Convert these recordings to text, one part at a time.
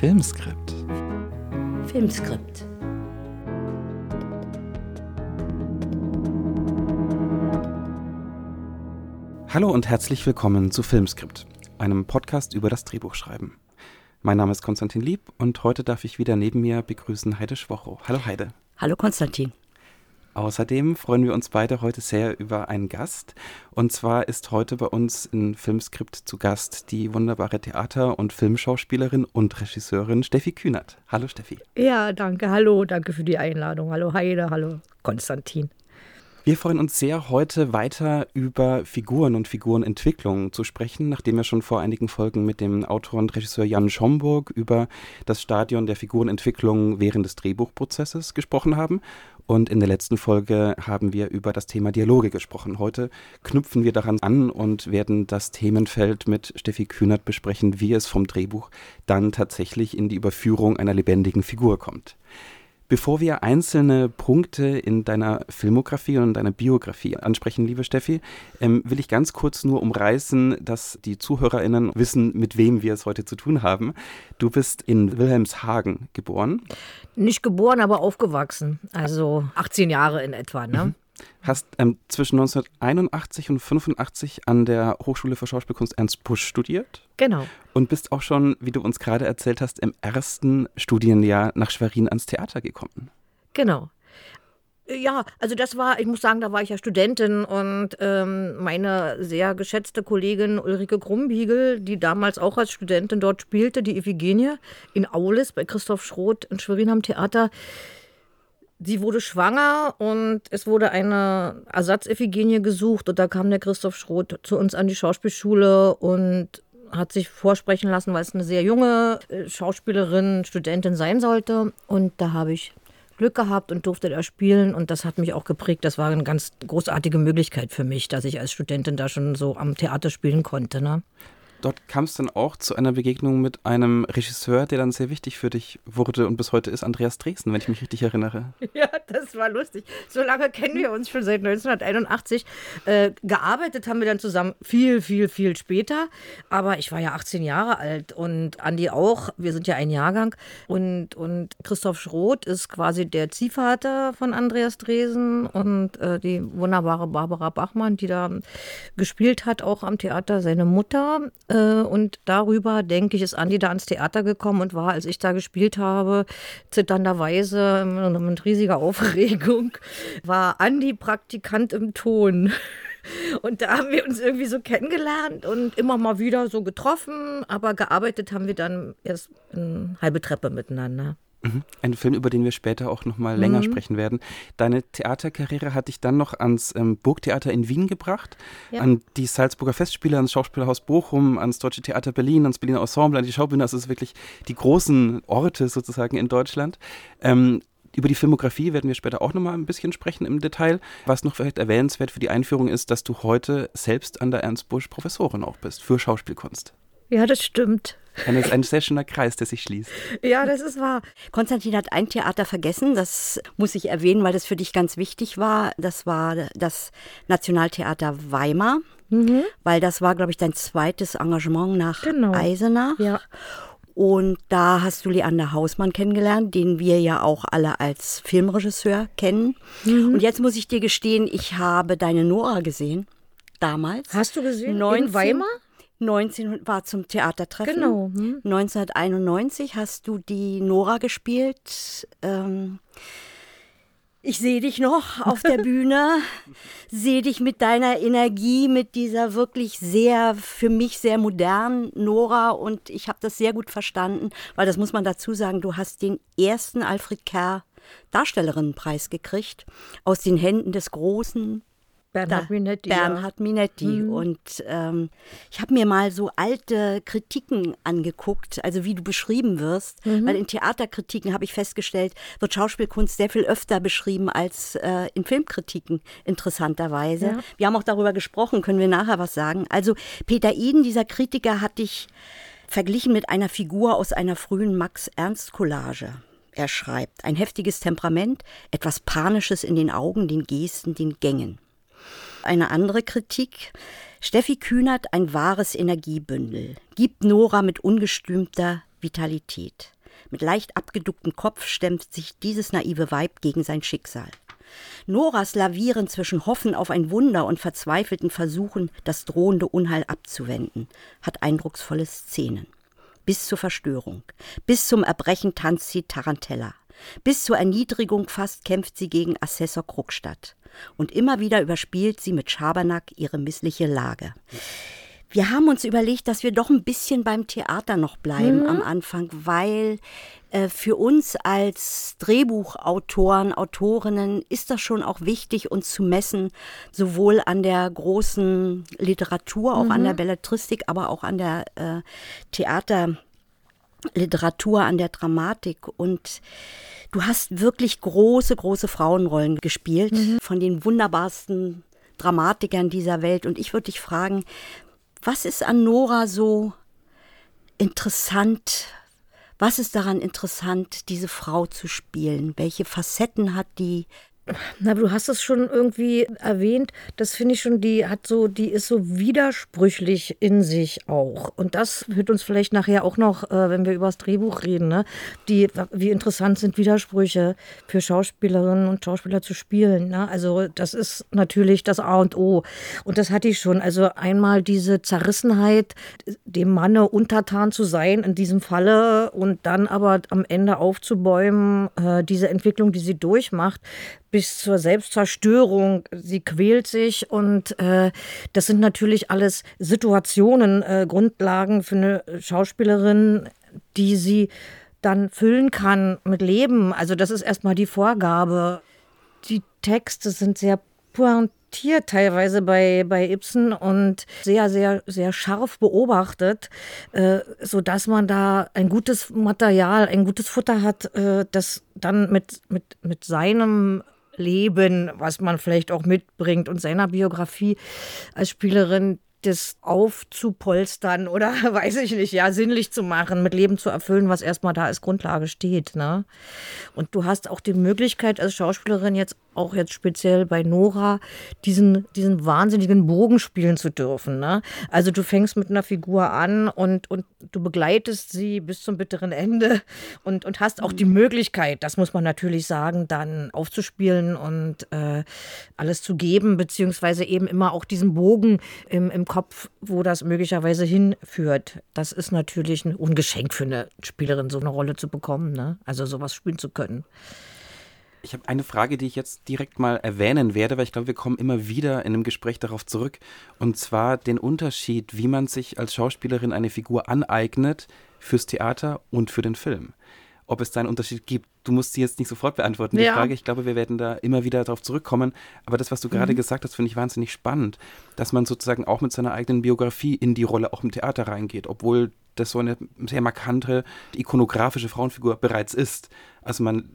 Filmskript. Filmskript. Hallo und herzlich willkommen zu Filmskript, einem Podcast über das Drehbuchschreiben. Mein Name ist Konstantin Lieb und heute darf ich wieder neben mir begrüßen Heide Schwocho. Hallo Heide. Hallo Konstantin. Außerdem freuen wir uns beide heute sehr über einen Gast. Und zwar ist heute bei uns in Filmskript zu Gast die wunderbare Theater- und Filmschauspielerin und Regisseurin Steffi Kühnert. Hallo Steffi. Ja, danke. Hallo, danke für die Einladung. Hallo Heide, hallo Konstantin. Wir freuen uns sehr, heute weiter über Figuren und Figurenentwicklung zu sprechen, nachdem wir schon vor einigen Folgen mit dem Autor und Regisseur Jan Schomburg über das Stadion der Figurenentwicklung während des Drehbuchprozesses gesprochen haben. Und in der letzten Folge haben wir über das Thema Dialoge gesprochen. Heute knüpfen wir daran an und werden das Themenfeld mit Steffi Kühnert besprechen, wie es vom Drehbuch dann tatsächlich in die Überführung einer lebendigen Figur kommt. Bevor wir einzelne Punkte in deiner Filmografie und deiner Biografie ansprechen, liebe Steffi, ähm, will ich ganz kurz nur umreißen, dass die ZuhörerInnen wissen, mit wem wir es heute zu tun haben. Du bist in Wilhelmshagen geboren. Nicht geboren, aber aufgewachsen. Also 18 Jahre in etwa, ne? Mhm. Hast ähm, zwischen 1981 und 85 an der Hochschule für Schauspielkunst Ernst Busch studiert. Genau. Und bist auch schon, wie du uns gerade erzählt hast, im ersten Studienjahr nach Schwerin ans Theater gekommen. Genau. Ja, also das war, ich muss sagen, da war ich ja Studentin und ähm, meine sehr geschätzte Kollegin Ulrike Grumbiegel, die damals auch als Studentin dort spielte, die Iphigenie in Aulis bei Christoph Schroth in Schwerin am Theater, sie wurde schwanger und es wurde eine Ersatz-Iphigenie gesucht und da kam der Christoph Schroth zu uns an die Schauspielschule und hat sich vorsprechen lassen, weil es eine sehr junge äh, Schauspielerin, Studentin sein sollte. Und da habe ich Glück gehabt und durfte da spielen und das hat mich auch geprägt. Das war eine ganz großartige Möglichkeit für mich, dass ich als Studentin da schon so am Theater spielen konnte. Ne? Dort kam es dann auch zu einer Begegnung mit einem Regisseur, der dann sehr wichtig für dich wurde und bis heute ist, Andreas Dresden, wenn ich mich richtig erinnere. Ja, das war lustig. So lange kennen wir uns schon seit 1981. Äh, gearbeitet haben wir dann zusammen viel, viel, viel später. Aber ich war ja 18 Jahre alt und Andi auch. Wir sind ja ein Jahrgang. Und, und Christoph Schroth ist quasi der Ziehvater von Andreas Dresen und äh, die wunderbare Barbara Bachmann, die da gespielt hat, auch am Theater, seine Mutter. Äh, und darüber, denke ich, ist Andi da ans Theater gekommen und war, als ich da gespielt habe, zitternderweise mit riesiger Aufregung, war Andi Praktikant im Ton. Und da haben wir uns irgendwie so kennengelernt und immer mal wieder so getroffen, aber gearbeitet haben wir dann erst eine halbe Treppe miteinander. Mhm. Ein Film, über den wir später auch noch mal länger Mhm. sprechen werden. Deine Theaterkarriere hat dich dann noch ans ähm, Burgtheater in Wien gebracht, Ja. an die Salzburger Festspiele, ans Schauspielhaus Bochum, ans Deutsche Theater Berlin, ans Berliner Ensemble, an die Schaubühne. Das ist wirklich die großen Orte sozusagen in Deutschland. Ähm, über die Filmografie werden wir später auch noch mal ein bisschen sprechen im Detail. Was noch vielleicht erwähnenswert für die Einführung ist, dass du heute selbst an der Ernst Busch Professorin auch bist für Schauspielkunst. Ja, das stimmt. Ein, ein sehr schöner Kreis, der sich schließt. Ja, das ist wahr. Konstantin hat ein Theater vergessen, das muss ich erwähnen, weil das für dich ganz wichtig war. Das war das Nationaltheater Weimar, weil das war, glaube ich, dein zweites Engagement nach Genau. Eisenach. Ja. Und da hast du Leander Hausmann kennengelernt, den wir ja auch alle als Filmregisseur kennen. Und jetzt muss ich dir gestehen, ich habe deine Nora gesehen, damals. Hast du gesehen? 19, In Weimar? 19 war zum Theatertreffen. Genau. Hm. 1991 hast du die Nora gespielt. Ähm, ich sehe dich noch auf der Bühne, sehe dich mit deiner Energie, mit dieser wirklich sehr, für mich sehr modernen Nora und ich habe das sehr gut verstanden, weil das muss man dazu sagen, du hast den ersten Alfred Kerr Darstellerinnenpreis gekriegt aus den Händen des großen Bernhard Minetti. Bernhard Minetti. Und ähm, ich habe mir mal so alte Kritiken angeguckt, also wie du beschrieben wirst. Weil in Theaterkritiken habe ich festgestellt, wird Schauspielkunst sehr viel öfter beschrieben als äh, in Filmkritiken, interessanterweise. Ja. Wir haben auch darüber gesprochen, können wir nachher was sagen. Also Peter Eden, dieser Kritiker, hatte ich verglichen mit einer Figur aus einer frühen Max-Ernst-Collage. Er schreibt, ein heftiges Temperament, etwas Panisches in den Augen, den Gesten, den Gängen. Eine andere Kritik. Steffi Kühnert ein wahres Energiebündel, gibt Nora mit ungestümter Vitalität. Mit leicht abgeducktem Kopf stemmt sich dieses naive Weib gegen sein Schicksal. Noras Lavieren zwischen Hoffen auf ein Wunder und verzweifelten Versuchen, das drohende Unheil abzuwenden, hat eindrucksvolle Szenen. Bis zur Verstörung, bis zum Erbrechen tanzt sie Tarantella. Bis zur Erniedrigung fast kämpft sie gegen Assessor Krugstadt. Und immer wieder überspielt sie mit Schabernack ihre missliche Lage. Wir haben uns überlegt, dass wir doch ein bisschen beim Theater noch bleiben mhm. am Anfang, weil äh, für uns als Drehbuchautoren, Autorinnen ist das schon auch wichtig, uns zu messen, sowohl an der großen Literatur, auch mhm. an der Belletristik, aber auch an der äh, Theaterliteratur, an der Dramatik. Und du hast wirklich große, große Frauenrollen gespielt mhm. von den wunderbarsten Dramatikern dieser Welt. Und ich würde dich fragen, was ist an Nora so interessant? Was ist daran interessant, diese Frau zu spielen? Welche Facetten hat die? Na, du hast es schon irgendwie erwähnt. Das finde ich schon, die hat so, die ist so widersprüchlich in sich auch. Und das wird uns vielleicht nachher auch noch, äh, wenn wir über das Drehbuch reden, ne? Die, wie interessant sind Widersprüche für Schauspielerinnen und Schauspieler zu spielen. Ne? Also, das ist natürlich das A und O. Und das hatte ich schon. Also einmal diese Zerrissenheit, dem Manne untertan zu sein in diesem Falle und dann aber am Ende aufzubäumen, äh, diese Entwicklung, die sie durchmacht bis zur Selbstzerstörung. Sie quält sich und äh, das sind natürlich alles Situationen, äh, Grundlagen für eine Schauspielerin, die sie dann füllen kann mit Leben. Also das ist erstmal die Vorgabe. Die Texte sind sehr pointiert teilweise bei, bei Ibsen und sehr, sehr, sehr scharf beobachtet, äh, sodass man da ein gutes Material, ein gutes Futter hat, äh, das dann mit, mit, mit seinem Leben, was man vielleicht auch mitbringt und seiner Biografie als Spielerin das aufzupolstern oder weiß ich nicht, ja, sinnlich zu machen, mit Leben zu erfüllen, was erstmal da als Grundlage steht. Ne? Und du hast auch die Möglichkeit als Schauspielerin jetzt auch jetzt speziell bei Nora, diesen, diesen wahnsinnigen Bogen spielen zu dürfen. Ne? Also du fängst mit einer Figur an und, und du begleitest sie bis zum bitteren Ende und, und hast auch die Möglichkeit, das muss man natürlich sagen, dann aufzuspielen und äh, alles zu geben, beziehungsweise eben immer auch diesen Bogen im, im Kopf, wo das möglicherweise hinführt. Das ist natürlich ein Ungeschenk für eine Spielerin, so eine Rolle zu bekommen, ne? also sowas spielen zu können. Ich habe eine Frage, die ich jetzt direkt mal erwähnen werde, weil ich glaube, wir kommen immer wieder in einem Gespräch darauf zurück. Und zwar den Unterschied, wie man sich als Schauspielerin eine Figur aneignet fürs Theater und für den Film. Ob es da einen Unterschied gibt, du musst sie jetzt nicht sofort beantworten, die ja. Frage. Ich glaube, wir werden da immer wieder darauf zurückkommen. Aber das, was du mhm. gerade gesagt hast, finde ich wahnsinnig spannend, dass man sozusagen auch mit seiner eigenen Biografie in die Rolle auch im Theater reingeht, obwohl das so eine sehr markante, ikonografische Frauenfigur bereits ist. Also man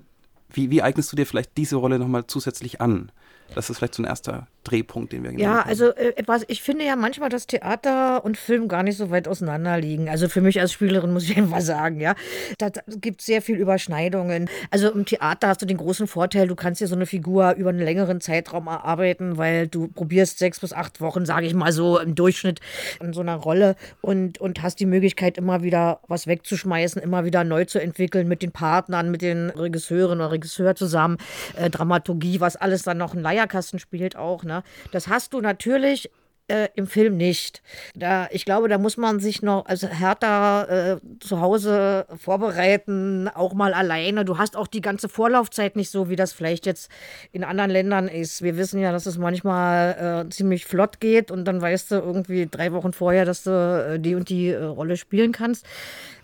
wie, wie eignest du dir vielleicht diese Rolle nochmal zusätzlich an? Das ist vielleicht so ein erster Drehpunkt, den wir Ja, haben. also äh, etwas, ich finde ja manchmal, dass Theater und Film gar nicht so weit auseinander liegen. Also für mich als Spielerin muss ich einfach sagen, ja. Da gibt sehr viel Überschneidungen. Also im Theater hast du den großen Vorteil, du kannst dir so eine Figur über einen längeren Zeitraum erarbeiten, weil du probierst sechs bis acht Wochen, sage ich mal so, im Durchschnitt in so einer Rolle und, und hast die Möglichkeit, immer wieder was wegzuschmeißen, immer wieder neu zu entwickeln mit den Partnern, mit den Regisseuren oder Regisseur zusammen, äh, Dramaturgie, was alles dann noch ein Leierkasten spielt auch, ne? Ne? Das hast du natürlich äh, im Film nicht. Da, ich glaube, da muss man sich noch also härter äh, zu Hause vorbereiten, auch mal alleine. Du hast auch die ganze Vorlaufzeit nicht so, wie das vielleicht jetzt in anderen Ländern ist. Wir wissen ja, dass es manchmal äh, ziemlich flott geht und dann weißt du irgendwie drei Wochen vorher, dass du äh, die und die äh, Rolle spielen kannst.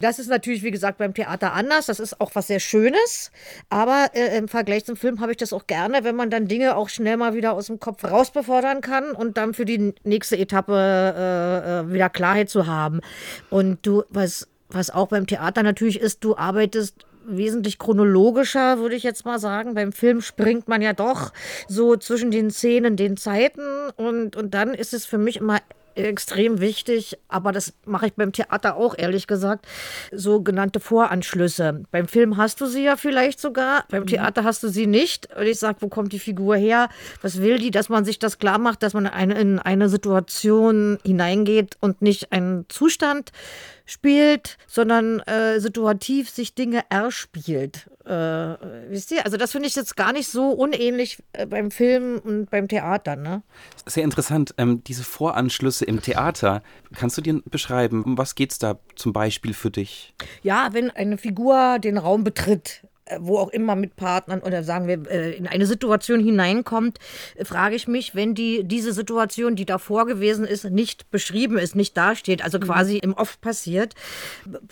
Das ist natürlich, wie gesagt, beim Theater anders. Das ist auch was sehr Schönes. Aber äh, im Vergleich zum Film habe ich das auch gerne, wenn man dann Dinge auch schnell mal wieder aus dem Kopf rausbefördern kann und dann für die nächste Etappe äh, äh, wieder Klarheit zu haben. Und du, was, was auch beim Theater natürlich ist, du arbeitest wesentlich chronologischer, würde ich jetzt mal sagen. Beim Film springt man ja doch so zwischen den Szenen, den Zeiten und, und dann ist es für mich immer extrem wichtig, aber das mache ich beim Theater auch, ehrlich gesagt, sogenannte Voranschlüsse. Beim Film hast du sie ja vielleicht sogar, beim mhm. Theater hast du sie nicht. Und ich sage, wo kommt die Figur her? Was will die? Dass man sich das klar macht, dass man eine, in eine Situation hineingeht und nicht einen Zustand spielt, sondern äh, situativ sich Dinge erspielt. Äh, wisst ihr? Also das finde ich jetzt gar nicht so unähnlich äh, beim Film und beim Theater. Ne? Sehr interessant. Ähm, diese Voranschlüsse im Theater, kannst du dir beschreiben, um was geht es da zum Beispiel für dich? Ja, wenn eine Figur den Raum betritt, wo auch immer mit Partnern oder sagen wir äh, in eine Situation hineinkommt, äh, frage ich mich, wenn die diese Situation, die davor gewesen ist, nicht beschrieben ist, nicht dasteht, also mhm. quasi im Off passiert,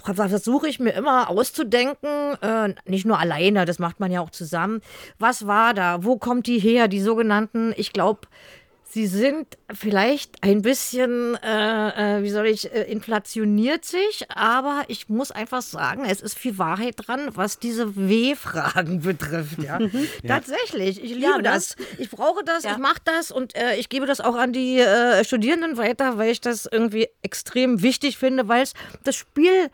versuche ich mir immer auszudenken, nicht nur alleine, das macht man ja auch zusammen. Was war da? Wo kommt die her? Die sogenannten, ich glaube, Sie sind vielleicht ein bisschen, äh, äh, wie soll ich, äh, inflationiert sich, aber ich muss einfach sagen, es ist viel Wahrheit dran, was diese W-Fragen betrifft. Ja? ja. Tatsächlich, ich liebe ja, ne? das. Ich brauche das, ja. ich mache das und äh, ich gebe das auch an die äh, Studierenden weiter, weil ich das irgendwie extrem wichtig finde, weil es das Spiel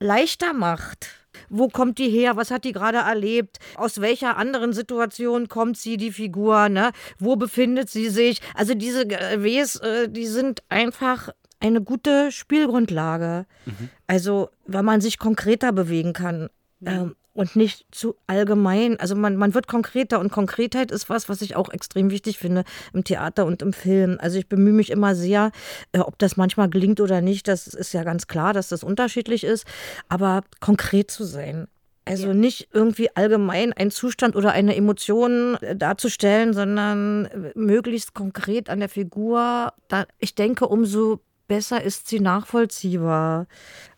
leichter macht. Wo kommt die her? Was hat die gerade erlebt? Aus welcher anderen Situation kommt sie, die Figur? Ne? Wo befindet sie sich? Also diese Ws, äh, die sind einfach eine gute Spielgrundlage. Mhm. Also, wenn man sich konkreter bewegen kann. Ähm, und nicht zu allgemein. Also man, man wird konkreter und Konkretheit ist was, was ich auch extrem wichtig finde im Theater und im Film. Also ich bemühe mich immer sehr, äh, ob das manchmal gelingt oder nicht, das ist ja ganz klar, dass das unterschiedlich ist, aber konkret zu sein. Also ja. nicht irgendwie allgemein einen Zustand oder eine Emotion äh, darzustellen, sondern äh, möglichst konkret an der Figur. Da, ich denke, umso besser ist sie nachvollziehbar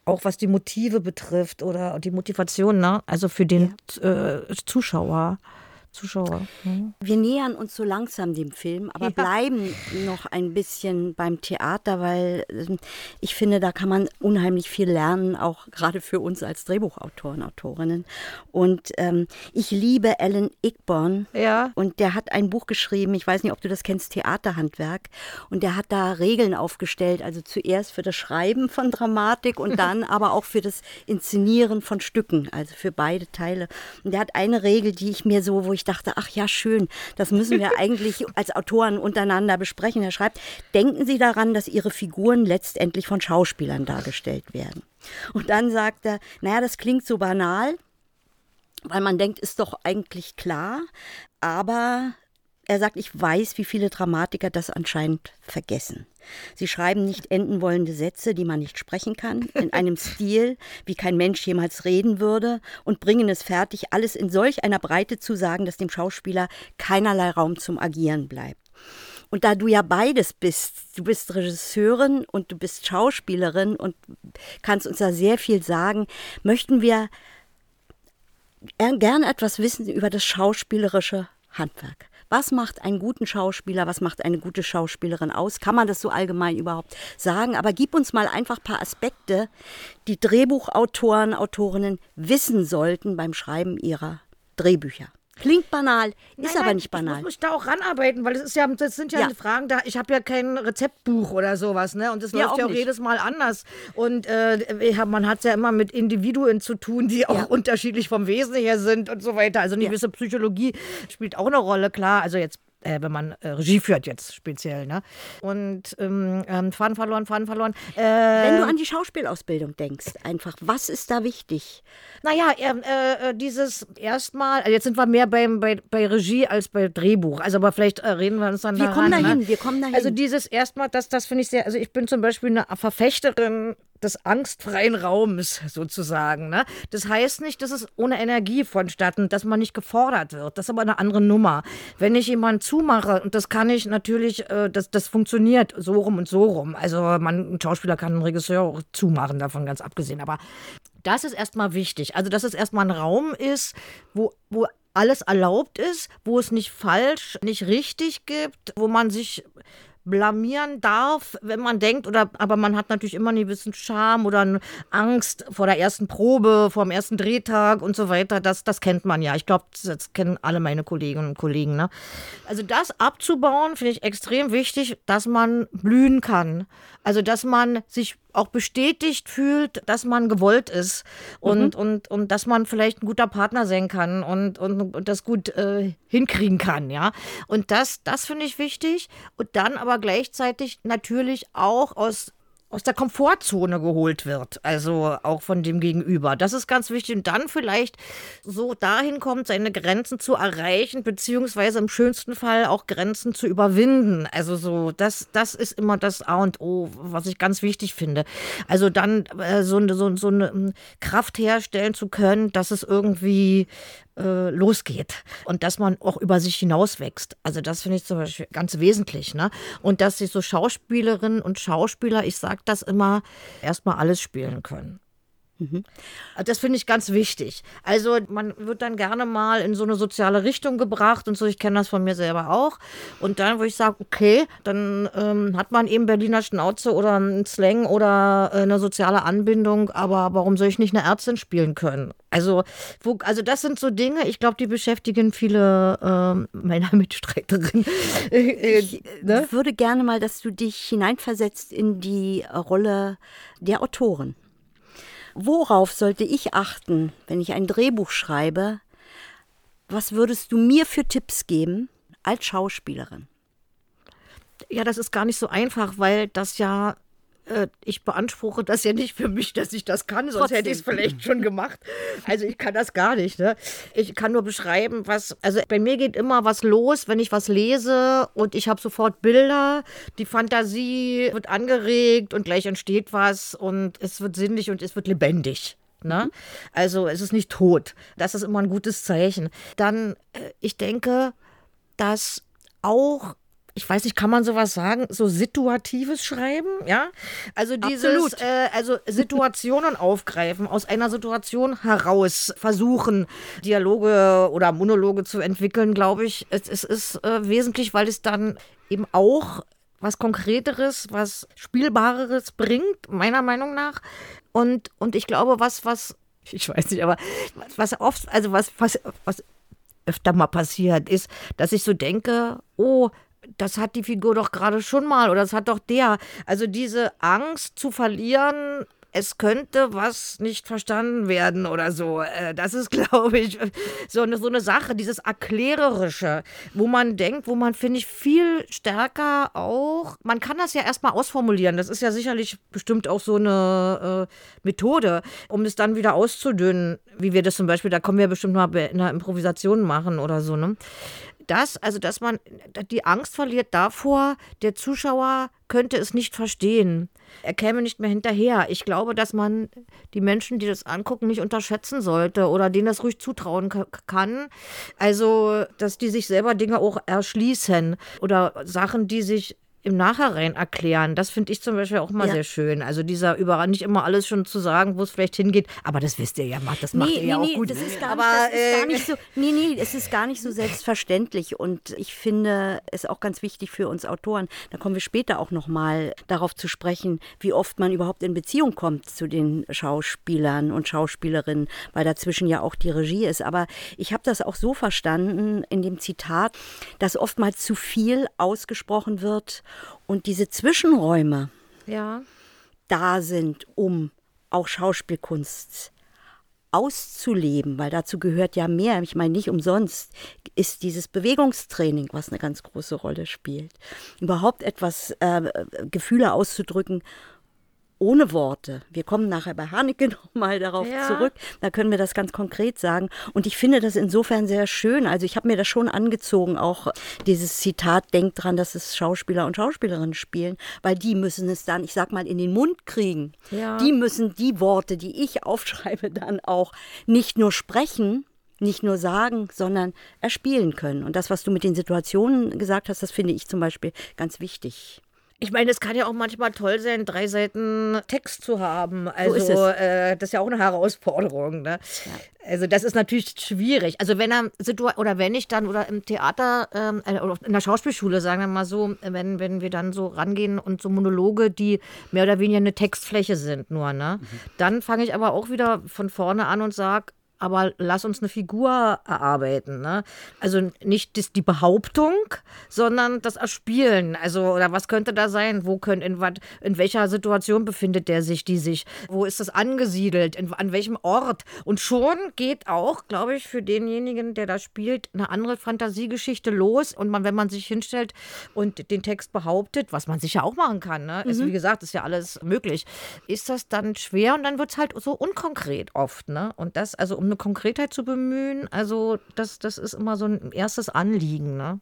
auch was die Motive betrifft oder die Motivation, ne? also für den ja. äh, Zuschauer. Zuschauer. Mhm. Wir nähern uns so langsam dem Film, aber ja. bleiben noch ein bisschen beim Theater, weil äh, ich finde, da kann man unheimlich viel lernen, auch gerade für uns als Drehbuchautoren, Autorinnen. Und ähm, ich liebe Alan Ickborn. Ja. Und der hat ein Buch geschrieben, ich weiß nicht, ob du das kennst, Theaterhandwerk. Und der hat da Regeln aufgestellt, also zuerst für das Schreiben von Dramatik und dann aber auch für das Inszenieren von Stücken, also für beide Teile. Und der hat eine Regel, die ich mir so, wo ich ich dachte, ach ja, schön, das müssen wir eigentlich als Autoren untereinander besprechen. Er schreibt, denken Sie daran, dass Ihre Figuren letztendlich von Schauspielern dargestellt werden. Und dann sagt er, naja, das klingt so banal, weil man denkt, ist doch eigentlich klar, aber er sagt, ich weiß, wie viele Dramatiker das anscheinend vergessen. Sie schreiben nicht enden wollende Sätze, die man nicht sprechen kann, in einem Stil, wie kein Mensch jemals reden würde, und bringen es fertig, alles in solch einer Breite zu sagen, dass dem Schauspieler keinerlei Raum zum Agieren bleibt. Und da du ja beides bist, du bist Regisseurin und du bist Schauspielerin und kannst uns da sehr viel sagen, möchten wir gerne etwas wissen über das schauspielerische Handwerk. Was macht einen guten Schauspieler, was macht eine gute Schauspielerin aus? Kann man das so allgemein überhaupt sagen? Aber gib uns mal einfach ein paar Aspekte, die Drehbuchautoren, Autorinnen wissen sollten beim Schreiben ihrer Drehbücher. Klingt banal, ist nein, aber nicht banal. Ich muss mich da auch ranarbeiten, weil es ist ja, das sind ja, ja. Fragen da. Ich habe ja kein Rezeptbuch oder sowas, ne? Und das ja, läuft ja auch nicht. jedes Mal anders. Und äh, man hat es ja immer mit Individuen zu tun, die auch ja. unterschiedlich vom Wesen her sind und so weiter. Also eine gewisse Psychologie spielt auch eine Rolle, klar. Also jetzt äh, wenn man äh, Regie führt jetzt speziell. Ne? Und ähm, ähm, Faden verloren, Faden verloren. Äh, wenn du an die Schauspielausbildung denkst, einfach, was ist da wichtig? Naja, äh, äh, dieses erstmal, also jetzt sind wir mehr beim, bei, bei Regie als bei Drehbuch. Also aber vielleicht äh, reden wir uns dann Wir daran, kommen dahin, ne? wir kommen dahin. Also dieses erstmal, das, das finde ich sehr, also ich bin zum Beispiel eine Verfechterin des angstfreien Raums sozusagen. Ne? Das heißt nicht, dass es ohne Energie vonstatten, dass man nicht gefordert wird. Das ist aber eine andere Nummer. Wenn ich jemanden zumache, und das kann ich natürlich, äh, das, das funktioniert so rum und so rum. Also man, ein Schauspieler kann einen Regisseur auch zumachen, davon ganz abgesehen. Aber das ist erstmal wichtig. Also, dass es erstmal ein Raum ist, wo, wo alles erlaubt ist, wo es nicht falsch, nicht richtig gibt, wo man sich blamieren darf, wenn man denkt, oder aber man hat natürlich immer einen gewissen Charme oder Angst vor der ersten Probe, vor dem ersten Drehtag und so weiter. Das, das kennt man ja. Ich glaube, das kennen alle meine Kolleginnen und Kollegen. Ne? Also das abzubauen, finde ich extrem wichtig, dass man blühen kann. Also dass man sich auch bestätigt fühlt, dass man gewollt ist und, mhm. und, und dass man vielleicht ein guter Partner sein kann und, und, und das gut äh, hinkriegen kann, ja. Und das, das finde ich wichtig. Und dann aber gleichzeitig natürlich auch aus aus der Komfortzone geholt wird, also auch von dem Gegenüber. Das ist ganz wichtig und dann vielleicht so dahin kommt, seine Grenzen zu erreichen, beziehungsweise im schönsten Fall auch Grenzen zu überwinden. Also so, das, das ist immer das A und O, was ich ganz wichtig finde. Also dann äh, so, so, so eine Kraft herstellen zu können, dass es irgendwie äh, losgeht und dass man auch über sich hinauswächst. Also das finde ich zum Beispiel ganz wesentlich. Ne? Und dass sich so Schauspielerinnen und Schauspieler, ich sage das immer, erstmal alles spielen können. Mhm. Das finde ich ganz wichtig. Also man wird dann gerne mal in so eine soziale Richtung gebracht und so. Ich kenne das von mir selber auch. Und dann, wo ich sage, okay, dann ähm, hat man eben Berliner Schnauze oder einen Slang oder äh, eine soziale Anbindung. Aber warum soll ich nicht eine Ärztin spielen können? Also, wo, also das sind so Dinge, ich glaube, die beschäftigen viele äh, meiner Mitstreiterinnen. ich ne? würde gerne mal, dass du dich hineinversetzt in die Rolle der Autoren. Worauf sollte ich achten, wenn ich ein Drehbuch schreibe? Was würdest du mir für Tipps geben als Schauspielerin? Ja, das ist gar nicht so einfach, weil das ja äh, ich beanspruche das ja nicht für mich, dass ich das kann, sonst Trotzdem. hätte ich es vielleicht schon gemacht. Also ich kann das gar nicht. Ne? Ich kann nur beschreiben, was, also bei mir geht immer was los, wenn ich was lese und ich habe sofort Bilder, die Fantasie wird angeregt und gleich entsteht was und es wird sinnlich und es wird lebendig. Ne? Mhm. Also es ist nicht tot. Das ist immer ein gutes Zeichen. Dann, äh, ich denke, dass auch ich weiß nicht, kann man sowas sagen, so situatives Schreiben, ja? Also dieses, äh, also Situationen aufgreifen, aus einer Situation heraus versuchen, Dialoge oder Monologe zu entwickeln, glaube ich, es, es ist äh, wesentlich, weil es dann eben auch was Konkreteres, was Spielbareres bringt, meiner Meinung nach. Und, und ich glaube, was, was, ich weiß nicht, aber was oft, also was, was, was öfter mal passiert, ist, dass ich so denke, oh, das hat die Figur doch gerade schon mal oder das hat doch der. Also diese Angst zu verlieren, es könnte was nicht verstanden werden oder so. Äh, das ist, glaube ich, so eine, so eine Sache, dieses Erklärerische, wo man denkt, wo man, finde ich, viel stärker auch, man kann das ja erstmal ausformulieren. Das ist ja sicherlich bestimmt auch so eine äh, Methode, um es dann wieder auszudünnen, wie wir das zum Beispiel, da kommen wir bestimmt mal in einer Improvisation machen oder so. Ne? Das, also dass man die Angst verliert davor, der Zuschauer könnte es nicht verstehen. Er käme nicht mehr hinterher. Ich glaube, dass man die Menschen, die das angucken, nicht unterschätzen sollte oder denen das ruhig zutrauen kann. Also, dass die sich selber Dinge auch erschließen oder Sachen, die sich im Nachhinein erklären. Das finde ich zum Beispiel auch mal ja. sehr schön. Also dieser überall nicht immer alles schon zu sagen, wo es vielleicht hingeht. Aber das wisst ihr ja, das macht nee, ihr nee, ja auch nee, gut. Das ist gar, aber, nicht, das ist gar nicht so. Nee, nee, es ist gar nicht so selbstverständlich. Und ich finde es auch ganz wichtig für uns Autoren. Da kommen wir später auch noch mal darauf zu sprechen, wie oft man überhaupt in Beziehung kommt zu den Schauspielern und Schauspielerinnen, weil dazwischen ja auch die Regie ist. Aber ich habe das auch so verstanden in dem Zitat, dass oftmals zu viel ausgesprochen wird und diese Zwischenräume ja. da sind, um auch Schauspielkunst auszuleben, weil dazu gehört ja mehr. Ich meine, nicht umsonst ist dieses Bewegungstraining, was eine ganz große Rolle spielt. Überhaupt etwas, äh, Gefühle auszudrücken, ohne Worte. Wir kommen nachher bei Haneke nochmal darauf ja. zurück. Da können wir das ganz konkret sagen. Und ich finde das insofern sehr schön. Also ich habe mir das schon angezogen, auch dieses Zitat, denkt dran, dass es Schauspieler und Schauspielerinnen spielen, weil die müssen es dann, ich sag mal, in den Mund kriegen. Ja. Die müssen die Worte, die ich aufschreibe, dann auch nicht nur sprechen, nicht nur sagen, sondern erspielen können. Und das, was du mit den Situationen gesagt hast, das finde ich zum Beispiel ganz wichtig Ich meine, es kann ja auch manchmal toll sein, drei Seiten Text zu haben. Also so äh, das ist ja auch eine Herausforderung. Ne? Ja. Also das ist natürlich schwierig. Also wenn er oder wenn ich dann oder im Theater ähm, äh, oder in der Schauspielschule, sagen wir mal so, wenn, wenn wir dann so rangehen und so Monologe, die mehr oder weniger eine Textfläche sind nur, ne? Mhm. Dann fange ich aber auch wieder von vorne an und sage, aber lass uns eine Figur erarbeiten. Ne? Also nicht das, die Behauptung, sondern das Erspielen. Also, oder was könnte da sein? Wo können, in, wat, in welcher Situation befindet der sich, die sich? Wo ist das angesiedelt? In, an welchem Ort? Und schon geht auch, glaube ich, für denjenigen, der da spielt, eine andere Fantasiegeschichte los. Und man, wenn man sich hinstellt und den Text behauptet, was man sicher auch machen kann, ne? Mhm. Also, wie gesagt, ist ja alles möglich, ist das dann schwer und dann wird es halt so unkonkret oft. Ne? Und das, also um eine Konkretheit zu bemühen. Also das, das ist immer so ein erstes Anliegen. Ne?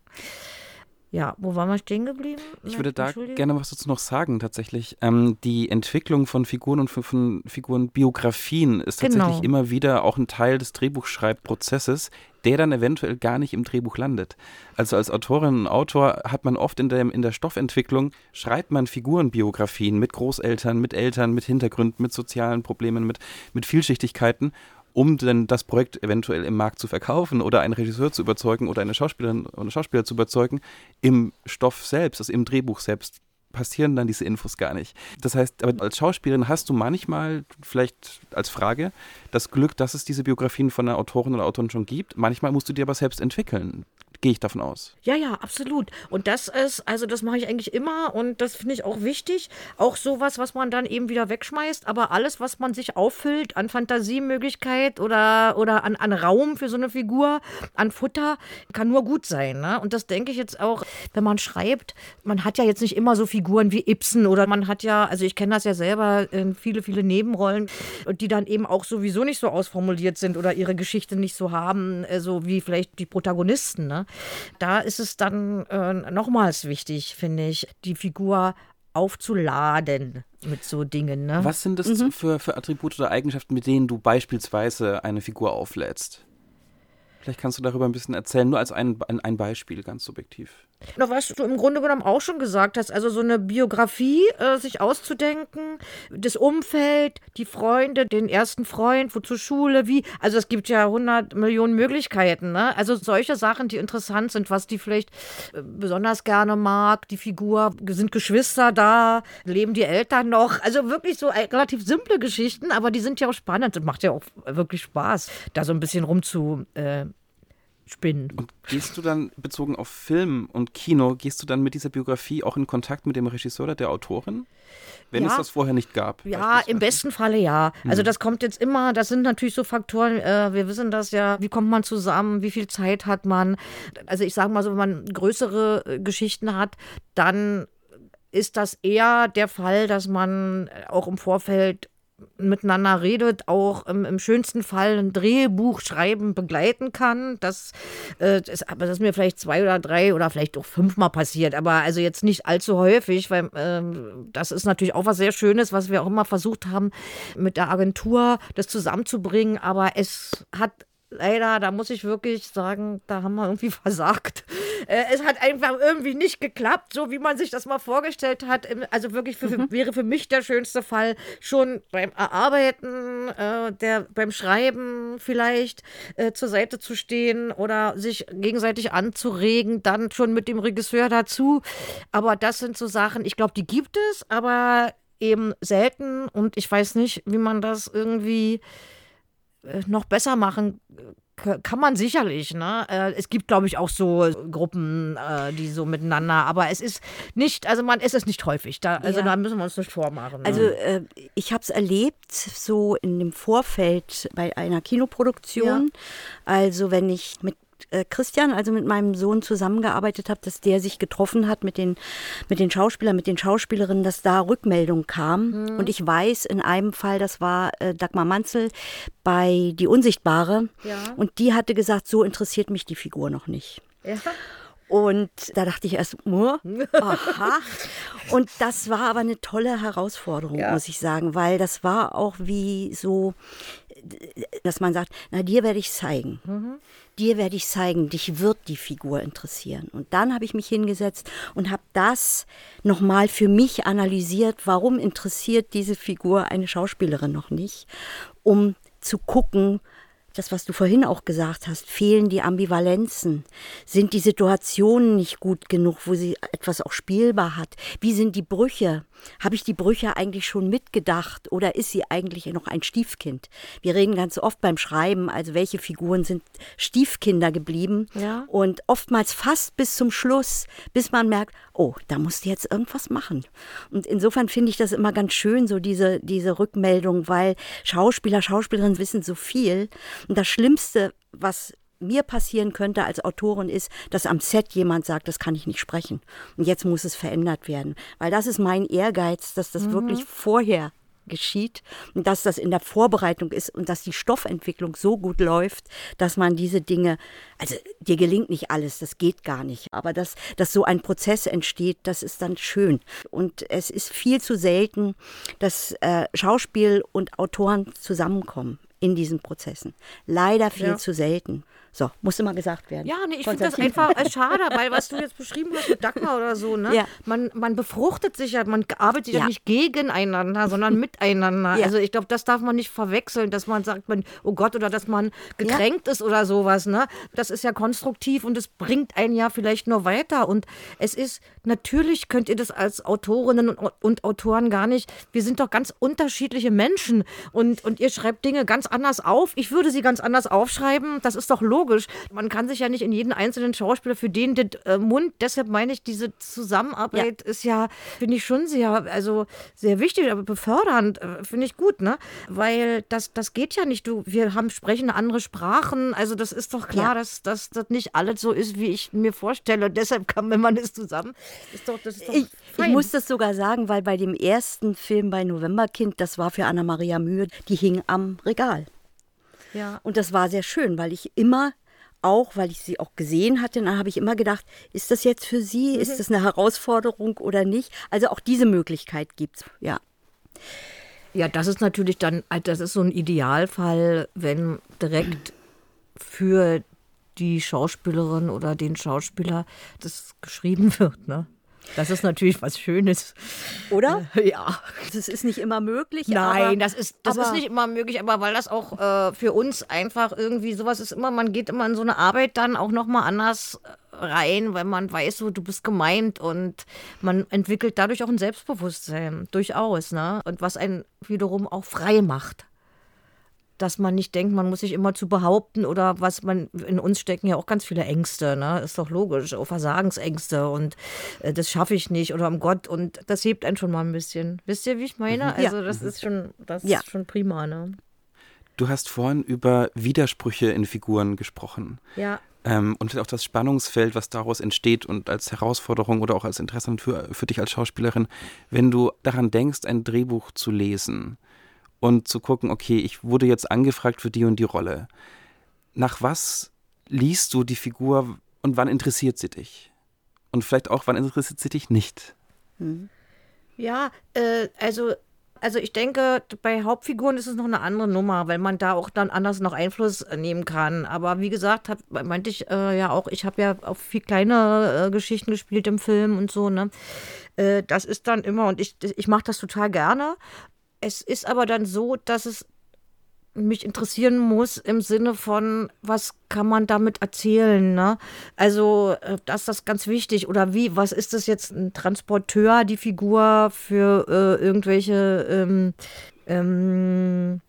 Ja, wo waren wir stehen geblieben? Ich würde da gerne was dazu noch sagen, tatsächlich. Ähm, die Entwicklung von Figuren und von, von Figurenbiografien ist genau. tatsächlich immer wieder auch ein Teil des Drehbuchschreibprozesses, der dann eventuell gar nicht im Drehbuch landet. Also als Autorin und Autor hat man oft in der, in der Stoffentwicklung, schreibt man Figurenbiografien mit Großeltern, mit Eltern, mit Hintergründen, mit sozialen Problemen, mit, mit Vielschichtigkeiten um denn das Projekt eventuell im Markt zu verkaufen oder einen Regisseur zu überzeugen oder eine Schauspielerin oder Schauspieler zu überzeugen, im Stoff selbst, also im Drehbuch selbst passieren dann diese Infos gar nicht. Das heißt, als Schauspielerin hast du manchmal, vielleicht als Frage, das Glück, dass es diese Biografien von einer Autorin oder Autorin schon gibt. Manchmal musst du dir aber selbst entwickeln. Gehe ich davon aus. Ja, ja, absolut. Und das ist, also das mache ich eigentlich immer und das finde ich auch wichtig. Auch sowas, was man dann eben wieder wegschmeißt, aber alles, was man sich auffüllt an Fantasiemöglichkeit oder, oder an, an Raum für so eine Figur, an Futter, kann nur gut sein. Ne? Und das denke ich jetzt auch, wenn man schreibt, man hat ja jetzt nicht immer so Figuren wie Ibsen oder man hat ja, also ich kenne das ja selber, viele, viele Nebenrollen, die dann eben auch sowieso nicht so ausformuliert sind oder ihre Geschichte nicht so haben, äh, so wie vielleicht die Protagonisten. Ne? Da ist es dann äh, nochmals wichtig, finde ich, die Figur aufzuladen mit so Dingen. Ne? Was sind das mhm. für, für Attribute oder Eigenschaften, mit denen du beispielsweise eine Figur auflädst? Vielleicht kannst du darüber ein bisschen erzählen, nur als ein, ein Beispiel, ganz subjektiv. Noch was du im Grunde genommen auch schon gesagt hast, also so eine Biografie äh, sich auszudenken, das Umfeld, die Freunde, den ersten Freund, wo zur Schule, wie, also es gibt ja 100 Millionen Möglichkeiten, ne? Also solche Sachen, die interessant sind, was die vielleicht äh, besonders gerne mag, die Figur, sind Geschwister da, leben die Eltern noch, also wirklich so äh, relativ simple Geschichten, aber die sind ja auch spannend und macht ja auch wirklich Spaß, da so ein bisschen rumzu äh, spinnen. Und gehst du dann, bezogen auf Film und Kino, gehst du dann mit dieser Biografie auch in Kontakt mit dem Regisseur oder der Autorin? Wenn ja. es das vorher nicht gab. Ja, im besten Falle ja. Also mhm. das kommt jetzt immer, das sind natürlich so Faktoren, äh, wir wissen das ja, wie kommt man zusammen, wie viel Zeit hat man. Also ich sage mal so, wenn man größere äh, Geschichten hat, dann ist das eher der Fall, dass man auch im Vorfeld miteinander redet, auch im, im, schönsten Fall ein Drehbuch schreiben begleiten kann. Das, äh, das, aber das ist mir vielleicht zwei oder drei oder vielleicht auch fünfmal passiert, aber also jetzt nicht allzu häufig, weil äh, das ist natürlich auch was sehr Schönes, was wir auch immer versucht haben, mit der Agentur das zusammenzubringen, aber es hat leider, da muss ich wirklich sagen, da haben wir irgendwie versagt. Äh, es hat einfach irgendwie nicht geklappt, so wie man sich das mal vorgestellt hat. Also wirklich für, mhm. wäre für mich der schönste Fall schon beim Erarbeiten, äh, der, beim Schreiben vielleicht äh, zur Seite zu stehen oder sich gegenseitig anzuregen, dann schon mit dem Regisseur dazu. Aber das sind so Sachen, ich glaube, die gibt es, aber eben selten und ich weiß nicht, wie man das irgendwie noch besser machen kann man sicherlich. Ne? Äh, es gibt, glaube ich, auch so Gruppen, äh, die so miteinander, aber es ist nicht, also man ist es nicht häufig. Da, also ja. da müssen wir uns nicht vormachen. Ne? Also äh, ich habe es erlebt, so in dem Vorfeld bei einer Kinoproduktion. Ja. Also wenn ich mit äh, Christian, also mit meinem Sohn zusammengearbeitet habe, dass der sich getroffen hat mit den, mit den Schauspielern, mit den Schauspielerinnen, dass da Rückmeldung kam. Mhm. Und ich weiß in einem Fall, das war äh, Dagmar Manzel bei Die Unsichtbare. Ja. Und die hatte gesagt, so interessiert mich die Figur noch nicht. Ja. Und da dachte ich erst, aha. Und das war aber eine tolle Herausforderung, ja. muss ich sagen, weil das war auch wie so, dass man sagt, na dir werde ich zeigen. Mhm. Dir werde ich zeigen, dich wird die Figur interessieren. Und dann habe ich mich hingesetzt und habe das nochmal für mich analysiert, warum interessiert diese Figur eine Schauspielerin noch nicht, um zu gucken, das, was du vorhin auch gesagt hast, fehlen die Ambivalenzen? Sind die Situationen nicht gut genug, wo sie etwas auch spielbar hat? Wie sind die Brüche? Habe ich die Brüche eigentlich schon mitgedacht oder ist sie eigentlich noch ein Stiefkind? Wir reden ganz oft beim Schreiben, also welche Figuren sind Stiefkinder geblieben ja. und oftmals fast bis zum Schluss, bis man merkt, oh, da musst du jetzt irgendwas machen. Und insofern finde ich das immer ganz schön, so diese, diese Rückmeldung, weil Schauspieler, Schauspielerinnen wissen so viel. Und das Schlimmste, was mir passieren könnte als Autorin ist, dass am Set jemand sagt, das kann ich nicht sprechen. Und jetzt muss es verändert werden. Weil das ist mein Ehrgeiz, dass das mhm. wirklich vorher geschieht und dass das in der Vorbereitung ist und dass die Stoffentwicklung so gut läuft, dass man diese Dinge, also dir gelingt nicht alles, das geht gar nicht, aber dass, dass so ein Prozess entsteht, das ist dann schön. Und es ist viel zu selten, dass äh, Schauspiel und Autoren zusammenkommen in diesen Prozessen. Leider viel ja. zu selten. So, muss immer gesagt werden. Ja, nee, ich finde das einfach äh, schade, weil was du jetzt beschrieben hast mit Dagmar oder so, ne? Ja. Man, man befruchtet sich ja, man arbeitet ja, ja nicht gegeneinander, sondern miteinander. Ja. Also ich glaube, das darf man nicht verwechseln, dass man sagt, man, oh Gott, oder dass man gekränkt ist oder sowas, ne? Das ist ja konstruktiv und es bringt einen ja vielleicht nur weiter. Und es ist, natürlich könnt ihr das als Autorinnen und, und Autoren gar nicht. Wir sind doch ganz unterschiedliche Menschen und, und ihr schreibt Dinge ganz anders auf. Ich würde sie ganz anders aufschreiben. Das ist doch logisch logisch. Man kann sich ja nicht in jeden einzelnen Schauspieler für den, den äh, Mund, deshalb meine ich, diese Zusammenarbeit ja. ist ja, finde ich schon sehr, also sehr wichtig, aber befördernd, äh, finde ich gut, ne? Weil das, das geht ja nicht. Du, wir haben sprechen andere Sprachen, also das ist doch klar, ja. dass, dass das nicht alles so ist, wie ich mir vorstelle. Und deshalb kann, wenn man es zusammen, ist doch, das ist doch ich, ich muss das sogar sagen, weil bei dem ersten Film bei Novemberkind, das war für Anna-Maria Mühe, die hing am Regal. Ja. Und das war sehr schön, weil ich immer auch, weil ich sie auch gesehen hatte, dann habe ich immer gedacht, ist das jetzt für sie, mhm. ist das eine Herausforderung oder nicht? Also auch diese Möglichkeit gibt es, ja. Ja, das ist natürlich dann, das ist so ein Idealfall, wenn direkt für die Schauspielerin oder den Schauspieler das geschrieben wird, ne? Das ist natürlich was Schönes. Oder? Äh, ja. Das ist nicht immer möglich. Nein, aber, das, ist, das ist nicht immer möglich, aber weil das auch äh, für uns einfach irgendwie sowas ist immer, man geht immer in so eine Arbeit dann auch nochmal anders äh, rein, weil man weiß, so, du bist gemeint und man entwickelt dadurch auch ein Selbstbewusstsein, durchaus, ne? Und was einen wiederum auch frei macht dass man nicht denkt, man muss sich immer zu behaupten oder was man, in uns stecken ja auch ganz viele Ängste, ne? Ist doch logisch, auch Versagensängste und äh, das schaffe ich nicht oder um Gott und das hebt einen schon mal ein bisschen. Wisst ihr, wie ich meine? Mhm. Also das mhm. ist schon, das ja. ist schon prima, ne? Du hast vorhin über Widersprüche in Figuren gesprochen. Ja. Ähm, und auch das Spannungsfeld, was daraus entsteht und als Herausforderung oder auch als Interesse für, für dich als Schauspielerin, wenn du daran denkst, ein Drehbuch zu lesen und zu gucken, okay, ich wurde jetzt angefragt für die und die Rolle. Nach was liest du die Figur und wann interessiert sie dich? Und vielleicht auch, wann interessiert sie dich nicht? Hm. Ja, äh, also also ich denke, bei Hauptfiguren ist es noch eine andere Nummer, weil man da auch dann anders noch Einfluss nehmen kann. Aber wie gesagt, hat, meinte ich äh, ja auch, ich habe ja auch viel kleine äh, Geschichten gespielt im Film und so, ne? Äh, das ist dann immer, und ich, ich mache das total gerne. Es ist aber dann so, dass es mich interessieren muss im Sinne von, was kann man damit erzählen? Ne? Also, äh, das ist das ganz wichtig. Oder wie, was ist das jetzt ein Transporteur, die Figur für äh, irgendwelche ähm, ähm,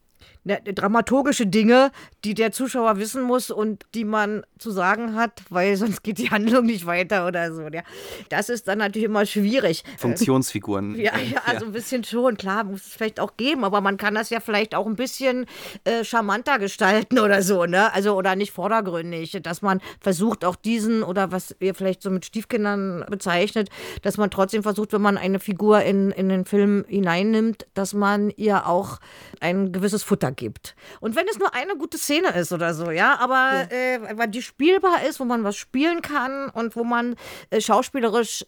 ne, dramaturgische Dinge, die der Zuschauer wissen muss und die man zu sagen hat, weil sonst geht die Handlung nicht weiter oder so. Ja. Das ist dann natürlich immer schwierig. Funktionsfiguren. Ja, ja, also ein bisschen schon, klar, muss es vielleicht auch geben, aber man kann das ja vielleicht auch ein bisschen äh, charmanter gestalten oder so, ne? Also oder nicht vordergründig, dass man versucht auch diesen oder was ihr vielleicht so mit Stiefkindern bezeichnet, dass man trotzdem versucht, wenn man eine Figur in, in den Film hineinnimmt, dass man ihr auch ein gewisses Futter gibt. Und wenn es nur eine gute Szene Szene ist oder so, ja, aber ja. Äh, weil die spielbar ist, wo man was spielen kann und wo man äh, schauspielerisch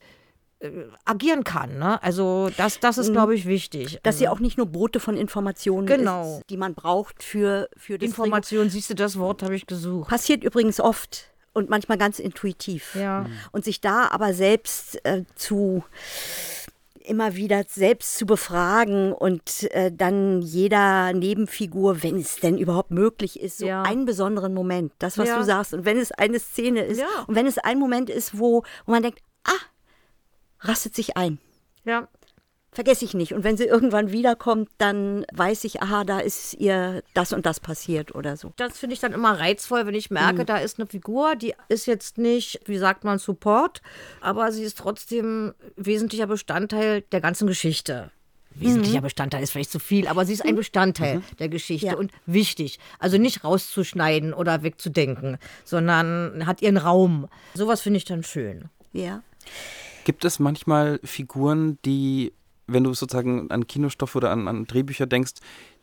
äh, agieren kann. Ne? Also das, das ist, mhm. glaube ich, wichtig. Dass sie also auch nicht nur Brote von Informationen genau. ist, die man braucht für, für das Information, siehst du, das Wort habe ich gesucht. Passiert übrigens oft und manchmal ganz intuitiv. Ja. Und sich da aber selbst äh, zu immer wieder selbst zu befragen und äh, dann jeder Nebenfigur, wenn es denn überhaupt möglich ist, so ja. einen besonderen Moment, das, was ja. du sagst. Und wenn es eine Szene ist ja. und wenn es ein Moment ist, wo, wo man denkt, ah, rastet sich ein. Ja. Vergesse ich nicht. Und wenn sie irgendwann wiederkommt, dann weiß ich, aha, da ist ihr das und das passiert oder so. Das finde ich dann immer reizvoll, wenn ich merke, mhm. da ist eine Figur, die ist jetzt nicht, wie sagt man, Support, aber sie ist trotzdem wesentlicher Bestandteil der ganzen Geschichte wesentlicher mhm. Bestandteil ist vielleicht zu viel, aber sie ist ein Bestandteil mhm. der Geschichte ja. und wichtig. Also nicht rauszuschneiden oder wegzudenken, sondern hat ihren Raum. Sowas finde ich dann schön. Ja. Gibt es manchmal Figuren, die, wenn du sozusagen an Kinostoff oder an, an Drehbücher denkst,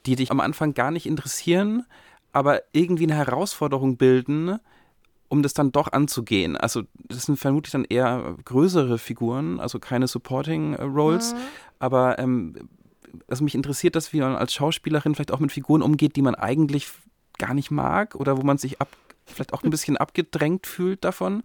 die dich am Anfang gar nicht interessieren, aber irgendwie eine Herausforderung bilden, um das dann doch anzugehen. Also das sind vermutlich dann eher größere Figuren, also keine Supporting Roles, mhm. aber ähm, also mich interessiert das, wie man als Schauspielerin vielleicht auch mit Figuren umgeht, die man eigentlich gar nicht mag oder wo man sich ab, vielleicht auch ein bisschen abgedrängt fühlt davon.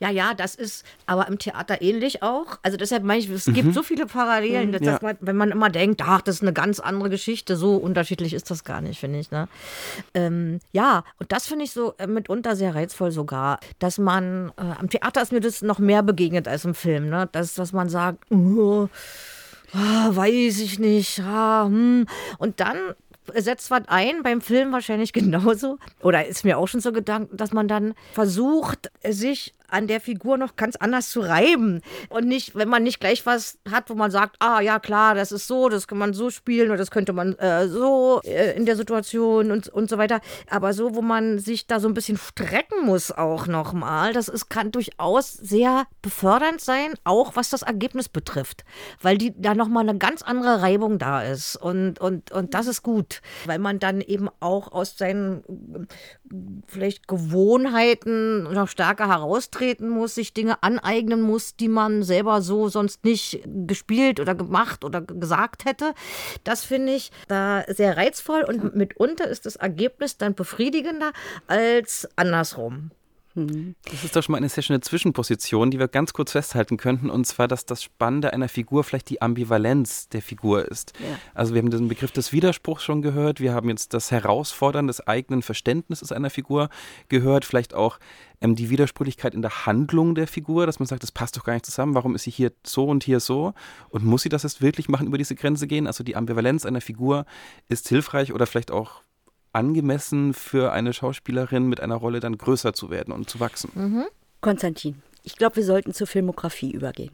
Ja, ja, das ist aber im Theater ähnlich auch. Also deshalb meine ich, es mhm. gibt so viele Parallelen, mhm. dass ja. man, wenn man immer denkt, ach, das ist eine ganz andere Geschichte, so unterschiedlich ist das gar nicht, finde ich. Ne? Ähm, ja, und das finde ich so äh, mitunter sehr reizvoll sogar, dass man, äh, am Theater ist mir das noch mehr begegnet als im Film, ne? dass, dass man sagt, oh, oh, weiß ich nicht, ah, hm. und dann setzt was ein, beim Film wahrscheinlich genauso. Oder ist mir auch schon so gedacht, dass man dann versucht, sich an der Figur noch ganz anders zu reiben. Und nicht, wenn man nicht gleich was hat, wo man sagt, ah ja klar, das ist so, das kann man so spielen oder das könnte man äh, so äh, in der Situation und, und so weiter. Aber so, wo man sich da so ein bisschen strecken muss auch nochmal, das ist, kann durchaus sehr befördernd sein, auch was das Ergebnis betrifft. Weil die da nochmal eine ganz andere Reibung da ist. Und, und, und das ist gut, weil man dann eben auch aus seinen vielleicht Gewohnheiten noch stärker heraustreten muss, sich Dinge aneignen muss, die man selber so sonst nicht gespielt oder gemacht oder gesagt hätte. Das finde ich da sehr reizvoll und mitunter ist das Ergebnis dann befriedigender als andersrum. Mhm. Das ist doch schon mal eine sehr schöne Zwischenposition, die wir ganz kurz festhalten könnten, und zwar, dass das Spannende einer Figur vielleicht die Ambivalenz der Figur ist. Ja. Also wir haben den Begriff des Widerspruchs schon gehört, wir haben jetzt das Herausfordern des eigenen Verständnisses einer Figur gehört, vielleicht auch ähm, die Widersprüchlichkeit in der Handlung der Figur, dass man sagt, das passt doch gar nicht zusammen, warum ist sie hier so und hier so und muss sie das jetzt wirklich machen, über diese Grenze gehen? Also die Ambivalenz einer Figur ist hilfreich oder vielleicht auch angemessen für eine Schauspielerin mit einer Rolle dann größer zu werden und zu wachsen. Mhm. Konstantin, ich glaube, wir sollten zur Filmografie übergehen.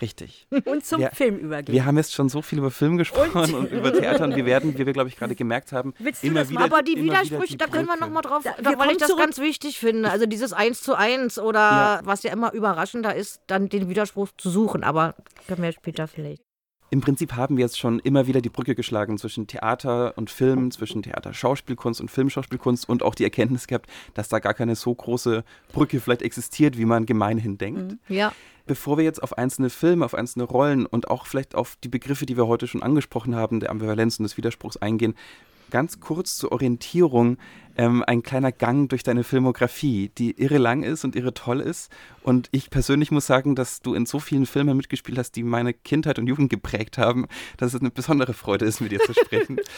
Richtig. Und zum wir, Film übergehen. Wir haben jetzt schon so viel über Film gesprochen und, und über Theater und wir werden, wie wir, glaube ich, gerade gemerkt haben, Willst immer wieder. Aber die Widersprüche, da können wir nochmal drauf, da, da, weil ich das ganz wichtig finde. Also dieses Eins zu eins oder ja. was ja immer überraschender ist, dann den Widerspruch zu suchen. Aber können wir später vielleicht. Im Prinzip haben wir jetzt schon immer wieder die Brücke geschlagen zwischen Theater und Film, zwischen Theater-Schauspielkunst und Filmschauspielkunst und auch die Erkenntnis gehabt, dass da gar keine so große Brücke vielleicht existiert, wie man gemeinhin denkt. Mhm. Ja. Bevor wir jetzt auf einzelne Filme, auf einzelne Rollen und auch vielleicht auf die Begriffe, die wir heute schon angesprochen haben, der Ambivalenz und des Widerspruchs eingehen, ganz kurz zur Orientierung ähm, ein kleiner Gang durch deine Filmografie, die irre lang ist und irre toll ist. Und ich persönlich muss sagen, dass du in so vielen Filmen mitgespielt hast, die meine Kindheit und Jugend geprägt haben, dass es eine besondere Freude ist, mit dir zu sprechen.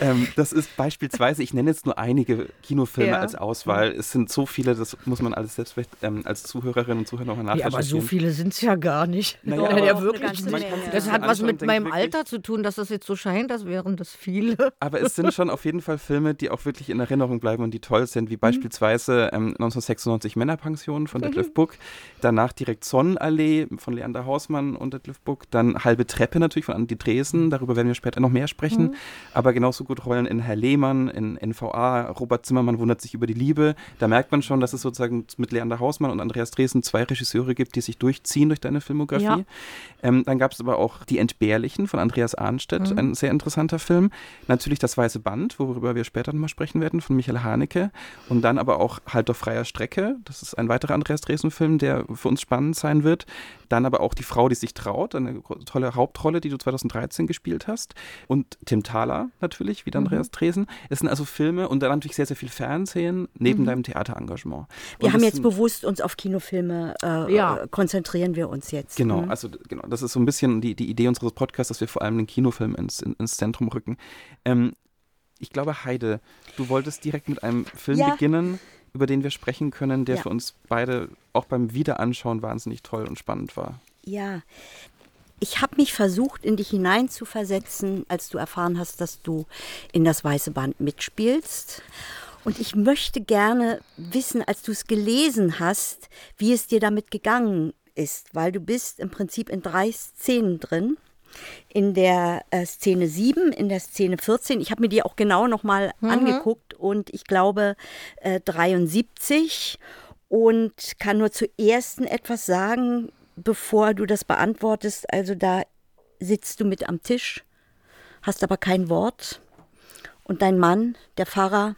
ähm, das ist beispielsweise, ich nenne jetzt nur einige Kinofilme ja. als Auswahl. Es sind so viele, das muss man alles selbst ähm, als Zuhörerin und Zuhörer noch nachvollziehen. Ja, aber so viele sind es ja gar nicht. Naja, ja, ja wirklich nicht. Das hat was mit meinem Alter zu tun, dass das jetzt so scheint, als wären das viele. Aber es sind schon auf jeden Fall Filme, die auch wirklich in Erinnerung bleiben und die toll sind, wie mhm. beispielsweise ähm, 1996 Männerpension von Detlef mhm. Book, danach direkt Sonnenallee von Leander Hausmann und Detlef Book, dann Halbe Treppe natürlich von Andi Dresen, darüber werden wir später noch mehr sprechen, mhm. aber genauso gut rollen in Herr Lehmann, in NVA, Robert Zimmermann wundert sich über die Liebe. Da merkt man schon, dass es sozusagen mit Leander Hausmann und Andreas Dresen zwei Regisseure gibt, die sich durchziehen durch deine Filmografie. Ja. Ähm, dann gab es aber auch Die Entbehrlichen von Andreas Arnstedt, mhm. ein sehr interessanter Film. Natürlich Das Weiße Band, worüber wir später nochmal sprechen werden, von Michael Haneke. Und dann aber auch Halt auf freier Strecke. Das ist ein weiterer Andreas Dresen-Film, der für uns spannend sein wird. Dann aber auch Die Frau, die sich traut, eine tolle Hauptrolle, die du 2013 gespielt hast. Und Tim Thaler natürlich, wie mhm. Andreas Dresen. Es sind also Filme und dann natürlich sehr, sehr viel Fernsehen neben mhm. deinem Theaterengagement. Wir und haben jetzt bewusst uns auf Kinofilme äh, ja. konzentrieren wir uns jetzt. Genau, mhm. also genau, das ist so ein bisschen die, die Idee unseres Podcasts, dass wir vor allem den Kinofilm ins, ins Zentrum rücken. Ähm, ich glaube, Heide, du wolltest direkt mit einem Film ja. beginnen, über den wir sprechen können, der ja. für uns beide auch beim Wiederanschauen wahnsinnig toll und spannend war. Ja, ich habe mich versucht, in dich hineinzuversetzen, als du erfahren hast, dass du in das Weiße Band mitspielst. Und ich möchte gerne wissen, als du es gelesen hast, wie es dir damit gegangen ist, weil du bist im Prinzip in drei Szenen drin. In der äh, Szene 7, in der Szene 14. Ich habe mir die auch genau nochmal mhm. angeguckt und ich glaube äh, 73 und kann nur zur ersten etwas sagen bevor du das beantwortest. Also da sitzt du mit am Tisch, hast aber kein Wort und dein Mann, der Pfarrer,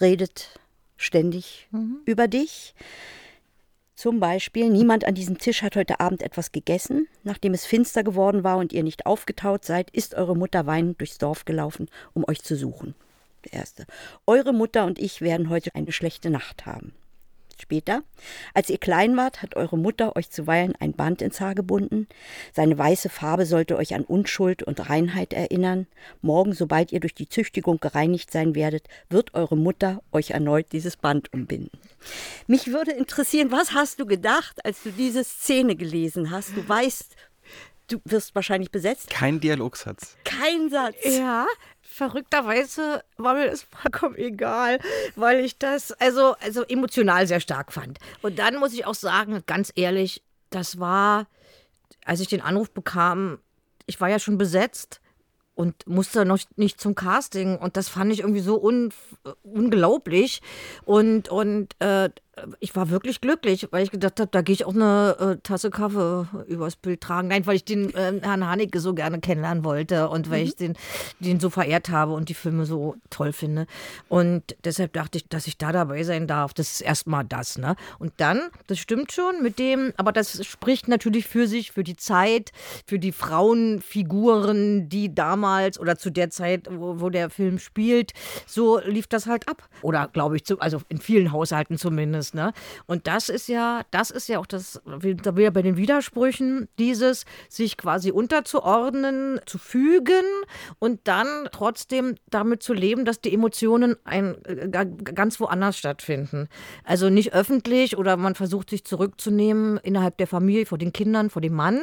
redet ständig mhm. über dich. Zum Beispiel, niemand an diesem Tisch hat heute Abend etwas gegessen. Nachdem es finster geworden war und ihr nicht aufgetaut seid, ist eure Mutter weinend durchs Dorf gelaufen, um euch zu suchen. Der erste. Eure Mutter und ich werden heute eine schlechte Nacht haben. Später, als ihr klein wart, hat eure Mutter euch zuweilen ein Band ins Haar gebunden. Seine weiße Farbe sollte euch an Unschuld und Reinheit erinnern. Morgen, sobald ihr durch die Züchtigung gereinigt sein werdet, wird eure Mutter euch erneut dieses Band umbinden. Mich würde interessieren, was hast du gedacht, als du diese Szene gelesen hast? Du weißt, du wirst wahrscheinlich besetzt. Kein Dialogsatz. Kein Satz. Ja, verrückterweise war mir das vollkommen egal, weil ich das also, also emotional sehr stark fand. Und dann muss ich auch sagen, ganz ehrlich, das war, als ich den Anruf bekam, ich war ja schon besetzt und musste noch nicht zum Casting und das fand ich irgendwie so un, unglaublich und und äh, ich war wirklich glücklich, weil ich gedacht habe, da gehe ich auch eine äh, Tasse Kaffee übers Bild tragen. Nein, weil ich den äh, Herrn Haneke so gerne kennenlernen wollte und weil mhm. ich den, den so verehrt habe und die Filme so toll finde. Und deshalb dachte ich, dass ich da dabei sein darf. Das ist erstmal das, ne? Und dann, das stimmt schon mit dem, aber das spricht natürlich für sich, für die Zeit, für die Frauenfiguren, die damals oder zu der Zeit, wo, wo der Film spielt, so lief das halt ab. Oder glaube ich, zu, also in vielen Haushalten zumindest ist. Ne? Und das ist ja, das ist ja auch das, da wieder bei den Widersprüchen, dieses sich quasi unterzuordnen, zu fügen und dann trotzdem damit zu leben, dass die Emotionen ein, äh, ganz woanders stattfinden. Also nicht öffentlich oder man versucht sich zurückzunehmen innerhalb der Familie, vor den Kindern, vor dem Mann.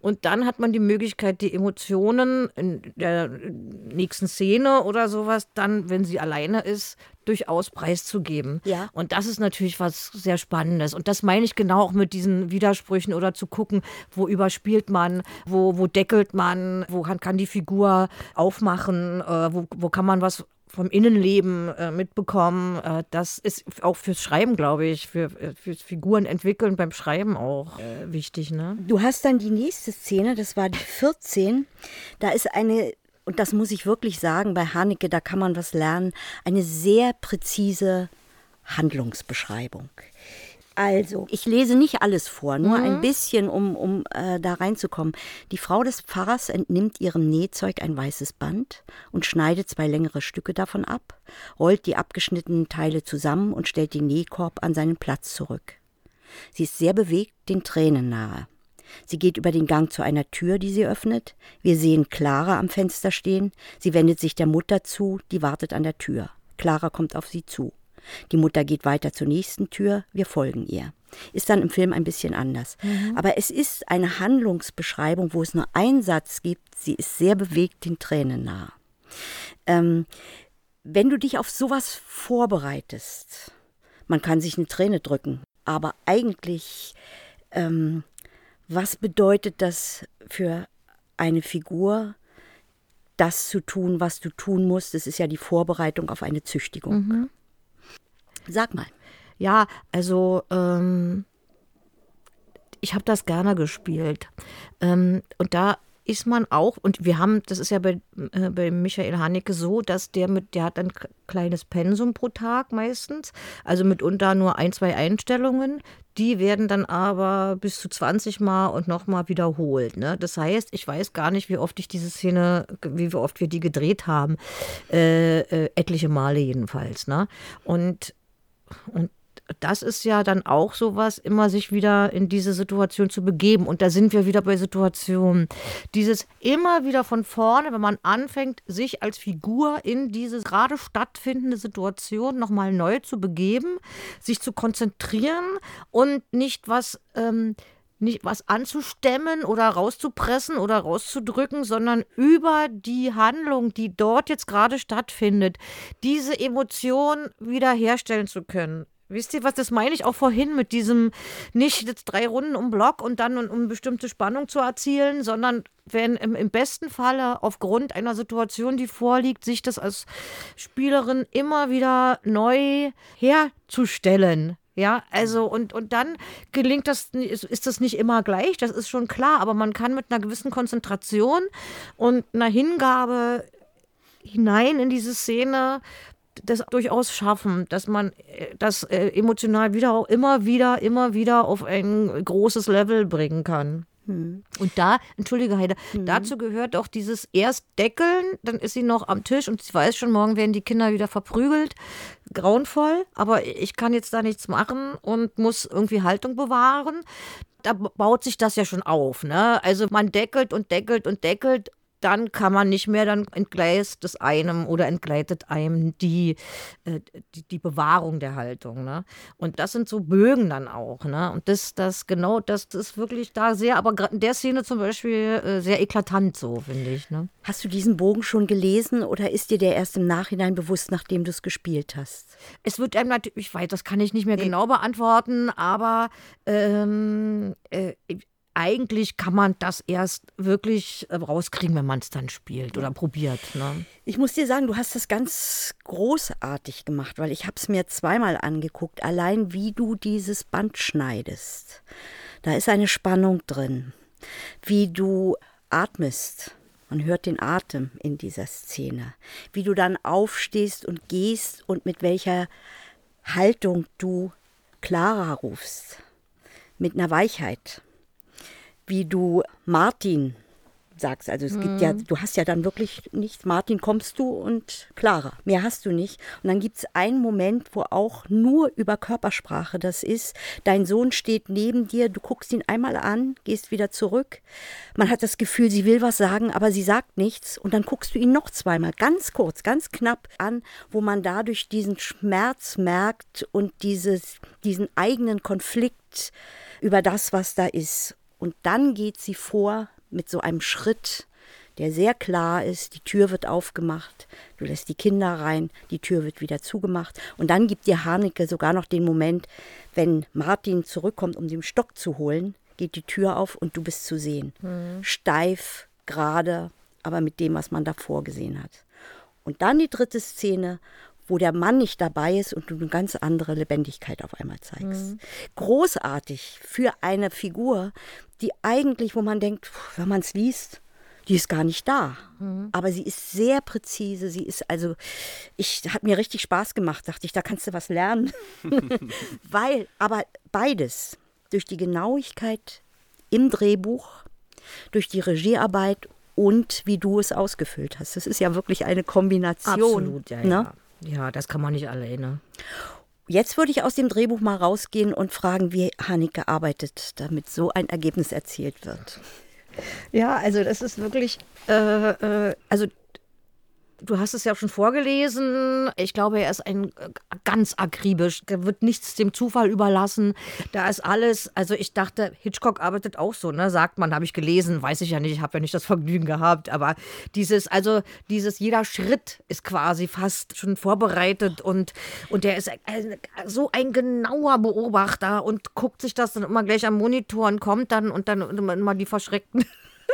Und dann hat man die Möglichkeit, die Emotionen in der nächsten Szene oder sowas, dann, wenn sie alleine ist, durchaus preiszugeben. Ja. Und das ist natürlich was sehr Spannendes. Und das meine ich genau auch mit diesen Widersprüchen oder zu gucken, wo überspielt man, wo, wo deckelt man, wo kann, kann die Figur aufmachen, äh, wo, wo kann man was vom Innenleben äh, mitbekommen. Äh, das ist auch fürs Schreiben, glaube ich, für, äh, fürs Figuren entwickeln beim Schreiben auch äh, wichtig. Ne? Du hast dann die nächste Szene, das war die 14. Da ist eine und das muss ich wirklich sagen, bei Haneke, da kann man was lernen, eine sehr präzise Handlungsbeschreibung. Also, ich lese nicht alles vor, nur mhm. ein bisschen, um, um äh, da reinzukommen. Die Frau des Pfarrers entnimmt ihrem Nähzeug ein weißes Band und schneidet zwei längere Stücke davon ab, rollt die abgeschnittenen Teile zusammen und stellt den Nähkorb an seinen Platz zurück. Sie ist sehr bewegt, den Tränen nahe. Sie geht über den Gang zu einer Tür, die sie öffnet. Wir sehen Clara am Fenster stehen. Sie wendet sich der Mutter zu, die wartet an der Tür. Clara kommt auf sie zu. Die Mutter geht weiter zur nächsten Tür, wir folgen ihr. Ist dann im Film ein bisschen anders. Mhm. Aber es ist eine Handlungsbeschreibung, wo es nur einen Satz gibt, sie ist sehr bewegt den Tränen nah. Ähm, wenn du dich auf sowas vorbereitest, man kann sich eine Träne drücken, aber eigentlich ähm, was bedeutet das für eine Figur, das zu tun, was du tun musst. Das ist ja die Vorbereitung auf eine Züchtigung. Mhm. Sag mal. Ja, also ähm, ich habe das gerne gespielt. Ähm, und da ist man auch, und wir haben, das ist ja bei, äh, bei Michael Haneke so, dass der mit, der hat ein kleines Pensum pro Tag meistens, also mitunter nur ein, zwei Einstellungen. Die werden dann aber bis zu 20 Mal und nochmal wiederholt. Ne? Das heißt, ich weiß gar nicht, wie oft ich diese Szene, wie oft wir die gedreht haben. Äh, äh, etliche Male jedenfalls. Ne? Und, und das ist ja dann auch sowas, immer sich wieder in diese Situation zu begeben. Und da sind wir wieder bei Situationen. Dieses immer wieder von vorne, wenn man anfängt, sich als Figur in diese gerade stattfindende Situation nochmal neu zu begeben, sich zu konzentrieren und nicht was. Ähm, nicht was anzustemmen oder rauszupressen oder rauszudrücken, sondern über die Handlung, die dort jetzt gerade stattfindet, diese Emotion wiederherstellen zu können. Wisst ihr was, das meine ich auch vorhin mit diesem nicht jetzt drei Runden um Block und dann um bestimmte Spannung zu erzielen, sondern wenn im, im besten Falle aufgrund einer Situation, die vorliegt, sich das als Spielerin immer wieder neu herzustellen. Ja, also und, und dann gelingt das, ist, ist das nicht immer gleich, das ist schon klar, aber man kann mit einer gewissen Konzentration und einer Hingabe hinein in diese Szene das durchaus schaffen, dass man äh, das äh, emotional wieder auch immer wieder, immer wieder auf ein großes Level bringen kann. Hm. Und da, entschuldige Heide, hm. dazu gehört auch dieses erst deckeln, dann ist sie noch am Tisch und sie weiß schon, morgen werden die Kinder wieder verprügelt. Grauenvoll, aber ich kann jetzt da nichts machen und muss irgendwie Haltung bewahren. Da baut sich das ja schon auf. Ne? Also man deckelt und deckelt und deckelt dann kann man nicht mehr, dann entgleist es einem oder entgleitet einem die, äh, die, die, Bewahrung der Haltung. Ne? Und das sind so Bögen dann auch. Ne? Und das, das genau, das, das ist wirklich da sehr, aber gerade in der Szene zum Beispiel äh, sehr eklatant so, finde ich. Ne? Hast du diesen Bogen schon gelesen oder ist dir der erst im Nachhinein bewusst, nachdem du es gespielt hast? Es wird einem natürlich, ich weiß, das kann ich nicht mehr nee. genau beantworten, aber ähm, äh, eigentlich kann man das erst wirklich äh, rauskriegen, wenn man es dann spielt oder probiert. Ne? Ich muss dir sagen, du hast das ganz großartig gemacht, weil ich habe es mir zweimal angeguckt, allein wie du dieses Band schneidest. Da ist eine Spannung drin, wie du atmest. Man hört den Atem in dieser Szene, wie du dann aufstehst und gehst und mit welcher Haltung du Clara rufst, mit einer Weichheit wie du Martin sagst. Also es mhm. gibt ja, mhm. du hast ja dann wirklich nichts. Martin kommst du und Clara. Mehr hast du nicht. Und dann gibt es einen Moment, wo auch nur über Körpersprache das ist. Dein Sohn steht neben dir, du guckst ihn einmal an, gehst wieder zurück. Man hat das Gefühl, sie will was sagen, aber sie sagt nichts. Und dann guckst du ihn noch zweimal, ganz kurz, ganz knapp an, wo man dadurch diesen Schmerz merkt und dieses, diesen eigenen Konflikt über das, was da ist. Und dann geht sie vor mit so einem Schritt, der sehr klar ist. Die Tür wird aufgemacht, du lässt die Kinder rein, die Tür wird wieder zugemacht. Und dann gibt dir Haneke sogar noch den Moment, wenn Martin zurückkommt, um den Stock zu holen, geht die Tür auf und du bist zu sehen. Mhm. Steif, gerade, aber mit dem, was man davor gesehen hat. Und dann die dritte Szene, wo der Mann nicht dabei ist und du eine ganz andere Lebendigkeit auf einmal zeigst. Mhm. Großartig für eine Figur, die eigentlich, wo man denkt, wenn man es liest, die ist gar nicht da. Mhm. Aber sie ist sehr präzise. Sie ist also, ich hat mir richtig Spaß gemacht, dachte ich, da kannst du was lernen. Weil, aber beides, durch die Genauigkeit im Drehbuch, durch die Regiearbeit und wie du es ausgefüllt hast. Das ist ja wirklich eine Kombination. Absolut, ja, ne? ja. Ja, das kann man nicht alleine. Jetzt würde ich aus dem Drehbuch mal rausgehen und fragen, wie Haneke arbeitet, damit so ein Ergebnis erzielt wird. Ja, also das ist wirklich, äh, äh, also du hast es ja schon vorgelesen. Ich glaube, er ist ein äh, ganz akribisch. Da wird nichts dem Zufall überlassen. Da ist alles. Also ich dachte, Hitchcock arbeitet auch so, ne? Sagt man, habe ich gelesen, weiß ich ja nicht. Ich habe ja nicht das Vergnügen gehabt. Aber dieses, also dieses jeder Schritt ist quasi fast schon vorbereitet und und der ist ein, so ein genauer Beobachter und guckt sich das dann immer gleich am Monitor und kommt dann und dann immer die verschreckten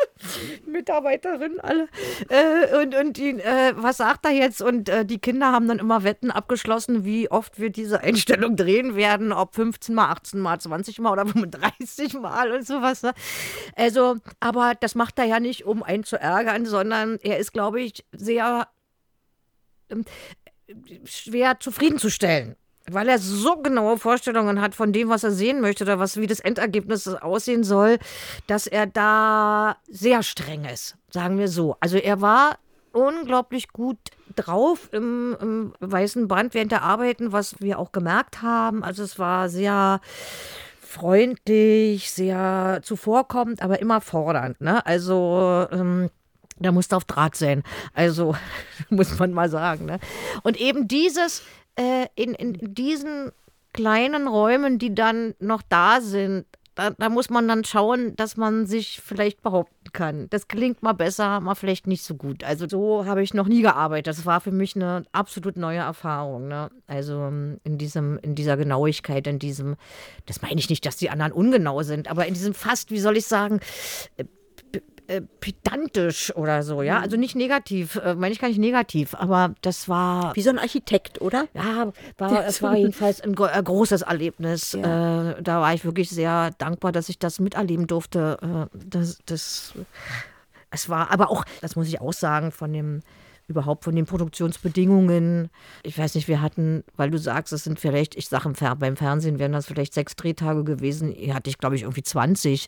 Mitarbeiterinnen alle. Äh, und und die, äh, was sagt er jetzt? Und äh, die Kinder haben dann immer Wetten abgeschlossen, wie oft wir diese Einstellung drehen werden, ob 15 mal, 18 mal, 20 mal oder 35 mal und sowas. Ne? Also, aber das macht er ja nicht, um einen zu ärgern, sondern er ist, glaube ich, sehr ähm, schwer zufriedenzustellen weil er so genaue Vorstellungen hat von dem, was er sehen möchte oder was wie das Endergebnis aussehen soll, dass er da sehr streng ist, sagen wir so. Also er war unglaublich gut drauf im, im weißen Band während der Arbeiten, was wir auch gemerkt haben. Also es war sehr freundlich, sehr zuvorkommend, aber immer fordernd. Ne? Also ähm, da musste auf Draht sein. Also muss man mal sagen. Ne? Und eben dieses äh, in, in diesen kleinen Räumen, die dann noch da sind, da, da, muss man dann schauen, dass man sich vielleicht behaupten kann. Das klingt mal besser, mal vielleicht nicht so gut. Also so habe ich noch nie gearbeitet. Das war für mich eine absolut neue Erfahrung. Ne? Also ähm, in diesem, in dieser Genauigkeit, in diesem, das meine ich nicht, dass die anderen ungenau sind, aber in diesem fast, wie soll ich sagen, äh, pedantisch oder so, ja. Mhm. Also nicht negativ, äh, meine ich gar nicht negativ, aber das war. Wie so ein Architekt, oder? Ja, war, es war jedenfalls ein, ein großes Erlebnis. Ja. Äh, da war ich wirklich sehr dankbar, dass ich das miterleben durfte. Äh, das, das, es war aber auch, das muss ich auch sagen, von dem überhaupt von den Produktionsbedingungen. Ich weiß nicht, wir hatten, weil du sagst, es sind vielleicht, ich sage beim Fernsehen wären das vielleicht sechs Drehtage gewesen. Hier hatte ich, glaube ich, irgendwie 20.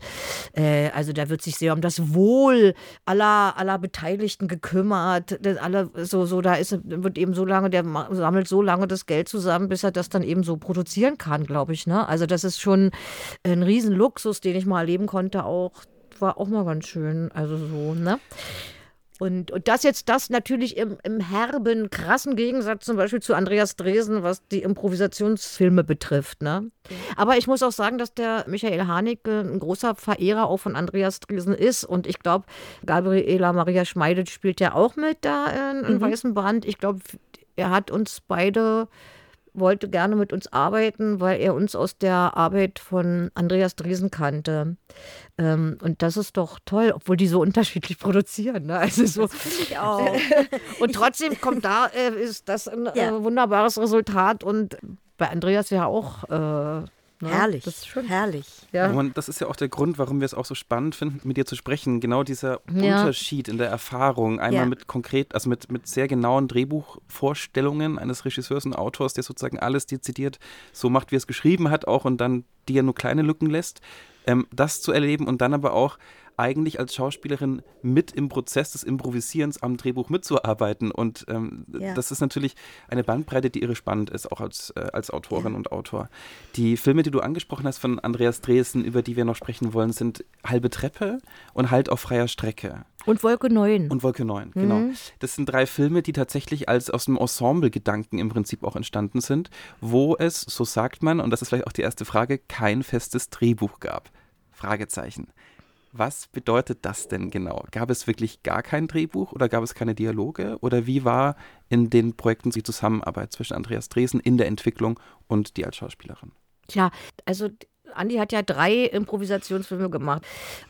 Äh, also da wird sich sehr um das Wohl aller, aller Beteiligten gekümmert. Alle, so, so, da ist, wird eben so lange, der sammelt so lange das Geld zusammen, bis er das dann eben so produzieren kann, glaube ich. Ne? Also das ist schon ein Riesenluxus, den ich mal erleben konnte, auch war auch mal ganz schön. Also so, ne? Und, und das jetzt das natürlich im, im herben, krassen Gegensatz zum Beispiel zu Andreas Dresen, was die Improvisationsfilme betrifft. Ne? Aber ich muss auch sagen, dass der Michael Haneke ein großer Verehrer auch von Andreas Dresen ist. Und ich glaube, Gabriela Maria Schmeidet spielt ja auch mit da in, in mhm. Weißen Band. Ich glaube, er hat uns beide wollte gerne mit uns arbeiten, weil er uns aus der Arbeit von Andreas Dresen kannte. Ähm, und das ist doch toll, obwohl die so unterschiedlich produzieren. Ne? Also so. und trotzdem kommt da, äh, ist das ein ja. äh, wunderbares Resultat. Und bei Andreas ja auch. Äh, Ne? Herrlich. Das ist schon herrlich. Ja. Und das ist ja auch der Grund, warum wir es auch so spannend finden, mit dir zu sprechen. Genau dieser ja. Unterschied in der Erfahrung. Einmal ja. mit konkret, also mit, mit sehr genauen Drehbuchvorstellungen eines Regisseurs und Autors, der sozusagen alles dezidiert so macht, wie er es geschrieben hat, auch und dann die ja nur kleine Lücken lässt. Ähm, das zu erleben und dann aber auch eigentlich als Schauspielerin mit im Prozess des Improvisierens am Drehbuch mitzuarbeiten. Und ähm, ja. das ist natürlich eine Bandbreite, die irre spannend ist, auch als, äh, als Autorin ja. und Autor. Die Filme, die du angesprochen hast von Andreas Dresen, über die wir noch sprechen wollen, sind Halbe Treppe und Halt auf freier Strecke. Und Wolke 9. Und Wolke 9, genau. mhm. genau. Das sind drei Filme, die tatsächlich als aus dem Ensemble-Gedanken im Prinzip auch entstanden sind, wo es, so sagt man, und das ist vielleicht auch die erste Frage, kein festes Drehbuch gab. Fragezeichen. Was bedeutet das denn genau? Gab es wirklich gar kein Drehbuch oder gab es keine Dialoge? Oder wie war in den Projekten die Zusammenarbeit zwischen Andreas Dresen in der Entwicklung und die als Schauspielerin? Tja, also Andi hat ja drei Improvisationsfilme gemacht.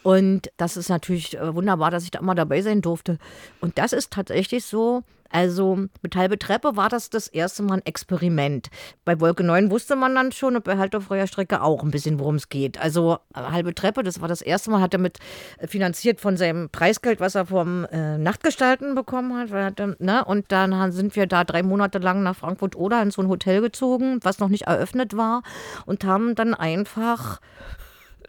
Und das ist natürlich äh, wunderbar, dass ich da immer dabei sein durfte. Und das ist tatsächlich so, also mit halbe Treppe war das das erste Mal ein Experiment. Bei Wolke 9 wusste man dann schon und bei Halt auf Strecke auch ein bisschen, worum es geht. Also halbe Treppe, das war das erste Mal, hat er mit äh, finanziert von seinem Preisgeld, was er vom äh, Nachtgestalten bekommen hat. Hatte, ne? Und dann sind wir da drei Monate lang nach Frankfurt oder in so ein Hotel gezogen, was noch nicht eröffnet war und haben dann einfach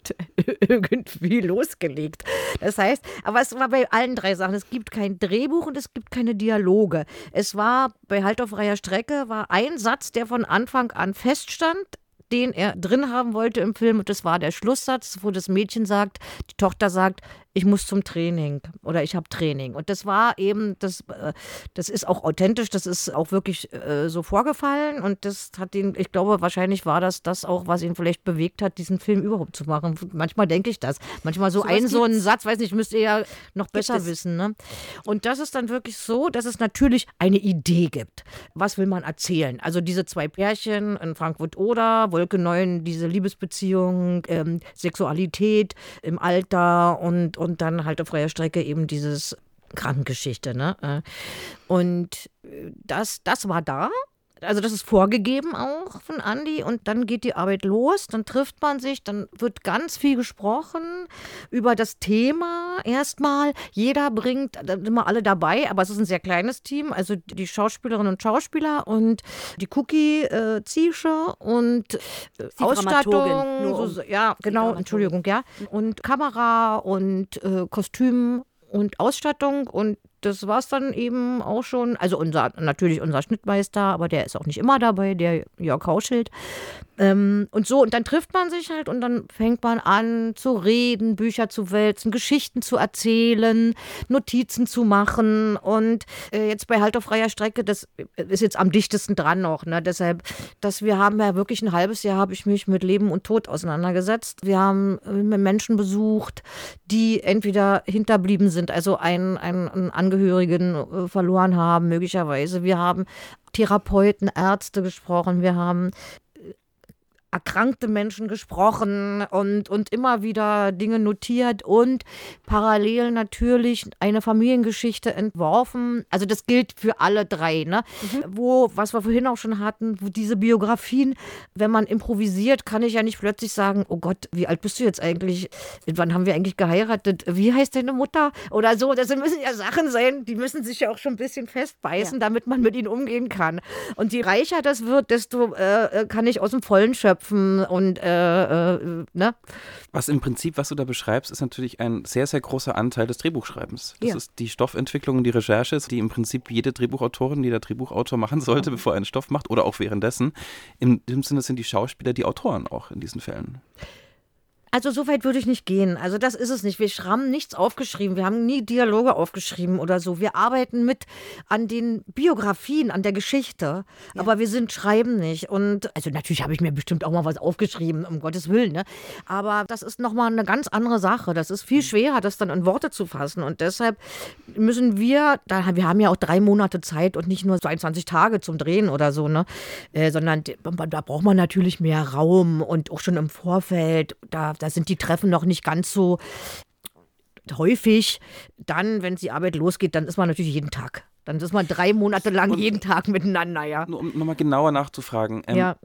irgendwie losgelegt. Das heißt, aber es war bei allen drei Sachen. Es gibt kein Drehbuch und es gibt keine Dialoge. Es war bei Halt auf freier Strecke war ein Satz, der von Anfang an feststand den er drin haben wollte im Film. Und das war der Schlusssatz, wo das Mädchen sagt, die Tochter sagt, ich muss zum Training oder ich habe Training. Und das war eben, das, äh, das ist auch authentisch, das ist auch wirklich äh, so vorgefallen. Und das hat ihn, ich glaube, wahrscheinlich war das das auch, was ihn vielleicht bewegt hat, diesen Film überhaupt zu machen. Manchmal denke ich das. Manchmal so, so ein, so ein Satz, weiß nicht, müsst ihr ja noch besser wissen. Ne? Und das ist dann wirklich so, dass es natürlich eine Idee gibt. Was will man erzählen? Also diese zwei Pärchen in Frankfurt oder Wolke 9, diese Liebesbeziehung, ähm, Sexualität im Alter und und dann halt auf freier Strecke eben dieses Krankengeschichte. Ne? Äh, und äh, das, das war da also das ist vorgegeben auch von Andy und dann geht die Arbeit los, dann trifft man sich, dann wird ganz viel gesprochen über das Thema erstmal. Jeder bringt, da sind immer alle dabei, aber es ist ein sehr kleines Team, also die Schauspielerinnen und Schauspieler und die Cookie äh, Ziesche und äh, Ausstattung, so, ja genau, Entschuldigung, ja und Kamera und äh, Kostüm und Ausstattung und das war es dann eben auch schon. Also unser, natürlich unser Schnittmeister, aber der ist auch nicht immer dabei, der Jörg Hauschild. Ähm, und so, und dann trifft man sich halt und dann fängt man an zu reden, Bücher zu wälzen, Geschichten zu erzählen, Notizen zu machen. Und äh, jetzt bei Halt auf freier Strecke, das ist jetzt am dichtesten dran noch. Ne? Deshalb, dass wir haben ja wirklich ein halbes Jahr habe ich mich mit Leben und Tod auseinandergesetzt. Wir haben äh, Menschen besucht, die entweder hinterblieben sind, also ein, ein, ein Angehörigen äh, verloren haben, möglicherweise. Wir haben Therapeuten, Ärzte gesprochen, wir haben erkrankte Menschen gesprochen und, und immer wieder Dinge notiert und parallel natürlich eine Familiengeschichte entworfen. Also das gilt für alle drei, ne? Mhm. Wo, was wir vorhin auch schon hatten, wo diese Biografien, wenn man improvisiert, kann ich ja nicht plötzlich sagen, oh Gott, wie alt bist du jetzt eigentlich? Wann haben wir eigentlich geheiratet? Wie heißt deine Mutter? Oder so. Das müssen ja Sachen sein, die müssen sich ja auch schon ein bisschen festbeißen, ja. damit man mit ihnen umgehen kann. Und je reicher das wird, desto äh, äh kann ich aus dem Vollen schöpfen Köpfen und äh, äh, ne? Was im Prinzip, was du da beschreibst, ist natürlich ein sehr, sehr großer Anteil des Drehbuchschreibens. Das ja. ist die Stoffentwicklung und die Recherche, die im Prinzip jede Drehbuchautorin, jeder Drehbuchautor machen sollte, mhm. bevor er einen Stoff macht oder auch währenddessen. In dem Sinne sind die Schauspieler die Autoren auch in diesen Fällen. Also so weit würde ich nicht gehen. Also das ist es nicht. Wir haben nichts aufgeschrieben. Wir haben nie Dialoge aufgeschrieben oder so. Wir arbeiten mit an den Biografien, an der Geschichte. Ja. Aber wir sind Schreiben nicht. Und also natürlich habe ich mir bestimmt auch mal was aufgeschrieben, um Gottes Willen. Ne? Aber das ist nochmal eine ganz andere Sache. Das ist viel mhm. schwerer, das dann in Worte zu fassen. Und deshalb müssen wir, da, wir haben ja auch drei Monate Zeit und nicht nur 22 Tage zum Drehen oder so, ne? Äh, sondern da braucht man natürlich mehr Raum und auch schon im Vorfeld. Da da sind die Treffen noch nicht ganz so häufig. Dann, wenn die Arbeit losgeht, dann ist man natürlich jeden Tag. Dann ist man drei Monate lang Und jeden Tag miteinander, ja. Nur um nochmal genauer nachzufragen, ähm, ja.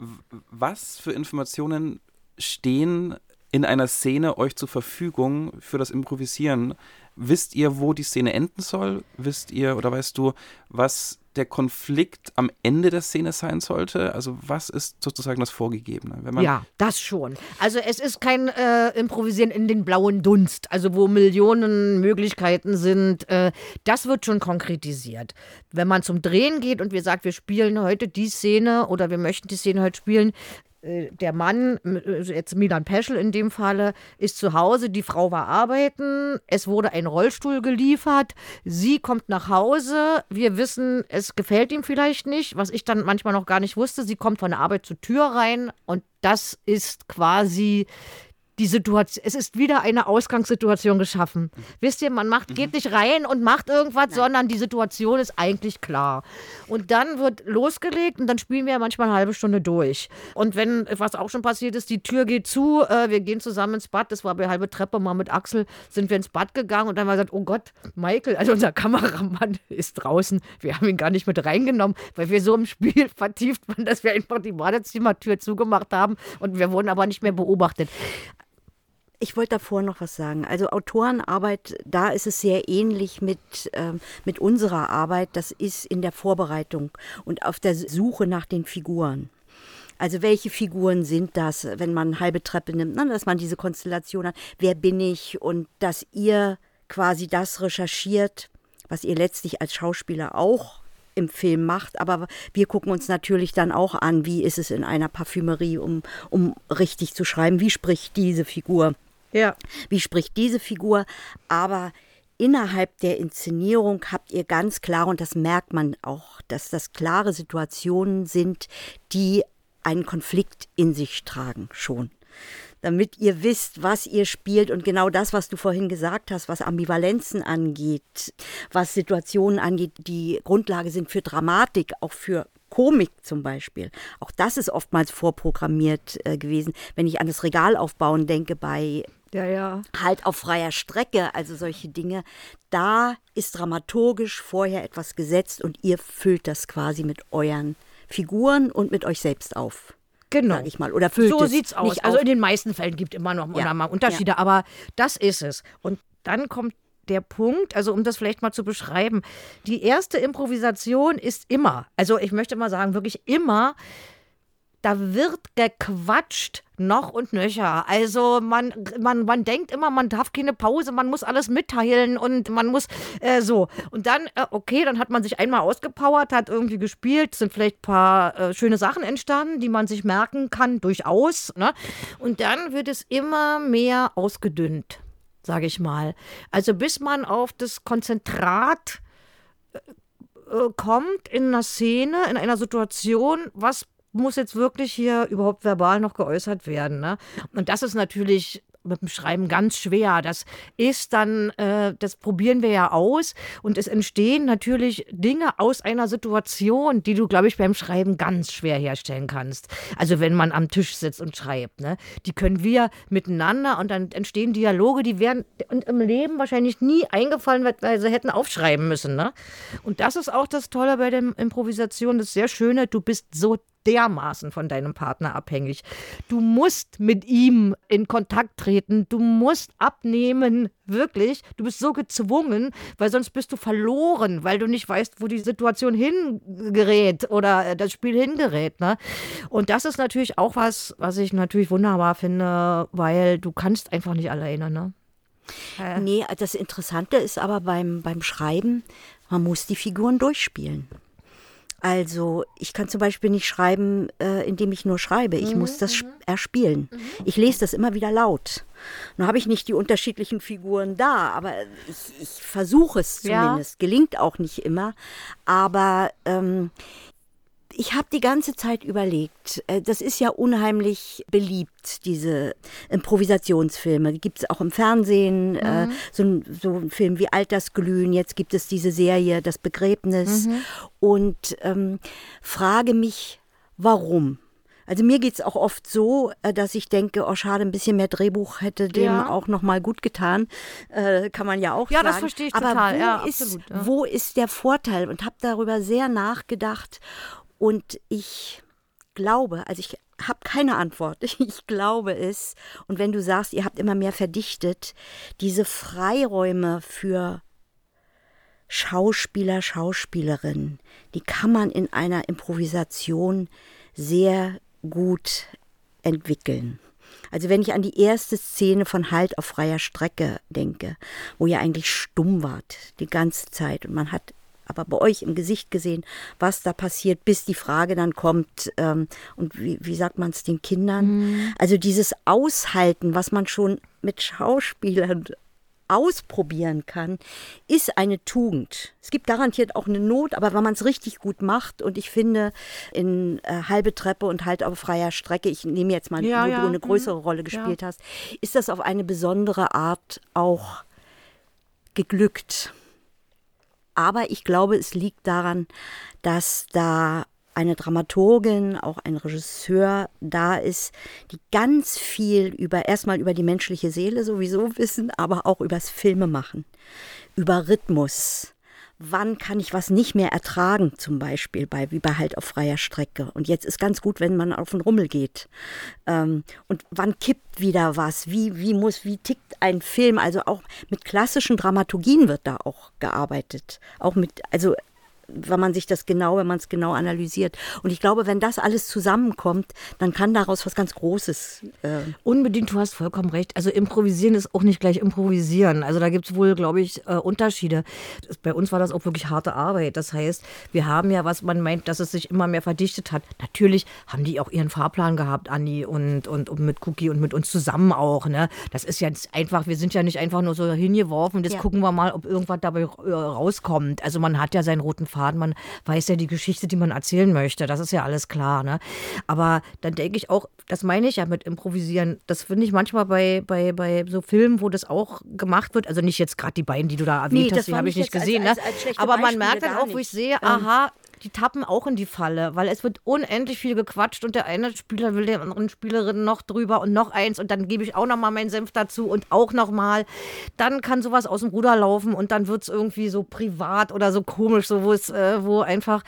was für Informationen stehen in einer Szene euch zur Verfügung für das Improvisieren? Wisst ihr, wo die Szene enden soll? Wisst ihr oder weißt du, was der Konflikt am Ende der Szene sein sollte? Also was ist sozusagen das Vorgegebene? ja, das schon. Also es ist kein äh, Improvisieren in den blauen Dunst, also wo Millionen Möglichkeiten sind. Äh, das wird schon konkretisiert. Wenn man zum Drehen geht und wir sagen, wir spielen heute die Szene oder wir möchten die Szene heute spielen, der Mann, äh, jetzt Milan Peschel in dem Falle, ist zu Hause, die Frau war arbeiten, es wurde ein Rollstuhl geliefert, sie kommt nach Hause, wir wissen, es gefällt ihm vielleicht nicht, was ich dann manchmal noch gar nicht wusste, sie kommt von der Arbeit zur Tür rein und das ist quasi die Situation, es ist wieder eine Ausgangssituation geschaffen. Wisst ihr, man macht, geht mhm. nicht rein und macht irgendwas, Nein. sondern die Situation ist eigentlich klar. Und dann wird losgelegt und dann spielen wir manchmal eine halbe Stunde durch. Und wenn, was auch schon passiert ist, die Tür geht zu, äh, wir gehen zusammen ins Bad, das war bei halbe Treppe, mal mit Axel sind wir ins Bad gegangen und dann haben wir gesagt, oh Gott, Michael, also unser Kameramann ist draußen. Wir haben ihn gar nicht mit reingenommen, weil wir so im Spiel vertieft waren, dass wir einfach die Badezimmertür zugemacht haben und wir wurden aber nicht mehr beobachtet. Ich wollte davor noch was sagen. Also Autorenarbeit, da ist es sehr ähnlich mit, äh, mit unserer Arbeit. Das ist in der Vorbereitung und auf der Suche nach den Figuren. Also welche Figuren sind das, wenn man halbe Treppe nimmt, ne? dass man diese Konstellation hat, wer bin ich und dass ihr quasi das recherchiert, was ihr letztlich als Schauspieler auch im Film macht. Aber wir gucken uns natürlich dann auch an, wie ist es in einer Parfümerie, um, um richtig zu schreiben, wie spricht diese Figur. Ja. Wie spricht diese Figur? Aber innerhalb der Inszenierung habt ihr ganz klar, und das merkt man auch, dass das klare Situationen sind, die einen Konflikt in sich tragen schon. Damit ihr wisst, was ihr spielt und genau das, was du vorhin gesagt hast, was Ambivalenzen angeht, was Situationen angeht, die Grundlage sind für Dramatik, auch für Komik zum Beispiel. Auch das ist oftmals vorprogrammiert äh, gewesen. Wenn ich an das Regalaufbauen denke bei Ja, ja. Halt auf freier Strecke, also solche Dinge. Da ist dramaturgisch vorher etwas gesetzt und ihr füllt das quasi mit euren Figuren und mit euch selbst auf. Genau. Sag ich mal. Oder füllt so es sieht's aus. nicht Also auf. in den meisten Fällen gibt immer noch Ja. mal Unterschiede, aber das ist es. Und dann kommt der Punkt, also um das vielleicht mal zu beschreiben, die erste Improvisation ist immer, also ich möchte mal sagen, wirklich immer, da wird gequatscht noch und nöcher. Also man, man, man denkt immer, man darf keine Pause, man muss alles mitteilen und man muss äh, so. Und dann, äh, okay, dann hat man sich einmal ausgepowert, hat irgendwie gespielt, sind vielleicht ein paar äh, schöne Sachen entstanden, die man sich merken kann, durchaus. Ne? Und dann wird es immer mehr ausgedünnt, sage ich mal. Also bis man auf das Konzentrat äh, kommt in einer Szene, in einer Situation, was muss jetzt wirklich hier überhaupt verbal noch geäußert werden. Ne? Und das ist natürlich mit dem Schreiben ganz schwer. Das ist dann, äh, das probieren wir ja aus und es entstehen natürlich Dinge aus einer Situation, die du, glaube ich, beim Schreiben ganz schwer herstellen kannst. Also wenn man am Tisch sitzt und schreibt, ne? die können wir miteinander und dann entstehen Dialoge, die wären und im Leben wahrscheinlich nie eingefallen, weil sie hätten aufschreiben müssen. Ne? Und das ist auch das Tolle bei der Improvisation, das sehr Schöne, du bist so dermaßen von deinem Partner abhängig. Du musst mit ihm in Kontakt treten, du musst abnehmen, wirklich. Du bist so gezwungen, weil sonst bist du verloren, weil du nicht weißt, wo die Situation hingerät oder das Spiel hingerät. Ne? Und das ist natürlich auch was, was ich natürlich wunderbar finde, weil du kannst einfach nicht alleine. Ne? Nee, das Interessante ist aber beim, beim Schreiben, man muss die Figuren durchspielen. Also ich kann zum Beispiel nicht schreiben, äh, indem ich nur schreibe. Ich muss das sp- erspielen. Ich lese das immer wieder laut. Nun habe ich nicht die unterschiedlichen Figuren da, aber ich, ich versuche es Ja. zumindest. Gelingt auch nicht immer. Aber ähm, ich habe die ganze Zeit überlegt, äh, das ist ja unheimlich beliebt, diese Improvisationsfilme. Gibt es auch im Fernsehen, äh, so, ein, so ein Film wie Altersglühen. Jetzt gibt es diese Serie Das Begräbnis. Und ähm, frage mich, warum? Also mir geht es auch oft so, äh, dass ich denke, oh schade, ein bisschen mehr Drehbuch hätte dem Ja. auch nochmal gut getan. Äh, kann man ja auch Ja, sagen. das verstehe ich Aber total. Wo, Ja, ist, absolut, ja. wo ist der Vorteil? Und habe darüber sehr nachgedacht. Und ich glaube, also ich habe keine Antwort. Ich glaube es. Und wenn du sagst, ihr habt immer mehr verdichtet, diese Freiräume für Schauspieler, Schauspielerinnen, die kann man in einer Improvisation sehr gut entwickeln. Also wenn ich an die erste Szene von Halt auf freier Strecke denke, wo ihr eigentlich stumm wart die ganze Zeit und man hat aber bei euch im Gesicht gesehen, was da passiert, bis die Frage dann kommt, ähm, und wie, wie sagt man es den Kindern? Also dieses Aushalten, was man schon mit Schauspielern ausprobieren kann, ist eine Tugend. Es gibt garantiert auch eine Not, aber wenn man es richtig gut macht und ich finde, in äh, halbe Treppe und halt auf freier Strecke, ich nehme jetzt mal, Ja, wo ja, du eine mhm. größere Rolle gespielt hast, ist das auf eine besondere Art auch geglückt. Aber ich glaube, es liegt daran, dass da eine Dramaturgin, auch ein Regisseur da ist, die ganz viel über erstmal über die menschliche Seele sowieso wissen, aber auch übers Filme machen, über Rhythmus. Wann kann ich was nicht mehr ertragen, zum Beispiel bei wie bei halt auf freier Strecke. Und jetzt ist ganz gut, wenn man auf den Rummel geht. Ähm, und wann kippt wieder was? Wie, wie muss, wie tickt ein Film? Also auch mit klassischen Dramaturgien wird da auch gearbeitet. Auch mit, also wenn man sich das genau, wenn man es genau analysiert. Und ich glaube, wenn das alles zusammenkommt, dann kann daraus was ganz Großes. Äh, Unbedingt, du hast vollkommen recht. Also improvisieren ist auch nicht gleich improvisieren. Also da gibt es wohl, glaube ich, äh, Unterschiede. Das, bei uns war das auch wirklich harte Arbeit. Das heißt, wir haben ja, was man meint, dass es sich immer mehr verdichtet hat. Natürlich haben die auch ihren Fahrplan gehabt, Andi und, und, und mit Cookie und mit uns zusammen auch. Ne? Das ist ja einfach, wir sind ja nicht einfach nur so hingeworfen. Jetzt Ja. gucken wir mal, ob irgendwas dabei äh, rauskommt. Also man hat ja seinen roten Faden, man weiß ja die Geschichte, die man erzählen möchte. Das ist ja alles klar. Ne? Aber dann denke ich auch, das meine ich ja mit Improvisieren. Das finde ich manchmal bei, bei, bei so Filmen, wo das auch gemacht wird. Also nicht jetzt gerade die beiden, die du da erwähnt Nee, hast, die habe ich nicht nicht jetzt als- gesehen. als- ne? als schlechte Aber man merkt dann auch, wo ich nicht. sehe, Ähm, aha, die tappen auch in die Falle, weil es wird unendlich viel gequatscht und der eine Spieler will der anderen Spielerin noch drüber und noch eins und dann gebe ich auch noch mal meinen Senf dazu und auch noch mal. Dann kann sowas aus dem Ruder laufen und dann wird es irgendwie so privat oder so komisch, so wo es, äh, wo einfach.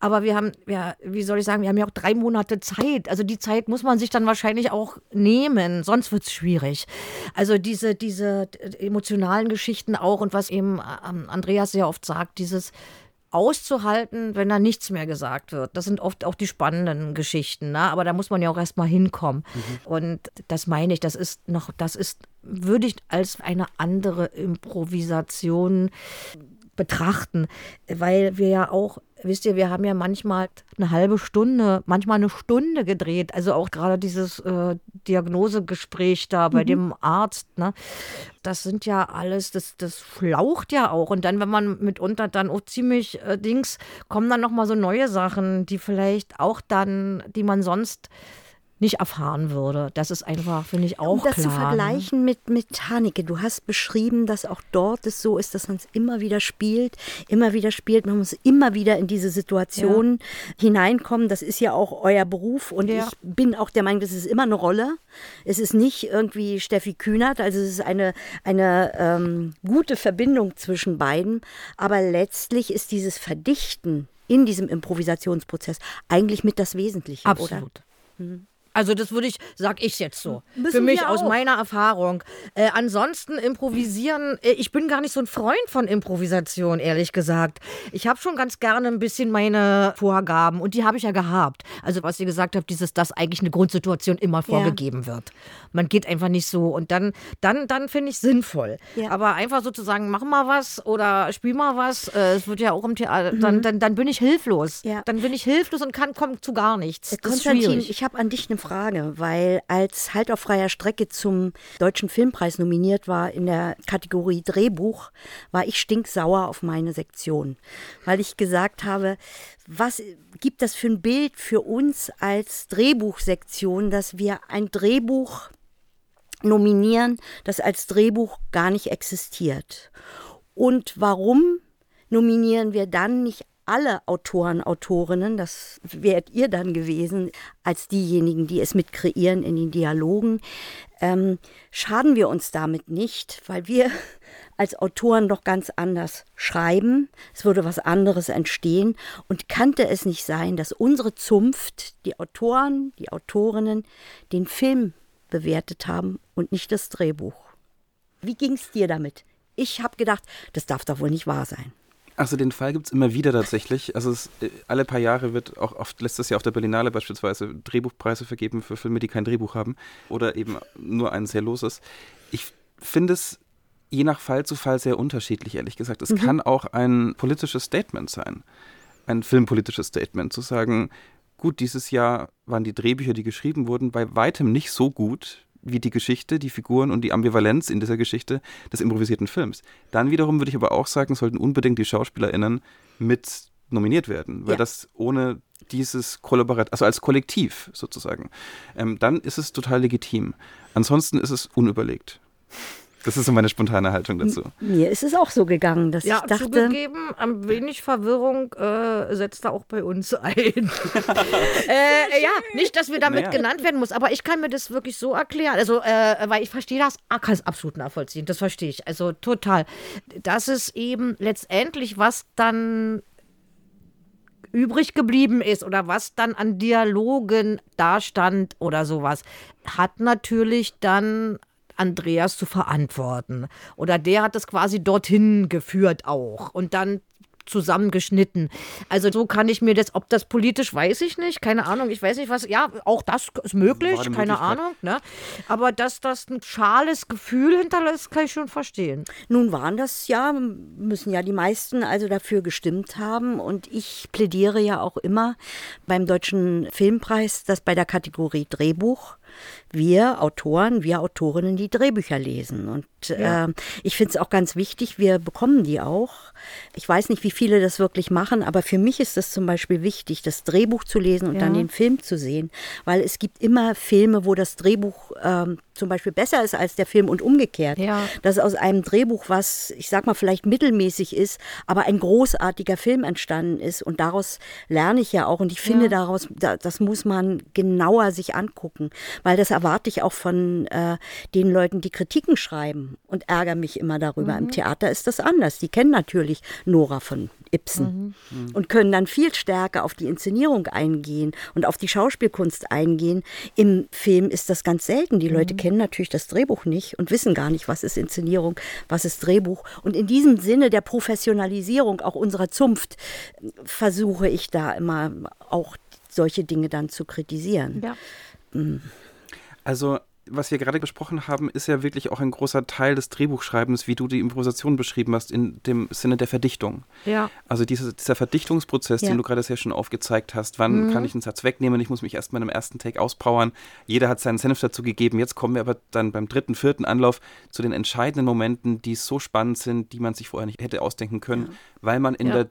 Aber wir haben, ja, wie soll ich sagen, wir haben ja auch drei Monate Zeit. Also die Zeit muss man sich dann wahrscheinlich auch nehmen, sonst wird es schwierig. Also diese, diese emotionalen Geschichten auch und was eben ähm, Andreas sehr oft sagt, dieses auszuhalten, wenn da nichts mehr gesagt wird. Das sind oft auch die spannenden Geschichten, ne? aber da muss man ja auch erstmal hinkommen. Mhm. Und das meine ich, das ist noch, das ist, würde ich als eine andere Improvisation betrachten, weil wir ja auch wisst ihr, wir haben ja manchmal eine halbe Stunde, manchmal eine Stunde gedreht. Also auch gerade dieses äh, Diagnosegespräch da bei mhm. dem Arzt. Ne? Das sind ja alles, das, das flaucht ja auch. Und dann, wenn man mitunter dann auch ziemlich äh, Dings, kommen dann nochmal so neue Sachen, die vielleicht auch dann, die man sonst nicht erfahren würde. Das ist einfach, finde ich, auch um das klar. zu ne? vergleichen mit, mit Haneke. Du hast beschrieben, dass auch dort es so ist, dass man es immer wieder spielt, immer wieder spielt. Man muss immer wieder in diese Situation ja. hineinkommen. Das ist ja auch euer Beruf und ja. ich bin auch der Meinung, das ist immer eine Rolle. Es ist nicht irgendwie Steffi Kühnert, also es ist eine, eine ähm, gute Verbindung zwischen beiden. Aber letztlich ist dieses Verdichten in diesem Improvisationsprozess eigentlich mit das Wesentliche, Absolut. oder? Mhm. Also das würde ich, sag ich jetzt so. Müssen Für mich aus meiner Erfahrung. Äh, ansonsten improvisieren, äh, ich bin gar nicht so ein Freund von Improvisation, ehrlich gesagt. Ich habe schon ganz gerne ein bisschen meine Vorgaben und die habe ich ja gehabt. Also was ihr gesagt habt, dieses, dass eigentlich eine Grundsituation immer vorgegeben ja. wird. Man geht einfach nicht so und dann, dann, dann finde ich sinnvoll. Ja. Aber einfach sozusagen, mach mal was oder spiel mal was. Äh, es wird ja auch im Theater, mhm. dann, dann, dann bin ich hilflos. Ja. Dann bin ich hilflos und kann kommen zu gar nichts. Das Konstantin, ich habe an dich eine Frage, weil als Halt auf freier Strecke zum Deutschen Filmpreis nominiert war in der Kategorie Drehbuch, war ich stinksauer auf meine Sektion, weil ich gesagt habe, was gibt das für ein Bild für uns als Drehbuchsektion, dass wir ein Drehbuch nominieren, das als Drehbuch gar nicht existiert? Und warum nominieren wir dann nicht alle Autoren, Autorinnen, das wärt ihr dann gewesen, als diejenigen, die es mit kreieren in den Dialogen, ähm, schaden wir uns damit nicht, weil wir als Autoren doch ganz anders schreiben. Es würde was anderes entstehen. Und kannte es nicht sein, dass unsere Zunft, die Autoren, die Autorinnen, den Film bewertet haben und nicht das Drehbuch? Wie ging es dir damit? Ich habe gedacht, das darf doch wohl nicht wahr sein. Also den Fall gibt es immer wieder tatsächlich. Also es, äh, alle paar Jahre wird auch oft letztes Jahr auf der Berlinale beispielsweise Drehbuchpreise vergeben für Filme, die kein Drehbuch haben oder eben nur ein sehr loses. Ich finde es je nach Fall zu Fall sehr unterschiedlich, ehrlich gesagt. Es mhm. kann auch ein politisches Statement sein, ein filmpolitisches Statement, zu sagen, gut, dieses Jahr waren die Drehbücher, die geschrieben wurden, bei weitem nicht so gut wie die Geschichte, die Figuren und die Ambivalenz in dieser Geschichte des improvisierten Films. Dann wiederum würde ich aber auch sagen, sollten unbedingt die SchauspielerInnen mit nominiert werden, weil ja. das ohne dieses Kollaborat, also als Kollektiv sozusagen, ähm, dann ist es total legitim. Ansonsten ist es unüberlegt. Das ist so meine spontane Haltung dazu. Mir ist es auch so gegangen, dass ja, ich dachte. Zugegeben, ein wenig Verwirrung äh, setzt da auch bei uns ein. äh, ja, nicht, dass wir damit naja. genannt werden muss, aber ich kann mir das wirklich so erklären. Also, äh, weil ich verstehe das, ah, kann es absolut nachvollziehen. Das verstehe ich. Also total. Das ist eben letztendlich, was dann übrig geblieben ist oder was dann an Dialogen dastand oder sowas, hat natürlich dann Andreas zu verantworten. Oder der hat es quasi dorthin geführt auch. Und dann zusammengeschnitten. Also so kann ich mir das, ob das politisch, weiß ich nicht, keine Ahnung, ich weiß nicht was, ja, auch das ist möglich, keine Ahnung, ne? aber dass das ein schales Gefühl hinterlässt, kann ich schon verstehen. Nun waren das ja, müssen ja die meisten also dafür gestimmt haben und ich plädiere ja auch immer beim Deutschen Filmpreis, dass bei der Kategorie Drehbuch wir Autoren, wir Autorinnen die Drehbücher lesen. Und ja. äh, ich finde es auch ganz wichtig, wir bekommen die auch. Ich weiß nicht, wie viele das wirklich machen, aber für mich ist es zum Beispiel wichtig, das Drehbuch zu lesen und ja. dann den Film zu sehen, weil es gibt immer Filme, wo das Drehbuch ähm, zum Beispiel besser ist als der Film und umgekehrt. Ja. Dass aus einem Drehbuch, was ich sag mal vielleicht mittelmäßig ist, aber ein großartiger Film entstanden ist und daraus lerne ich ja auch und ich finde daraus, das muss man genauer sich angucken, weil das erwarte ich auch von äh, den Leuten, die Kritiken schreiben und ärgere mich immer darüber. Mhm. Im Theater ist das anders. Die kennen natürlich Nora von Ibsen mhm. und können dann viel stärker auf die Inszenierung eingehen und auf die Schauspielkunst eingehen. Im Film ist das ganz selten. Die Leute mhm. kennen natürlich das Drehbuch nicht und wissen gar nicht, was ist Inszenierung, was ist Drehbuch. Und in diesem Sinne der Professionalisierung auch unserer Zunft versuche ich da immer auch solche Dinge dann zu kritisieren. Ja. Mhm. Also was wir gerade gesprochen haben, ist ja wirklich auch ein großer Teil des Drehbuchschreibens, wie du die Improvisation beschrieben hast, in dem Sinne der Verdichtung. Ja. Also diese, dieser Verdichtungsprozess, ja. den du gerade sehr schön aufgezeigt hast. Wann mhm. kann ich einen Satz wegnehmen? Ich muss mich erstmal im ersten Take auspowern. Jeder hat seinen Senf dazu gegeben. Jetzt kommen wir aber dann beim dritten, vierten Anlauf zu den entscheidenden Momenten, die so spannend sind, die man sich vorher nicht hätte ausdenken können, ja. weil man in der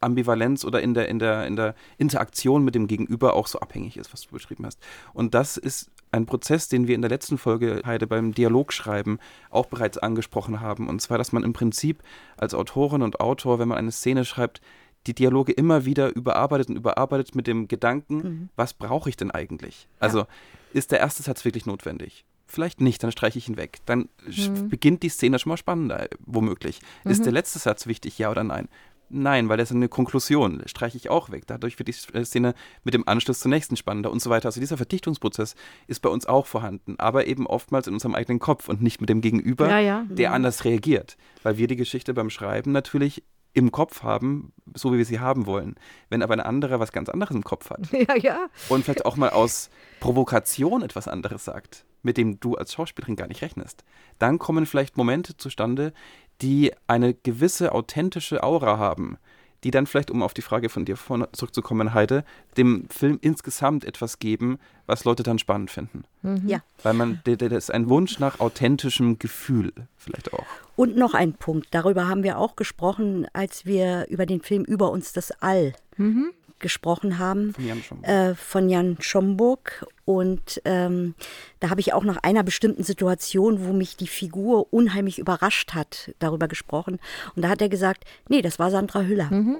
Ambivalenz oder in der, in, der, in der Interaktion mit dem Gegenüber auch so abhängig ist, was du beschrieben hast. Und das ist ein Prozess, den wir in der letzten Folge, Heide, beim Dialogschreiben auch bereits angesprochen haben. Und zwar, dass man im Prinzip als Autorin und Autor, wenn man eine Szene schreibt, die Dialoge immer wieder überarbeitet und überarbeitet mit dem Gedanken, mhm. was brauche ich denn eigentlich? Also ja. ist der erste Satz wirklich notwendig? Vielleicht nicht, dann streiche ich ihn weg. Dann mhm. beginnt die Szene schon mal spannender, womöglich. Mhm. Ist der letzte Satz wichtig, ja oder nein? Nein, weil das ist eine Konklusion, streiche ich auch weg. Dadurch wird die Szene mit dem Anschluss zur nächsten spannender und so weiter. Also dieser Verdichtungsprozess ist bei uns auch vorhanden, aber eben oftmals in unserem eigenen Kopf und nicht mit dem Gegenüber, ja, ja. der anders reagiert. Weil wir die Geschichte beim Schreiben natürlich im Kopf haben, so wie wir sie haben wollen. Wenn aber ein anderer was ganz anderes im Kopf hat ja, ja. und vielleicht auch mal aus Provokation etwas anderes sagt, mit dem du als Schauspielerin gar nicht rechnest, dann kommen vielleicht Momente zustande, die eine gewisse authentische Aura haben, die dann vielleicht, um auf die Frage von dir zurückzukommen, Heide, dem Film insgesamt etwas geben, was Leute dann spannend finden. Mhm. Ja. Weil man, das ist ein Wunsch nach authentischem Gefühl vielleicht auch. Und noch ein Punkt, darüber haben wir auch gesprochen, als wir über den Film Über uns das All mhm gesprochen haben. Von Jan Schomburg. Äh, von Jan Schomburg. Und ähm, da habe ich auch nach einer bestimmten Situation, wo mich die Figur unheimlich überrascht hat, darüber gesprochen. Und da hat er gesagt, nee, das war Sandra Hüller. Mhm.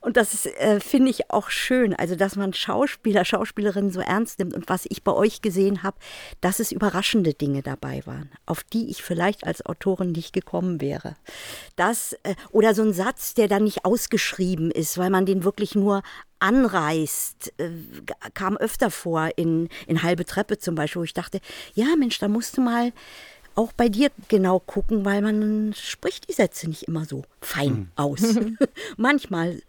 Und das äh, finde ich auch schön, also dass man Schauspieler, Schauspielerinnen so ernst nimmt. Und was ich bei euch gesehen habe, dass es überraschende Dinge dabei waren, auf die ich vielleicht als Autorin nicht gekommen wäre. Das, äh, oder so ein Satz, der dann nicht ausgeschrieben ist, weil man den wirklich nur anreißt, äh, kam öfter vor in, in Halbe Treppe zum Beispiel, wo ich dachte, ja Mensch, da musst du mal auch bei dir genau gucken, weil man spricht die Sätze nicht immer so fein mhm. aus. Manchmal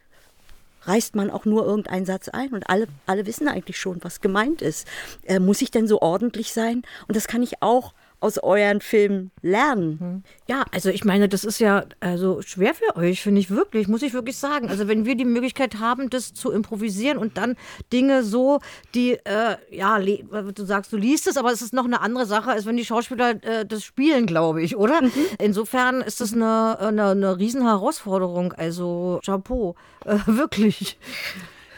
reißt man auch nur irgendeinen Satz ein und alle, alle wissen eigentlich schon, was gemeint ist. Äh, muss ich denn so ordentlich sein? Und das kann ich auch aus euren Filmen lernen. Hm. Ja, also ich meine, das ist ja also schwer für euch, finde ich wirklich, muss ich wirklich sagen. Also wenn wir die Möglichkeit haben, das zu improvisieren und dann Dinge so, die, äh, ja, du sagst, du liest es, aber es ist noch eine andere Sache, als wenn die Schauspieler äh, das spielen, glaube ich, oder? Mhm. Insofern ist das eine, eine, eine Riesenherausforderung. Also Chapeau, äh, wirklich.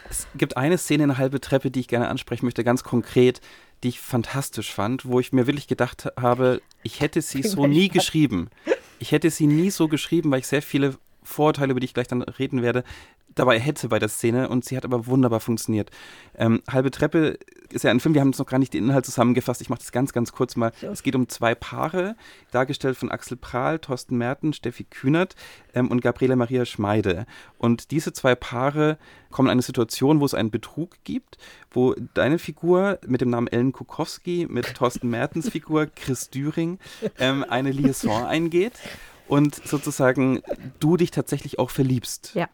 Es gibt eine Szene in der halbe Treppe, die ich gerne ansprechen möchte, ganz konkret die ich fantastisch fand, wo ich mir wirklich gedacht habe, ich hätte sie so nie geschrieben. Ich hätte sie nie so geschrieben, weil ich sehr viele Vorurteile, über die ich gleich dann reden werde, dabei hätte bei der Szene und sie hat aber wunderbar funktioniert. Ähm, Halbe Treppe ist ja ein Film, wir haben jetzt noch gar nicht den Inhalt zusammengefasst. Ich mache das ganz, ganz kurz mal. Es geht um zwei Paare, dargestellt von Axel Prahl, Thorsten Merten, Steffi Kühnert ähm, und Gabriele Maria Schmeide. Und diese zwei Paare kommen in eine Situation, wo es einen Betrug gibt, wo deine Figur mit dem Namen Ellen Kukowski mit Thorsten Mertens Figur Chris Düring ähm, eine Liaison eingeht und sozusagen du dich tatsächlich auch verliebst. Ja.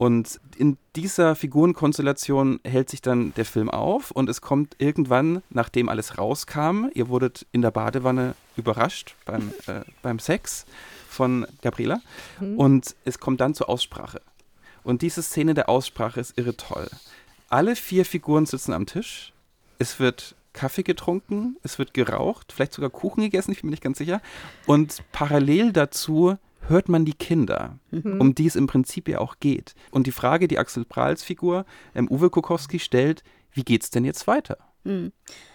Und in dieser Figurenkonstellation hält sich dann der Film auf und es kommt irgendwann, nachdem alles rauskam, ihr wurdet in der Badewanne überrascht beim, äh, beim Sex von Gabriela mhm. und es kommt dann zur Aussprache. Und diese Szene der Aussprache ist irre toll. Alle vier Figuren sitzen am Tisch. Es wird Kaffee getrunken, es wird geraucht, vielleicht sogar Kuchen gegessen, ich bin mir nicht ganz sicher. Und parallel dazu hört man die Kinder, mhm. um die es im Prinzip ja auch geht. Und die Frage, die Axel Prahls Figur, ähm, Uwe Kukowski, stellt, wie geht es denn jetzt weiter? Mhm.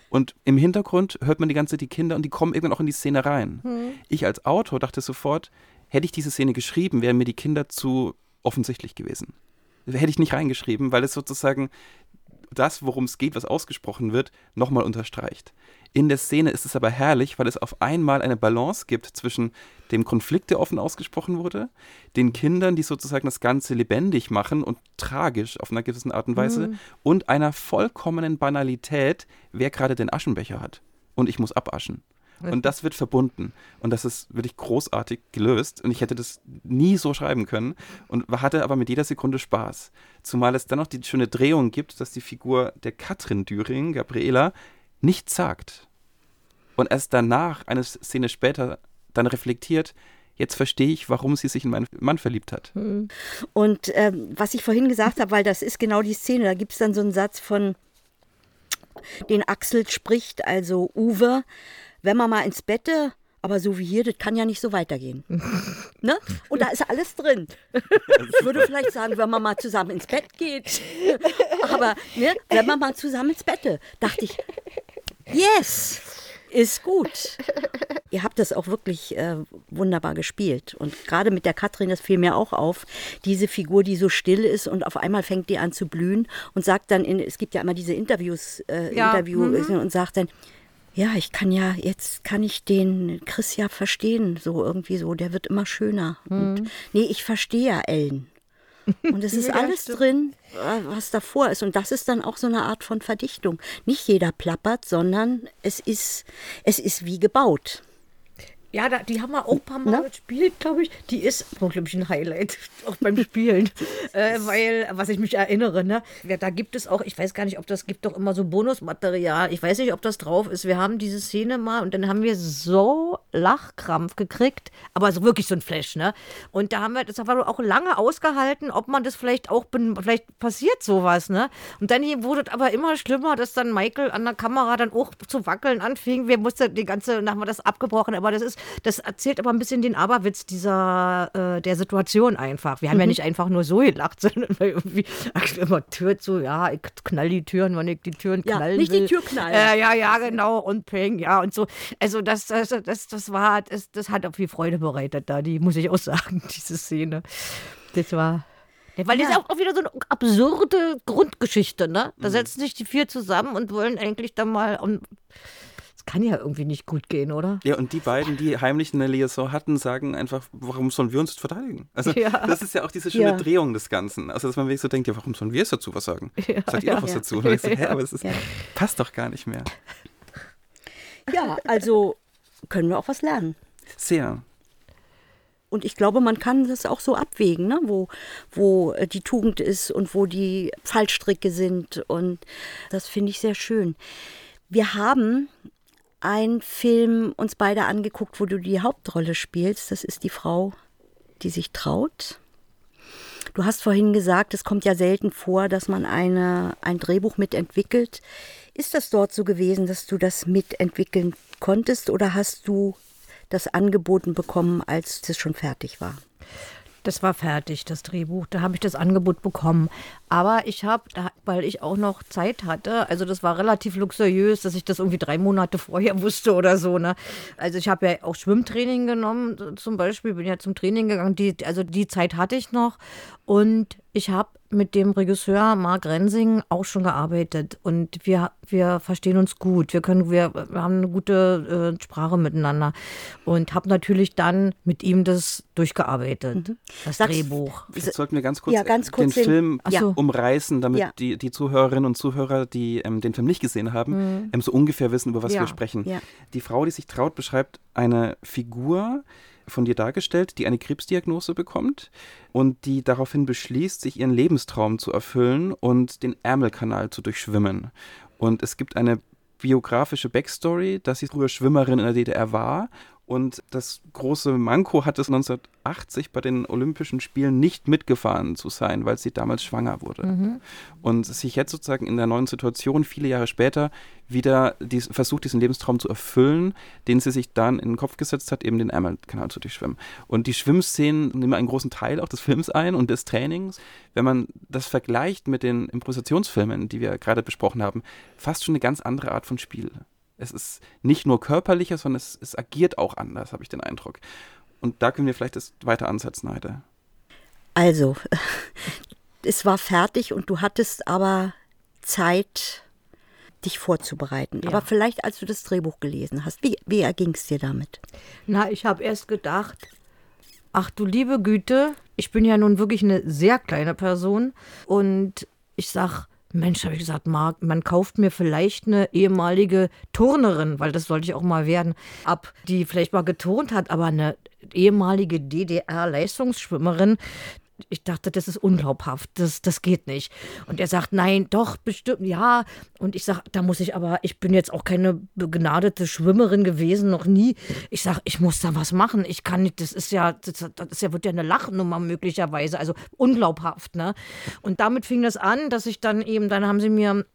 Und im Hintergrund hört man die ganze Zeit die Kinder und die kommen irgendwann auch in die Szene rein. Mhm. Ich als Autor dachte sofort, hätte ich diese Szene geschrieben, wären mir die Kinder zu offensichtlich gewesen. Hätte ich nicht reingeschrieben, weil es sozusagen das, worum es geht, was ausgesprochen wird, nochmal unterstreicht. In der Szene ist es aber herrlich, weil es auf einmal eine Balance gibt zwischen dem Konflikt, der offen ausgesprochen wurde, den Kindern, die sozusagen das Ganze lebendig machen und tragisch auf einer gewissen Art und Weise, mhm. und einer vollkommenen Banalität, wer gerade den Aschenbecher hat. Und ich muss abaschen. Und das wird verbunden. Und das ist wirklich großartig gelöst. Und ich hätte das nie so schreiben können. Und hatte aber mit jeder Sekunde Spaß. Zumal es dann noch die schöne Drehung gibt, dass die Figur der Katrin Düring, Gabriela, nichts sagt. Und erst danach, eine Szene später, dann reflektiert, jetzt verstehe ich, warum sie sich in meinen Mann verliebt hat. Hm. Und ähm, was ich vorhin gesagt habe, weil das ist genau die Szene, da gibt es dann so einen Satz von, den Axel spricht, also Uwe, wenn man mal ins Bett, aber so wie hier, das kann ja nicht so weitergehen. ne? Und da ist alles drin. Ich würde vielleicht sagen, wenn man mal zusammen ins Bett geht. aber ne, wenn man mal zusammen ins Bett, dachte ich, yes, ist gut. Ihr habt das auch wirklich äh, wunderbar gespielt. Und gerade mit der Katrin, das fiel mir auch auf, diese Figur, die so still ist und auf einmal fängt die an zu blühen und sagt dann, in, es gibt ja immer diese Interviews, äh, ja. Interview mhm. und sagt dann, ja, ich kann ja, jetzt kann ich den Chris ja verstehen, so irgendwie so, der wird immer schöner. Mhm. Und, nee, ich verstehe ja Ellen. Und es ist alles drin, was davor ist. Und das ist dann auch so eine Art von Verdichtung. Nicht jeder plappert, sondern es ist, es ist wie gebaut. Ja, da, die haben wir auch ein paar Mal Na? gespielt, glaube ich. Die ist, glaube ich, ein Highlight, auch beim Spielen. äh, weil, was ich mich erinnere, ne? Ja, da gibt es auch, ich weiß gar nicht, ob das gibt doch immer so Bonusmaterial. Ich weiß nicht, ob das drauf ist. Wir haben diese Szene mal und dann haben wir so Lachkrampf gekriegt, aber so wirklich so ein Flash, ne? Und da haben wir das aber auch lange ausgehalten, ob man das vielleicht auch, vielleicht passiert sowas, ne? Und dann wurde es aber immer schlimmer, dass dann Michael an der Kamera dann auch zu wackeln anfing. Wir mussten die ganze, haben wir das abgebrochen, aber das ist das erzählt aber ein bisschen den Aberwitz dieser, äh, der Situation einfach. Wir haben mhm. ja nicht einfach nur so gelacht, sondern irgendwie immer Tür zu, ja, ich knall die Türen, wenn ich die Türen ja, knallen nicht will. die Tür knallen. Äh, ja, ja, genau, und ping, ja, und so. Also das, das, das, das war, das, das hat auch viel Freude bereitet da, die muss ich auch sagen, diese Szene. Das war... Ja, weil ja. das ist auch wieder so eine absurde Grundgeschichte, ne? Da mhm. setzen sich die vier zusammen und wollen eigentlich dann mal um, kann ja irgendwie nicht gut gehen, oder? Ja, und die beiden, die heimlich eine Liaison hatten, sagen einfach, warum sollen wir uns verteidigen? Also ja. das ist ja auch diese schöne ja. Drehung des Ganzen. Also dass man wirklich so denkt, ja, warum sollen wir jetzt dazu was sagen? Ja, Sagt ihr doch was dazu? Und ich so, hä, aber das ist, passt doch gar nicht mehr. Ja, also können wir auch was lernen. Sehr. Und ich glaube, man kann das auch so abwägen, ne? wo, wo äh, die Tugend ist und wo die Fallstricke sind. Und das finde ich sehr schön. Wir haben einen Film uns beide angeguckt, wo du die Hauptrolle spielst. Das ist die Frau, die sich traut. Du hast vorhin gesagt, es kommt ja selten vor, dass man eine, ein Drehbuch mitentwickelt. Ist das dort so gewesen, dass du das mitentwickeln konntest oder hast du das angeboten bekommen, als es schon fertig war? Das war fertig, das Drehbuch. Da habe ich das Angebot bekommen. Aber ich habe, weil ich auch noch Zeit hatte, also das war relativ luxuriös, dass ich das irgendwie drei Monate vorher wusste oder so. Ne? Also ich habe ja auch Schwimmtraining genommen, zum Beispiel, bin ja zum Training gegangen. Die, also die Zeit hatte ich noch. Und ich habe mit dem Regisseur Marc Rensing auch schon gearbeitet und wir, wir verstehen uns gut. Wir können, wir, wir haben eine gute äh, Sprache miteinander und habe natürlich dann mit ihm das durchgearbeitet, mhm. das Sag's, Drehbuch. Jetzt sollten wir ganz kurz, ja, ganz kurz den, den Film so. Umreißen, damit ja. die, die Zuhörerinnen und Zuhörer, die ähm, den Film nicht gesehen haben, mhm. ähm, so ungefähr wissen, über was ja. wir sprechen. Die Frau, die sich traut, beschreibt eine Figur, von dir dargestellt, die eine Krebsdiagnose bekommt und die daraufhin beschließt, sich ihren Lebenstraum zu erfüllen und den Ärmelkanal zu durchschwimmen. Und es gibt eine biografische Backstory, dass sie früher Schwimmerin in der DDR war Und das große Manko hat es 1980 bei den Olympischen Spielen nicht mitgefahren zu sein, weil sie damals schwanger wurde. Mhm. Und sich jetzt sozusagen in der neuen Situation, viele Jahre später, wieder dies, versucht, diesen Lebenstraum zu erfüllen, den sie sich dann in den Kopf gesetzt hat, eben den Ärmelkanal zu durchschwimmen. Und die Schwimmszenen nehmen einen großen Teil auch des Films ein und des Trainings. Wenn man das vergleicht mit den Improvisationsfilmen, die wir gerade besprochen haben, fast schon eine ganz andere Art von Spiel. Es ist nicht nur körperlicher, sondern es, es agiert auch anders, habe ich den Eindruck. Und da können wir vielleicht das weiter ansetzen, Heide. Also, es war fertig und du hattest aber Zeit, dich vorzubereiten. Ja. Aber vielleicht, als du das Drehbuch gelesen hast, wie, wie erging es dir damit? Na, ich habe erst gedacht, ach du liebe Güte, ich bin ja nun wirklich eine sehr kleine Person und ich sage, Mensch, habe ich gesagt, Marc, man kauft mir vielleicht eine ehemalige Turnerin, weil das sollte ich auch mal werden, ab, die vielleicht mal geturnt hat, aber eine ehemalige DDR-Leistungsschwimmerin, ich dachte, das ist unglaubhaft, das, das geht nicht. Und er sagt, nein, doch, bestimmt, ja. Und ich sage, da muss ich aber, ich bin jetzt auch keine begnadete Schwimmerin gewesen, noch nie. Ich sage, ich muss da was machen. Ich kann nicht, das ist ja, das, das ist ja, wird ja eine Lachnummer möglicherweise, also unglaubhaft, ne? Und damit fing das an, dass ich dann eben, dann haben sie mir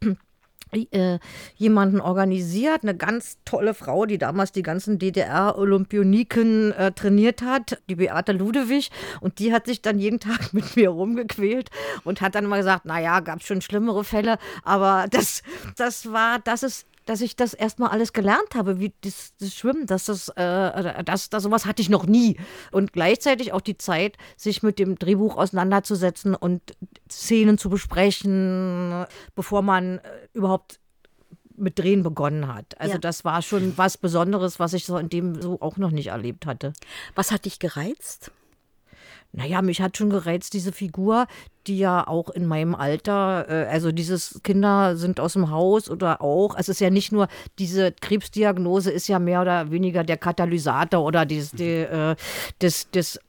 äh, jemanden organisiert, eine ganz tolle Frau, die damals die ganzen DDR-Olympioniken äh, trainiert hat, die Beate Ludewig. Und die hat sich dann jeden Tag mit mir rumgequält und hat dann mal gesagt, naja, gab es schon schlimmere Fälle, aber das, das war, das ist dass ich das erstmal alles gelernt habe, wie das, das Schwimmen, dass das, äh, das, das, sowas hatte ich noch nie. Und gleichzeitig auch die Zeit, sich mit dem Drehbuch auseinanderzusetzen und Szenen zu besprechen, bevor man äh, überhaupt mit Drehen begonnen hat. Also ja. das war schon was Besonderes, was ich so in dem so auch noch nicht erlebt hatte. Was hat dich gereizt? Naja, mich hat schon gereizt, diese Figur, die ja auch in meinem Alter, äh, also dieses Kinder sind aus dem Haus oder auch, es ist ja nicht nur, diese Krebsdiagnose ist ja mehr oder weniger der Katalysator oder die, äh, des, des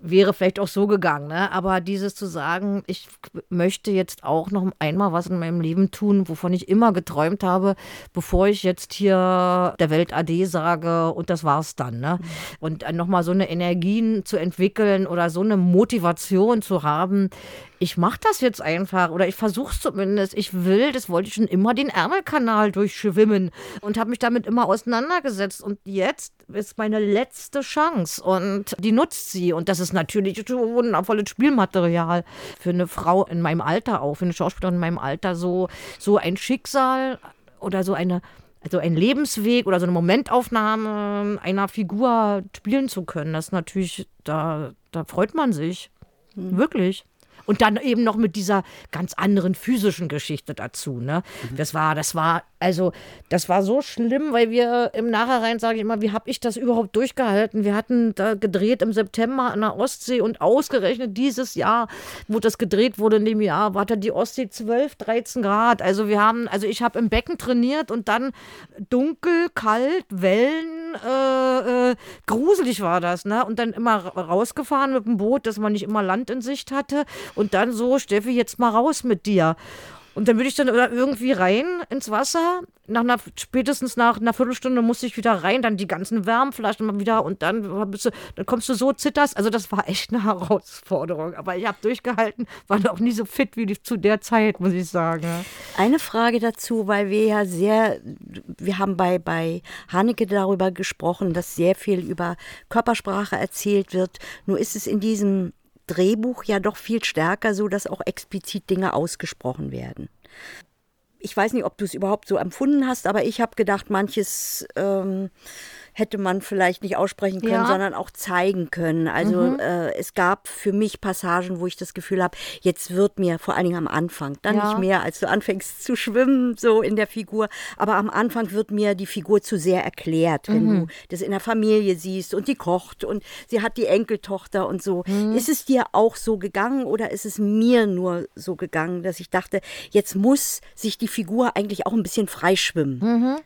wäre vielleicht auch so gegangen, ne? aber dieses zu sagen, ich möchte jetzt auch noch einmal was in meinem Leben tun, wovon ich immer geträumt habe, bevor ich jetzt hier der Welt Ade sage und das war's dann. Ne? Und nochmal so eine Energien zu entwickeln oder so eine Motivation zu haben, ich mache das jetzt einfach oder ich versuche es zumindest. Ich will, das wollte ich schon immer, den Ärmelkanal durchschwimmen und habe mich damit immer auseinandergesetzt. Und jetzt ist meine letzte Chance und die nutzt sie. Und das ist natürlich wundervolles Spielmaterial für eine Frau in meinem Alter auch, für eine Schauspielerin in meinem Alter. So, so ein Schicksal oder so eine also ein Lebensweg oder so eine Momentaufnahme einer Figur spielen zu können, das natürlich, da, da freut man sich. Mhm. Wirklich. Und dann eben noch mit dieser ganz anderen physischen Geschichte dazu. Ne? Mhm. Das war, das war, also, das war so schlimm, weil wir im Nachhinein, sage ich immer, wie habe ich das überhaupt durchgehalten? Wir hatten da gedreht im September an der Ostsee und ausgerechnet dieses Jahr, wo das gedreht wurde in dem Jahr, war da die Ostsee 12, 13 Grad. Also wir haben, also ich habe im Becken trainiert und dann dunkel, kalt, Wellen, äh, äh, gruselig war das, ne? Und dann immer rausgefahren mit dem Boot, dass man nicht immer Land in Sicht hatte und dann so, Steffi, jetzt mal raus mit dir. Und dann würde ich dann irgendwie rein ins Wasser. Nach einer, spätestens nach einer Viertelstunde musste ich wieder rein, dann die ganzen Wärmflaschen mal wieder und dann, du, dann kommst du so, zitterst. Also das war echt eine Herausforderung. Aber ich habe durchgehalten, war noch nie so fit wie zu der Zeit, muss ich sagen. Eine Frage dazu, weil wir ja sehr, wir haben bei, bei Haneke darüber gesprochen, dass sehr viel über Körpersprache erzählt wird. Nur ist es in diesem Drehbuch ja doch viel stärker so, dass auch explizit Dinge ausgesprochen werden. Ich weiß nicht, ob du es überhaupt so empfunden hast, aber ich habe gedacht, manches ähm, hätte man vielleicht nicht aussprechen können, ja. sondern auch zeigen können. Also mhm. äh, es gab für mich Passagen, wo ich das Gefühl habe, jetzt wird mir vor allen Dingen am Anfang, dann ja. nicht mehr, als du anfängst zu schwimmen, so in der Figur, aber am Anfang wird mir die Figur zu sehr erklärt, wenn mhm. du das in der Familie siehst und die kocht und sie hat die Enkeltochter und so. Mhm. Ist es dir auch so gegangen oder ist es mir nur so gegangen, dass ich dachte, jetzt muss sich die Figur eigentlich auch ein bisschen freischwimmen? Mhm.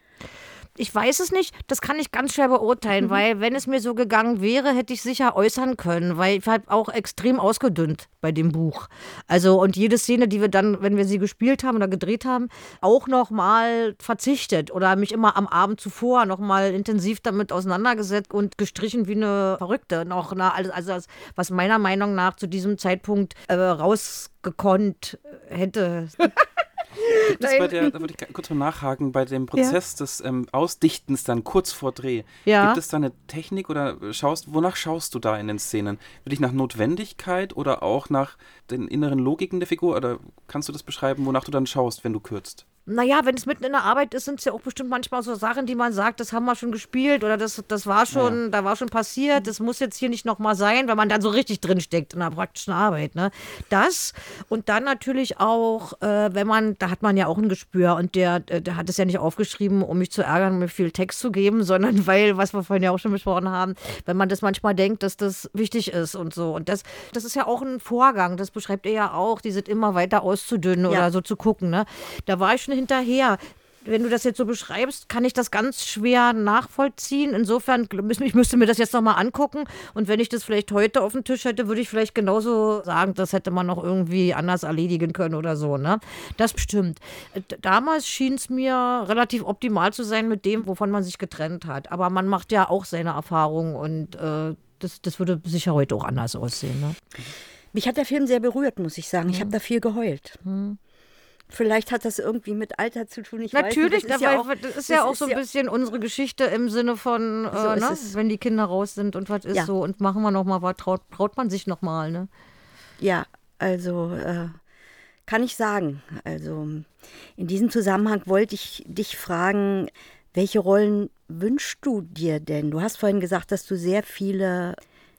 Ich weiß es nicht, das kann ich ganz schwer beurteilen, mhm. weil wenn es mir so gegangen wäre, hätte ich sicher äußern können, weil ich habe auch extrem ausgedünnt bei dem Buch. Also und jede Szene, die wir dann, wenn wir sie gespielt haben oder gedreht haben, auch noch mal verzichtet oder mich immer am Abend zuvor noch mal intensiv damit auseinandergesetzt und gestrichen wie eine Verrückte. Noch, na, also was meiner Meinung nach zu diesem Zeitpunkt äh, rausgekonnt hätte. Bei der, da würde ich kurz mal nachhaken, bei dem Prozess ja. des ähm, Ausdichtens dann kurz vor Dreh, ja. gibt es da eine Technik oder schaust, wonach schaust du da in den Szenen? Will ich nach Notwendigkeit oder auch nach den inneren Logiken der Figur? Oder kannst du das beschreiben, wonach du dann schaust, wenn du kürzt? Naja, wenn es mitten in der Arbeit ist, sind es ja auch bestimmt manchmal so Sachen, die man sagt, das haben wir schon gespielt oder das, das war schon, ja. da war schon passiert, das muss jetzt hier nicht nochmal sein, weil man dann so richtig drinsteckt in der praktischen Arbeit. Ne? Das und dann natürlich auch, äh, wenn man, da hat man ja auch ein Gespür und der, äh, der hat es ja nicht aufgeschrieben, um mich zu ärgern, mir viel Text zu geben, sondern weil, was wir vorhin ja auch schon besprochen haben, wenn man das manchmal denkt, dass das wichtig ist und so. Und das, das ist ja auch ein Vorgang, das beschreibt er ja auch, die sind immer weiter auszudünnen ja. oder so zu gucken. Ne? Da war ich schon hinterher. Wenn du das jetzt so beschreibst, kann ich das ganz schwer nachvollziehen. Insofern, ich müsste mir das jetzt nochmal angucken. Und wenn ich das vielleicht heute auf dem Tisch hätte, würde ich vielleicht genauso sagen, das hätte man noch irgendwie anders erledigen können oder so. Ne? Das bestimmt. Damals schien es mir relativ optimal zu sein mit dem, wovon man sich getrennt hat. Aber man macht ja auch seine Erfahrungen und äh, das, das würde sicher heute auch anders aussehen. Ne? Mich hat der Film sehr berührt, muss ich sagen. Ich habe da viel geheult. Hm. Vielleicht hat das irgendwie mit Alter zu tun. Ich Natürlich, weiß, das, ist ja auch, das ist ja auch so ein bisschen unsere Geschichte im Sinne von, so äh, ne? wenn die Kinder raus sind und was ist ja. so und machen wir noch mal was, traut, traut man sich noch mal, ne? Ja, also äh, kann ich sagen. Also in diesem Zusammenhang wollte ich dich fragen, welche Rollen wünschst du dir denn? Du hast vorhin gesagt, dass du sehr viele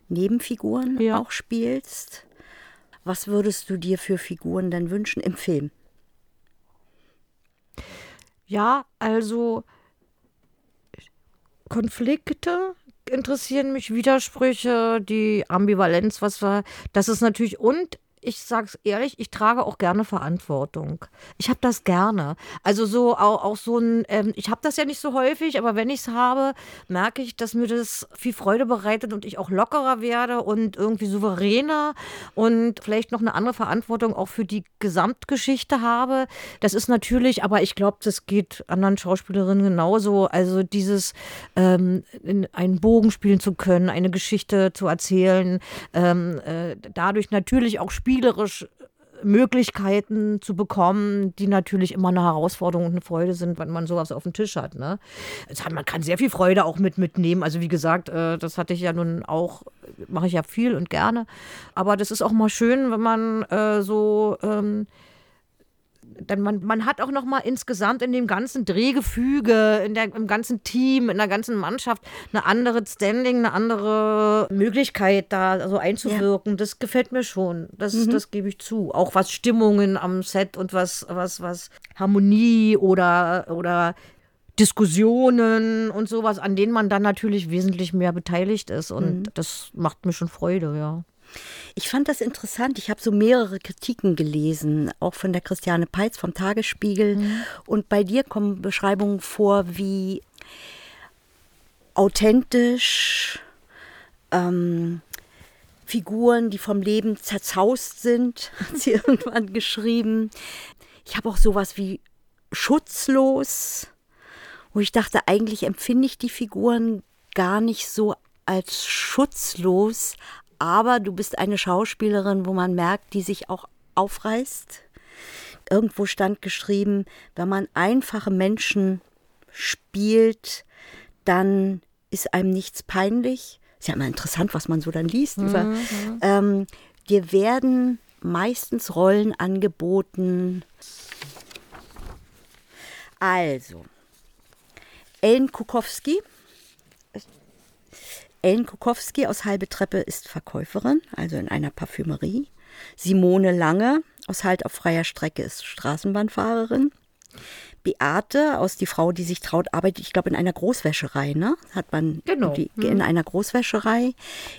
Nebenfiguren ja. auch spielst. Was würdest du dir für Figuren denn wünschen im Film? Ja, also Konflikte interessieren mich, Widersprüche, die Ambivalenz, was war, das ist natürlich und ich sage es ehrlich, ich trage auch gerne Verantwortung. Ich habe das gerne. Also so auch, auch so ein, ähm, ich habe das ja nicht so häufig, aber wenn ich es habe, merke ich, dass mir das viel Freude bereitet und ich auch lockerer werde und irgendwie souveräner und vielleicht noch eine andere Verantwortung auch für die Gesamtgeschichte habe. Das ist natürlich, aber ich glaube, das geht anderen Schauspielerinnen genauso. Also dieses ähm, einen Bogen spielen zu können, eine Geschichte zu erzählen, ähm, äh, dadurch natürlich auch spielen spielerisch Möglichkeiten zu bekommen, die natürlich immer eine Herausforderung und eine Freude sind, wenn man sowas auf dem Tisch hat. Ne? Hat, man kann sehr viel Freude auch mit mitnehmen. Also wie gesagt, äh, das hatte ich ja nun auch, mache ich ja viel und gerne. Aber das ist auch mal schön, wenn man äh, so ähm, dann man, man hat auch noch mal insgesamt in dem ganzen Drehgefüge, in der, im ganzen Team, in der ganzen Mannschaft eine andere Standing, eine andere Möglichkeit da so einzuwirken. Ja. Das gefällt mir schon. Das, mhm. das gebe ich zu. Auch was Stimmungen am Set und was, was, was Harmonie oder, oder Diskussionen und sowas, an denen man dann natürlich wesentlich mehr beteiligt ist. Und mhm. das macht mir schon Freude, ja. Ich fand das interessant. Ich habe so mehrere Kritiken gelesen, auch von der Christiane Peitz vom Tagesspiegel. Mhm. Und bei dir kommen Beschreibungen vor, wie authentisch ähm, Figuren, die vom Leben zerzaust sind, hat sie irgendwann geschrieben. Ich habe auch sowas wie schutzlos, wo ich dachte, eigentlich empfinde ich die Figuren gar nicht so als schutzlos, aber du bist eine Schauspielerin, wo man merkt, die sich auch aufreißt. Irgendwo stand geschrieben, wenn man einfache Menschen spielt, dann ist einem nichts peinlich. Ist ja immer interessant, was man so dann liest. Mhm. Über, ähm, dir werden meistens Rollen angeboten. Also, Ellen Kukowski Ellen Kukowski aus Halbe Treppe ist Verkäuferin, also in einer Parfümerie. Simone Lange aus Halt auf freier Strecke ist Straßenbahnfahrerin. Beate aus Die Frau, die sich traut, arbeitet, ich glaube, in einer Großwäscherei, ne? Hat man genau. Die, in einer Großwäscherei.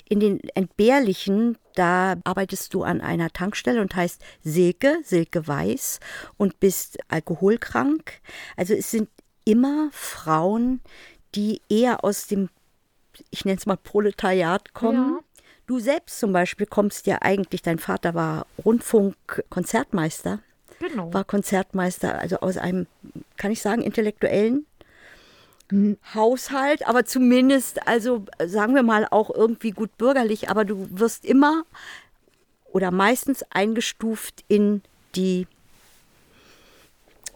In den Entbehrlichen, da arbeitest du an einer Tankstelle und heißt Silke, Silke Weiß und bist alkoholkrank. Also es sind immer Frauen, die eher aus dem, ich nenne es mal Proletariat kommen. Ja. Du selbst zum Beispiel kommst ja eigentlich, dein Vater war Rundfunkkonzertmeister. Genau. War Konzertmeister, also aus einem, kann ich sagen, intellektuellen Haushalt, aber zumindest, also sagen wir mal auch irgendwie gut bürgerlich, aber du wirst immer oder meistens eingestuft in die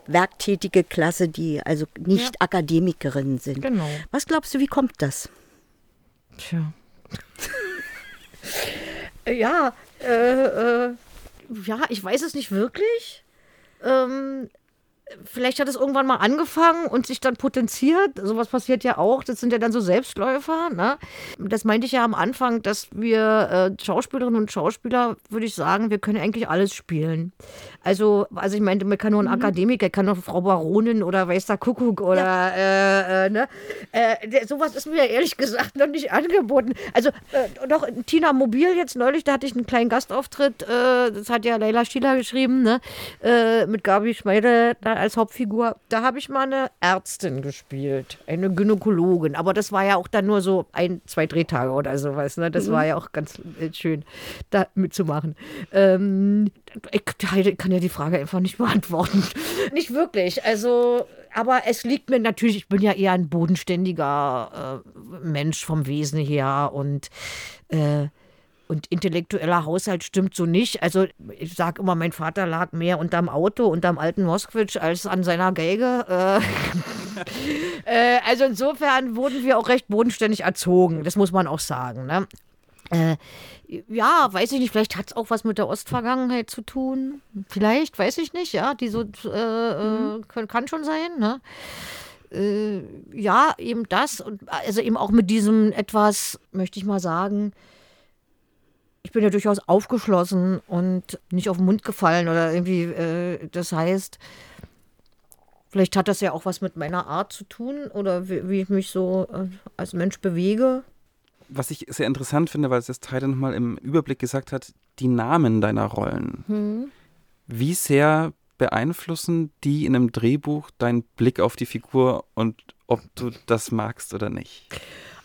werktätige Klasse, die also nicht ja. Akademikerinnen sind. Genau. Was glaubst du, wie kommt das? Tja. ja, äh, äh, ja, ich weiß es nicht wirklich. Ähm, vielleicht hat es irgendwann mal angefangen und sich dann potenziert. Sowas passiert ja auch. Das sind ja dann so Selbstläufer. Ne? Das meinte ich ja am Anfang, dass wir äh, Schauspielerinnen und Schauspieler, würde ich sagen, wir können eigentlich alles spielen. Also, also ich meinte, man kann nur ein mhm. Akademiker, kann nur Frau Baronin oder weiß der Kuckuck oder ja. äh, äh, ne? Äh, sowas ist mir ehrlich gesagt noch nicht angeboten. Also äh, doch Tina Mobil jetzt neulich, da hatte ich einen kleinen Gastauftritt, äh, das hat ja Leila Schieler geschrieben, ne? Äh, mit Gabi Schmeide als Hauptfigur. Da habe ich mal eine Ärztin gespielt, eine Gynäkologin. Aber das war ja auch dann nur so ein, zwei Drehtage oder sowas. Ne? Das mhm. war ja auch ganz schön, da mitzumachen. Ähm, ich kann ja die Frage einfach nicht beantworten. nicht wirklich. Also, aber es liegt mir natürlich, ich bin ja eher ein bodenständiger äh, Mensch vom Wesen her und äh, und intellektueller Haushalt stimmt so nicht. Also ich sage immer, mein Vater lag mehr unterm Auto, unterm alten Moskwitsch, als an seiner Geige. Äh, äh, also insofern wurden wir auch recht bodenständig erzogen. Das muss man auch sagen. Ne? Äh, ja, weiß ich nicht, vielleicht hat es auch was mit der Ostvergangenheit zu tun. Vielleicht, weiß ich nicht, ja, die so äh, äh, mhm. kann schon sein, ne? Äh, ja, eben das und also eben auch mit diesem etwas, möchte ich mal sagen, ich bin ja durchaus aufgeschlossen und nicht auf den Mund gefallen oder irgendwie, äh, das heißt, vielleicht hat das ja auch was mit meiner Art zu tun oder wie, wie ich mich so äh, als Mensch bewege. Was ich sehr interessant finde, weil es das Teil nochmal im Überblick gesagt hat, die Namen deiner Rollen. Hm. Wie sehr beeinflussen die in einem Drehbuch deinen Blick auf die Figur und ob du das magst oder nicht?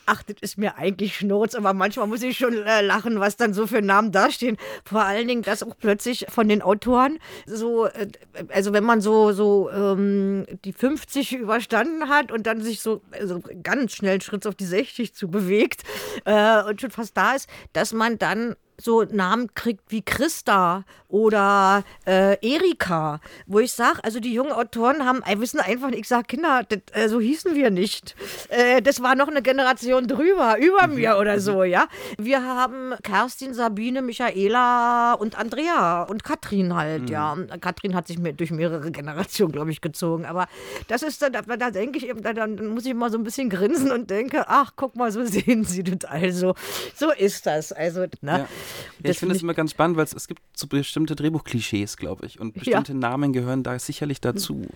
Ach, das ist mir eigentlich Schnurz, aber manchmal muss ich schon äh, lachen, was dann so für Namen dastehen. Vor allen Dingen, dass auch plötzlich von den Autoren so, äh, also wenn man so, so ähm, die 50 überstanden hat und dann sich so also ganz schnell Schritt auf die 60 zu bewegt äh, und schon fast da ist, dass man dann so Namen kriegt wie Christa oder äh, Erika, wo ich sage, also die jungen Autoren haben, wissen einfach, ich sage, Kinder, das, äh, so hießen wir nicht. Äh, das war noch eine Generation drüber, über mhm. mir oder so, ja. Wir haben Kerstin, Sabine, Michaela und Andrea und Katrin halt, mhm. ja. Und Katrin hat sich durch mehrere Generationen, glaube ich, gezogen. Aber das ist dann, da, da denke ich eben, da, dann muss ich mal so ein bisschen grinsen und denke, ach, guck mal, so sehen sie das also. So ist das. Also, ne? Ja. Ja, ich finde es immer ganz spannend, weil es gibt so bestimmte Drehbuchklischees, glaube ich. Und bestimmte ja. Namen gehören da sicherlich dazu.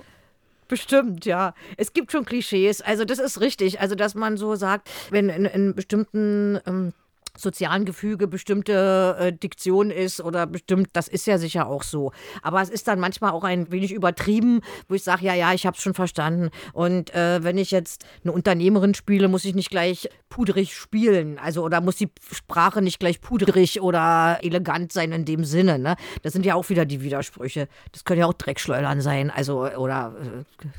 Bestimmt, ja. Es gibt schon Klischees. Also das ist richtig. Also dass man so sagt, wenn in, in bestimmten ähm, sozialen Gefüge bestimmte äh, Diktion ist oder bestimmt, das ist ja sicher auch so. Aber es ist dann manchmal auch ein wenig übertrieben, wo ich sage, ja, ja, ich habe es schon verstanden. Und äh, wenn ich jetzt eine Unternehmerin spiele, muss ich nicht gleich pudrig spielen. Also oder muss die Sprache nicht gleich pudrig oder elegant sein in dem Sinne. Ne? Das sind ja auch wieder die Widersprüche. Das können ja auch Dreckschleudern sein. Also oder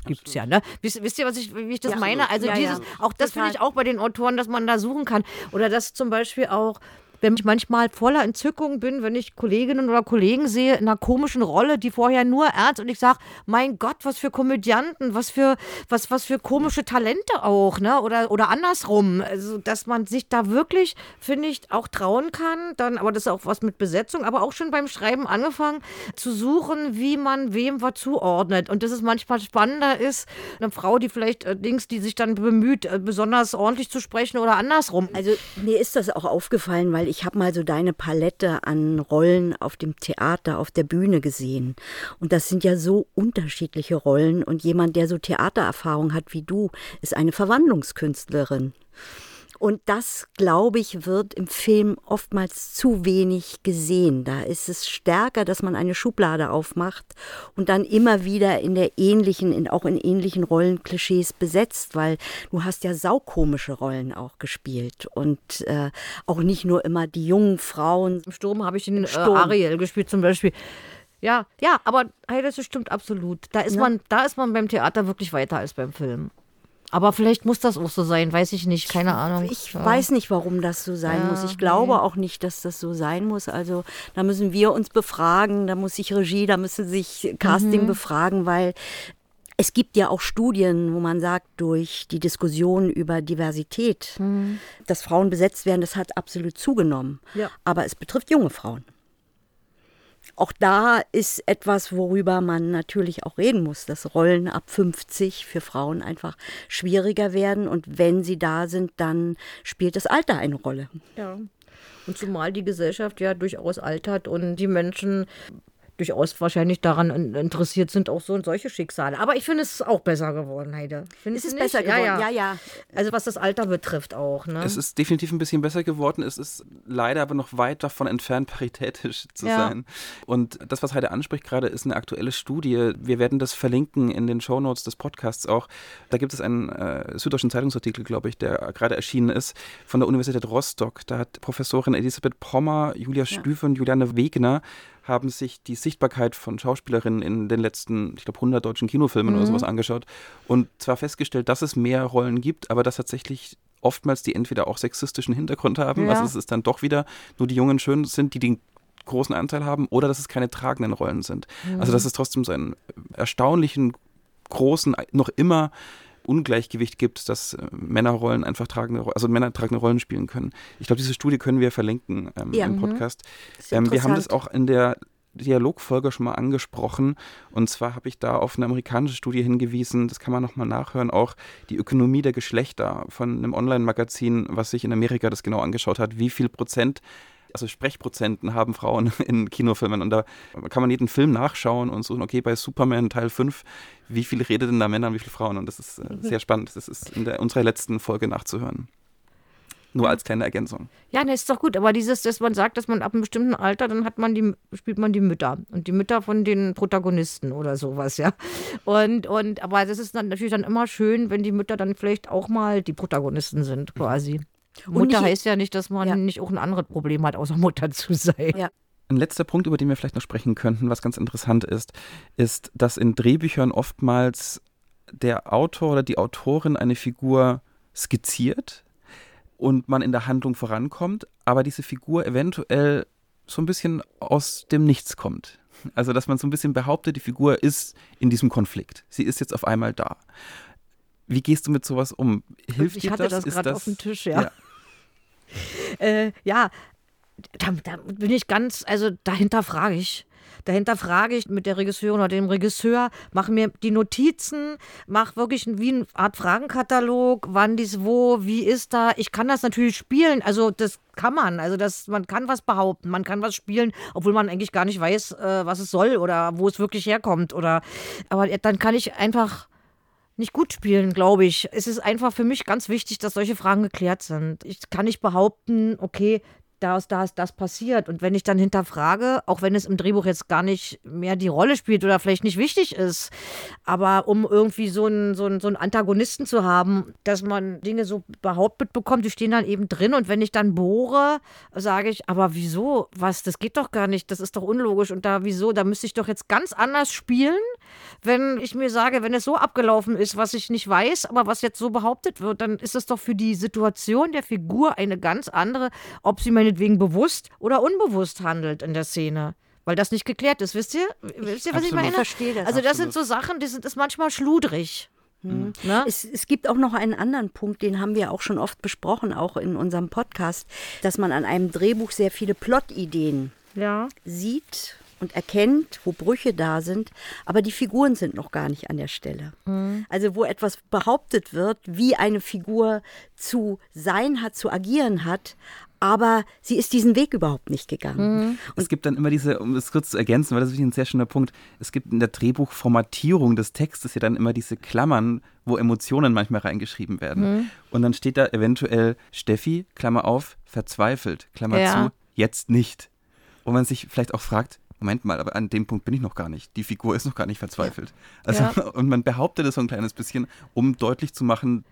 äh, es ja. Ne? Wisst, wisst ihr, was ich, wie ich das ja, meine? Also ja, dieses, ja. auch das finde ich auch bei den Autoren, dass man da suchen kann. Oder dass zum Beispiel auch wenn ich manchmal voller Entzückung bin, wenn ich Kolleginnen oder Kollegen sehe in einer komischen Rolle, die vorher nur ernst und ich sage, mein Gott, was für Komödianten, was für, was, was für komische Talente auch, ne? Oder, oder andersrum. Also, dass man sich da wirklich, finde ich, auch trauen kann. Dann, aber das ist auch was mit Besetzung, aber auch schon beim Schreiben angefangen zu suchen, wie man wem was zuordnet. Und dass es manchmal spannender ist, eine Frau, die vielleicht äh, Dings, die sich dann bemüht, äh, besonders ordentlich zu sprechen oder andersrum. Also mir ist das auch aufgefallen, weil ich habe mal so deine Palette an Rollen auf dem Theater, auf der Bühne gesehen. Und das sind ja so unterschiedliche Rollen. Und jemand, der so Theatererfahrung hat wie du, ist eine Verwandlungskünstlerin. Und das, glaube ich, wird im Film oftmals zu wenig gesehen. Da ist es stärker, dass man eine Schublade aufmacht und dann immer wieder in der ähnlichen, in, auch in ähnlichen Rollenklischees besetzt, weil du hast ja saukomische Rollen auch gespielt und äh, auch nicht nur immer die jungen Frauen. Im Sturm habe ich den äh, Ariel gespielt zum Beispiel. Ja, ja, aber hey, das stimmt absolut. Da ist, ja. man, da ist man beim Theater wirklich weiter als beim Film. Aber vielleicht muss das auch so sein, weiß ich nicht, keine Ahnung. Ich ja. weiß nicht, warum das so sein ja, muss. Ich glaube nee. auch nicht, dass das so sein muss. Also da müssen wir uns befragen, da muss sich Regie, da müssen sich Casting mhm. befragen, weil es gibt ja auch Studien, wo man sagt, durch die Diskussion über Diversität, mhm. dass Frauen besetzt werden, das hat absolut zugenommen. Ja. Aber es betrifft junge Frauen auch da ist etwas, worüber man natürlich auch reden muss, dass Rollen ab 50 für Frauen einfach schwieriger werden. Und wenn sie da sind, dann spielt das Alter eine Rolle. Ja. Und zumal die Gesellschaft ja durchaus altert und die Menschen durchaus wahrscheinlich daran interessiert sind, auch so und solche Schicksale. Aber ich finde, es ist auch besser geworden, Heide. Findest es ist besser geworden, ja, ja, ja. Also was das Alter betrifft auch. Ne? Es ist definitiv ein bisschen besser geworden. Es ist leider aber noch weit davon entfernt, paritätisch zu ja. sein. Und das, was Heide anspricht gerade, ist eine aktuelle Studie. Wir werden das verlinken in den Shownotes des Podcasts auch. Da gibt es einen äh, süddeutschen Zeitungsartikel, glaube ich, der gerade erschienen ist, von der Universität Rostock. Da hat Professorin Elisabeth Pommer, Julia Stüfe ja. und Juliane Wegner haben sich die Sichtbarkeit von Schauspielerinnen in den letzten, ich glaube, 100 deutschen Kinofilmen mhm. oder sowas angeschaut und zwar festgestellt, dass es mehr Rollen gibt, aber dass tatsächlich oftmals die entweder auch sexistischen Hintergrund haben, ja. also es ist dann doch wieder nur die Jungen schön sind, die den großen Anteil haben, oder dass es keine tragenden Rollen sind. Mhm. Also dass es trotzdem so einen erstaunlichen, großen, noch immer Ungleichgewicht gibt, dass äh, Männerrollen einfach tragende, also Männer tragende Rollen spielen können. Ich glaube, diese Studie können wir verlinken ähm, ja, im mhm. Podcast. Ähm, wir haben das auch in der Dialogfolge schon mal angesprochen. Und zwar habe ich da auf eine amerikanische Studie hingewiesen, das kann man nochmal nachhören, auch die Ökonomie der Geschlechter von einem Online-Magazin, was sich in Amerika das genau angeschaut hat, wie viel Prozent also Sprechprozenten haben Frauen in Kinofilmen. Und da kann man jeden Film nachschauen und so, okay, bei Superman Teil 5, wie viel redet denn da Männer und wie viele Frauen? Und das ist äh, mhm. sehr spannend. Das ist in der, unserer letzten Folge nachzuhören. Nur als kleine Ergänzung. Ja, ne, ist doch gut. Aber dieses, dass man sagt, dass man ab einem bestimmten Alter, dann hat man die, spielt man die Mütter. Und die Mütter von den Protagonisten oder sowas, ja. Und, und, aber das ist dann natürlich dann immer schön, wenn die Mütter dann vielleicht auch mal die Protagonisten sind, quasi. Mutter heißt ja nicht, dass man ja. nicht auch ein anderes Problem hat, außer Mutter zu sein. Ja. Ein letzter Punkt, über den wir vielleicht noch sprechen könnten, was ganz interessant ist, ist, dass in Drehbüchern oftmals der Autor oder die Autorin eine Figur skizziert und man in der Handlung vorankommt, aber diese Figur eventuell so ein bisschen aus dem Nichts kommt. Also, dass man so ein bisschen behauptet, die Figur ist in diesem Konflikt. Sie ist jetzt auf einmal da. Wie gehst du mit sowas um? Hilft ich dir das? Ich hatte das gerade auf dem Tisch, ja. Ja, äh, ja da, da, bin ich ganz, also dahinter frage ich. Dahinter frage ich mit der Regisseurin oder dem Regisseur, mache mir die Notizen, mache wirklich wie eine Art Fragenkatalog, wann dies wo, wie ist da. Ich kann das natürlich spielen, also das kann man, also das, man kann was behaupten, man kann was spielen, obwohl man eigentlich gar nicht weiß, äh, was es soll oder wo es wirklich herkommt oder, aber dann kann ich einfach nicht gut spielen, glaube ich. Es ist einfach für mich ganz wichtig, dass solche Fragen geklärt sind. Ich kann nicht behaupten, okay, da ist, da ist das passiert. Und wenn ich dann hinterfrage, auch wenn es im Drehbuch jetzt gar nicht mehr die Rolle spielt oder vielleicht nicht wichtig ist, aber um irgendwie so einen, so einen, so einen Antagonisten zu haben, dass man Dinge so behauptet bekommt, die stehen dann eben drin. Und wenn ich dann bohre, sage ich, aber wieso? Was? Das geht doch gar nicht. Das ist doch unlogisch. Und da, wieso? Da müsste ich doch jetzt ganz anders spielen, wenn ich mir sage, wenn es so abgelaufen ist, was ich nicht weiß, aber was jetzt so behauptet wird, dann ist es doch für die Situation der Figur eine ganz andere, ob sie meine meinetwegen bewusst oder unbewusst handelt in der Szene. Weil das nicht geklärt ist. Wisst ihr, wisst ihr was absolut. ich meine? Ich verstehe das. Also, das absolut. sind so Sachen, die sind ist manchmal schludrig. Hm. Ne? Es, es, gibt auch noch einen anderen Punkt, den haben wir auch schon oft besprochen, auch in unserem Podcast, dass man an einem Drehbuch sehr viele Plot-Ideen ja. sieht und erkennt, wo Brüche da sind, aber die Figuren sind noch gar nicht an der Stelle. Mhm. Also wo etwas behauptet wird, wie eine Figur zu sein hat, zu agieren hat, aber sie ist diesen Weg überhaupt nicht gegangen. Mhm. Es gibt dann immer diese, um das kurz zu ergänzen, weil das ist ein sehr schöner Punkt, es gibt in der Drehbuchformatierung des Textes ja dann immer diese Klammern, wo Emotionen manchmal reingeschrieben werden. Mhm. Und dann steht da eventuell Steffi, Klammer auf, verzweifelt, Klammer ja. zu, jetzt nicht. Wo man sich vielleicht auch fragt, Moment mal, aber an dem Punkt bin ich noch gar nicht. Die Figur ist noch gar nicht verzweifelt. Also, ja. und man behauptet es so ein kleines bisschen, um deutlich zu machen,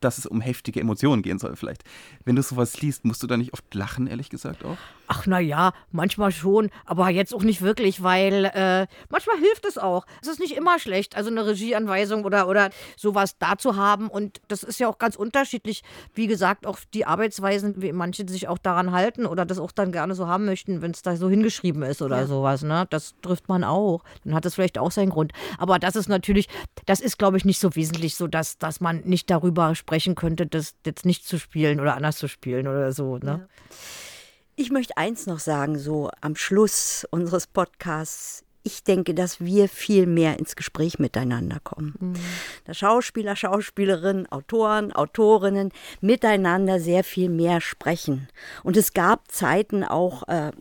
dass es um heftige Emotionen gehen soll vielleicht. Wenn du sowas liest, musst du da nicht oft lachen, ehrlich gesagt auch? Ach na ja, manchmal schon, aber jetzt auch nicht wirklich, weil äh, manchmal hilft es auch. Es ist nicht immer schlecht, also eine Regieanweisung oder, oder sowas da zu haben und das ist ja auch ganz unterschiedlich. Wie gesagt, auch die Arbeitsweisen, wie manche sich auch daran halten oder das auch dann gerne so haben möchten, wenn es da so hingeschrieben ist oder ja. sowas. Ne? Das trifft man auch. Dann hat das vielleicht auch seinen Grund. Aber das ist natürlich, das ist glaube ich nicht so wesentlich, so dass, dass man nicht darüber sprechen könnte, das jetzt nicht zu spielen oder anders zu spielen oder so. Ne? Ja. Ich möchte eins noch sagen, so am Schluss unseres Podcasts. Ich denke, dass wir viel mehr ins Gespräch miteinander kommen. Mhm. Dass Schauspieler, Schauspielerinnen, Autoren, Autorinnen miteinander sehr viel mehr sprechen. Und es gab Zeiten auch, äh,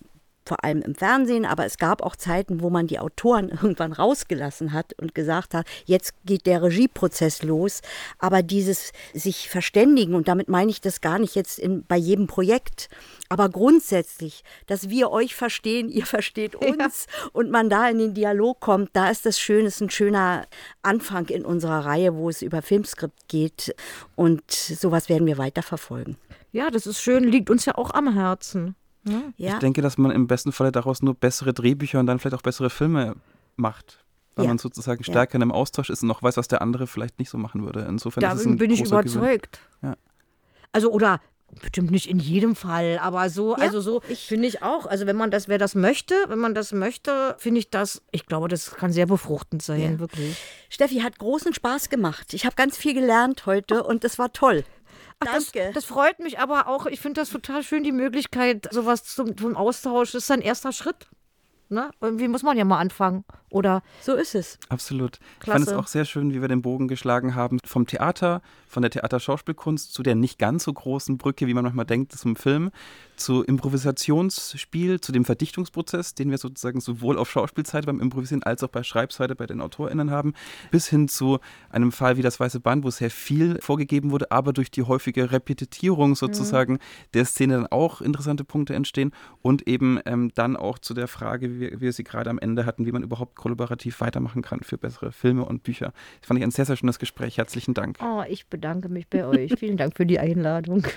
vor allem im Fernsehen, aber es gab auch Zeiten, wo man die Autoren irgendwann rausgelassen hat und gesagt hat, jetzt geht der Regieprozess los. Aber dieses sich verständigen, und damit meine ich das gar nicht jetzt in, bei jedem Projekt, aber grundsätzlich, dass wir euch verstehen, ihr versteht uns ja. und man da in den Dialog kommt, da ist das schön, ist ein schöner Anfang in unserer Reihe, wo es über Filmskript geht. Und sowas werden wir weiter verfolgen. Ja, das ist schön, liegt uns ja auch am Herzen. Ja. Ich denke, dass man im besten Falle daraus nur bessere Drehbücher und dann vielleicht auch bessere Filme macht. Weil ja. man sozusagen stärker ja. in einem Austausch ist und noch weiß, was der andere vielleicht nicht so machen würde. Insofern da ist es ein bin ich überzeugt. Ja. Also oder Bestimmt nicht in jedem Fall, aber so, ja, also so finde ich auch. Also wenn man das, wer das möchte, wenn man das möchte, finde ich das, ich glaube, das kann sehr befruchtend sein, ja. wirklich. Steffi hat großen Spaß gemacht. Ich habe ganz viel gelernt heute und es war toll. Ach, Danke. Das, das, freut mich aber auch. Ich finde das total schön, die Möglichkeit, sowas zum, zum Austausch. Das ist ein erster Schritt. Ne? Irgendwie muss man ja mal anfangen. Oder so ist es. Absolut. Klasse. Ich fand es auch sehr schön, wie wir den Bogen geschlagen haben vom Theater, von der Theaterschauspielkunst zu der nicht ganz so großen Brücke, wie man manchmal denkt, zum Film, zu Improvisationsspiel, zu dem Verdichtungsprozess, den wir sozusagen sowohl auf Schauspielseite beim Improvisieren als auch bei Schreibseite bei den AutorInnen haben, bis hin zu einem Fall wie das Weiße Band, wo sehr viel vorgegeben wurde, aber durch die häufige Repetitierung sozusagen mhm. der Szene dann auch interessante Punkte entstehen und eben ähm, dann auch zu der Frage, wie wir, wie wir sie gerade am Ende hatten, wie man überhaupt kollaborativ weitermachen kann für bessere Filme und Bücher. Das fand ich ein sehr, sehr schönes Gespräch. Herzlichen Dank. Oh, ich bedanke mich bei euch. Vielen Dank für die Einladung.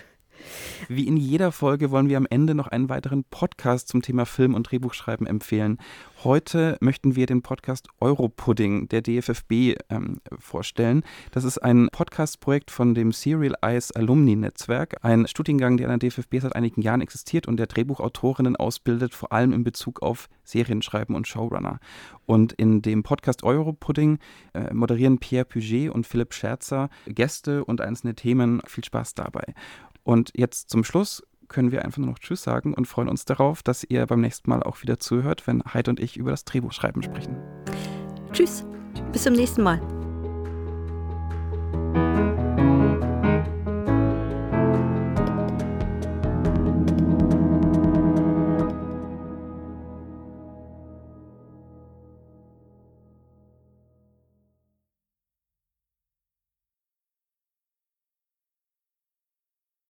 Wie in jeder Folge wollen wir am Ende noch einen weiteren Podcast zum Thema Film und Drehbuchschreiben empfehlen. Heute möchten wir den Podcast Europudding der DFFB ähm, vorstellen. Das ist ein Podcast-Projekt von dem Serial Eyes Alumni Netzwerk, ein Studiengang, der an der DFFB seit einigen Jahren existiert und der Drehbuchautorinnen ausbildet, vor allem in Bezug auf Serienschreiben und Showrunner. Und in dem Podcast Europudding äh, moderieren Pierre Puget und Philipp Scherzer Gäste und einzelne Themen. Viel Spaß dabei. Und jetzt zum Schluss können wir einfach nur noch Tschüss sagen und freuen uns darauf, dass ihr beim nächsten Mal auch wieder zuhört, wenn Heid und ich über das Drehbuchschreiben sprechen. Tschüss, bis zum nächsten Mal.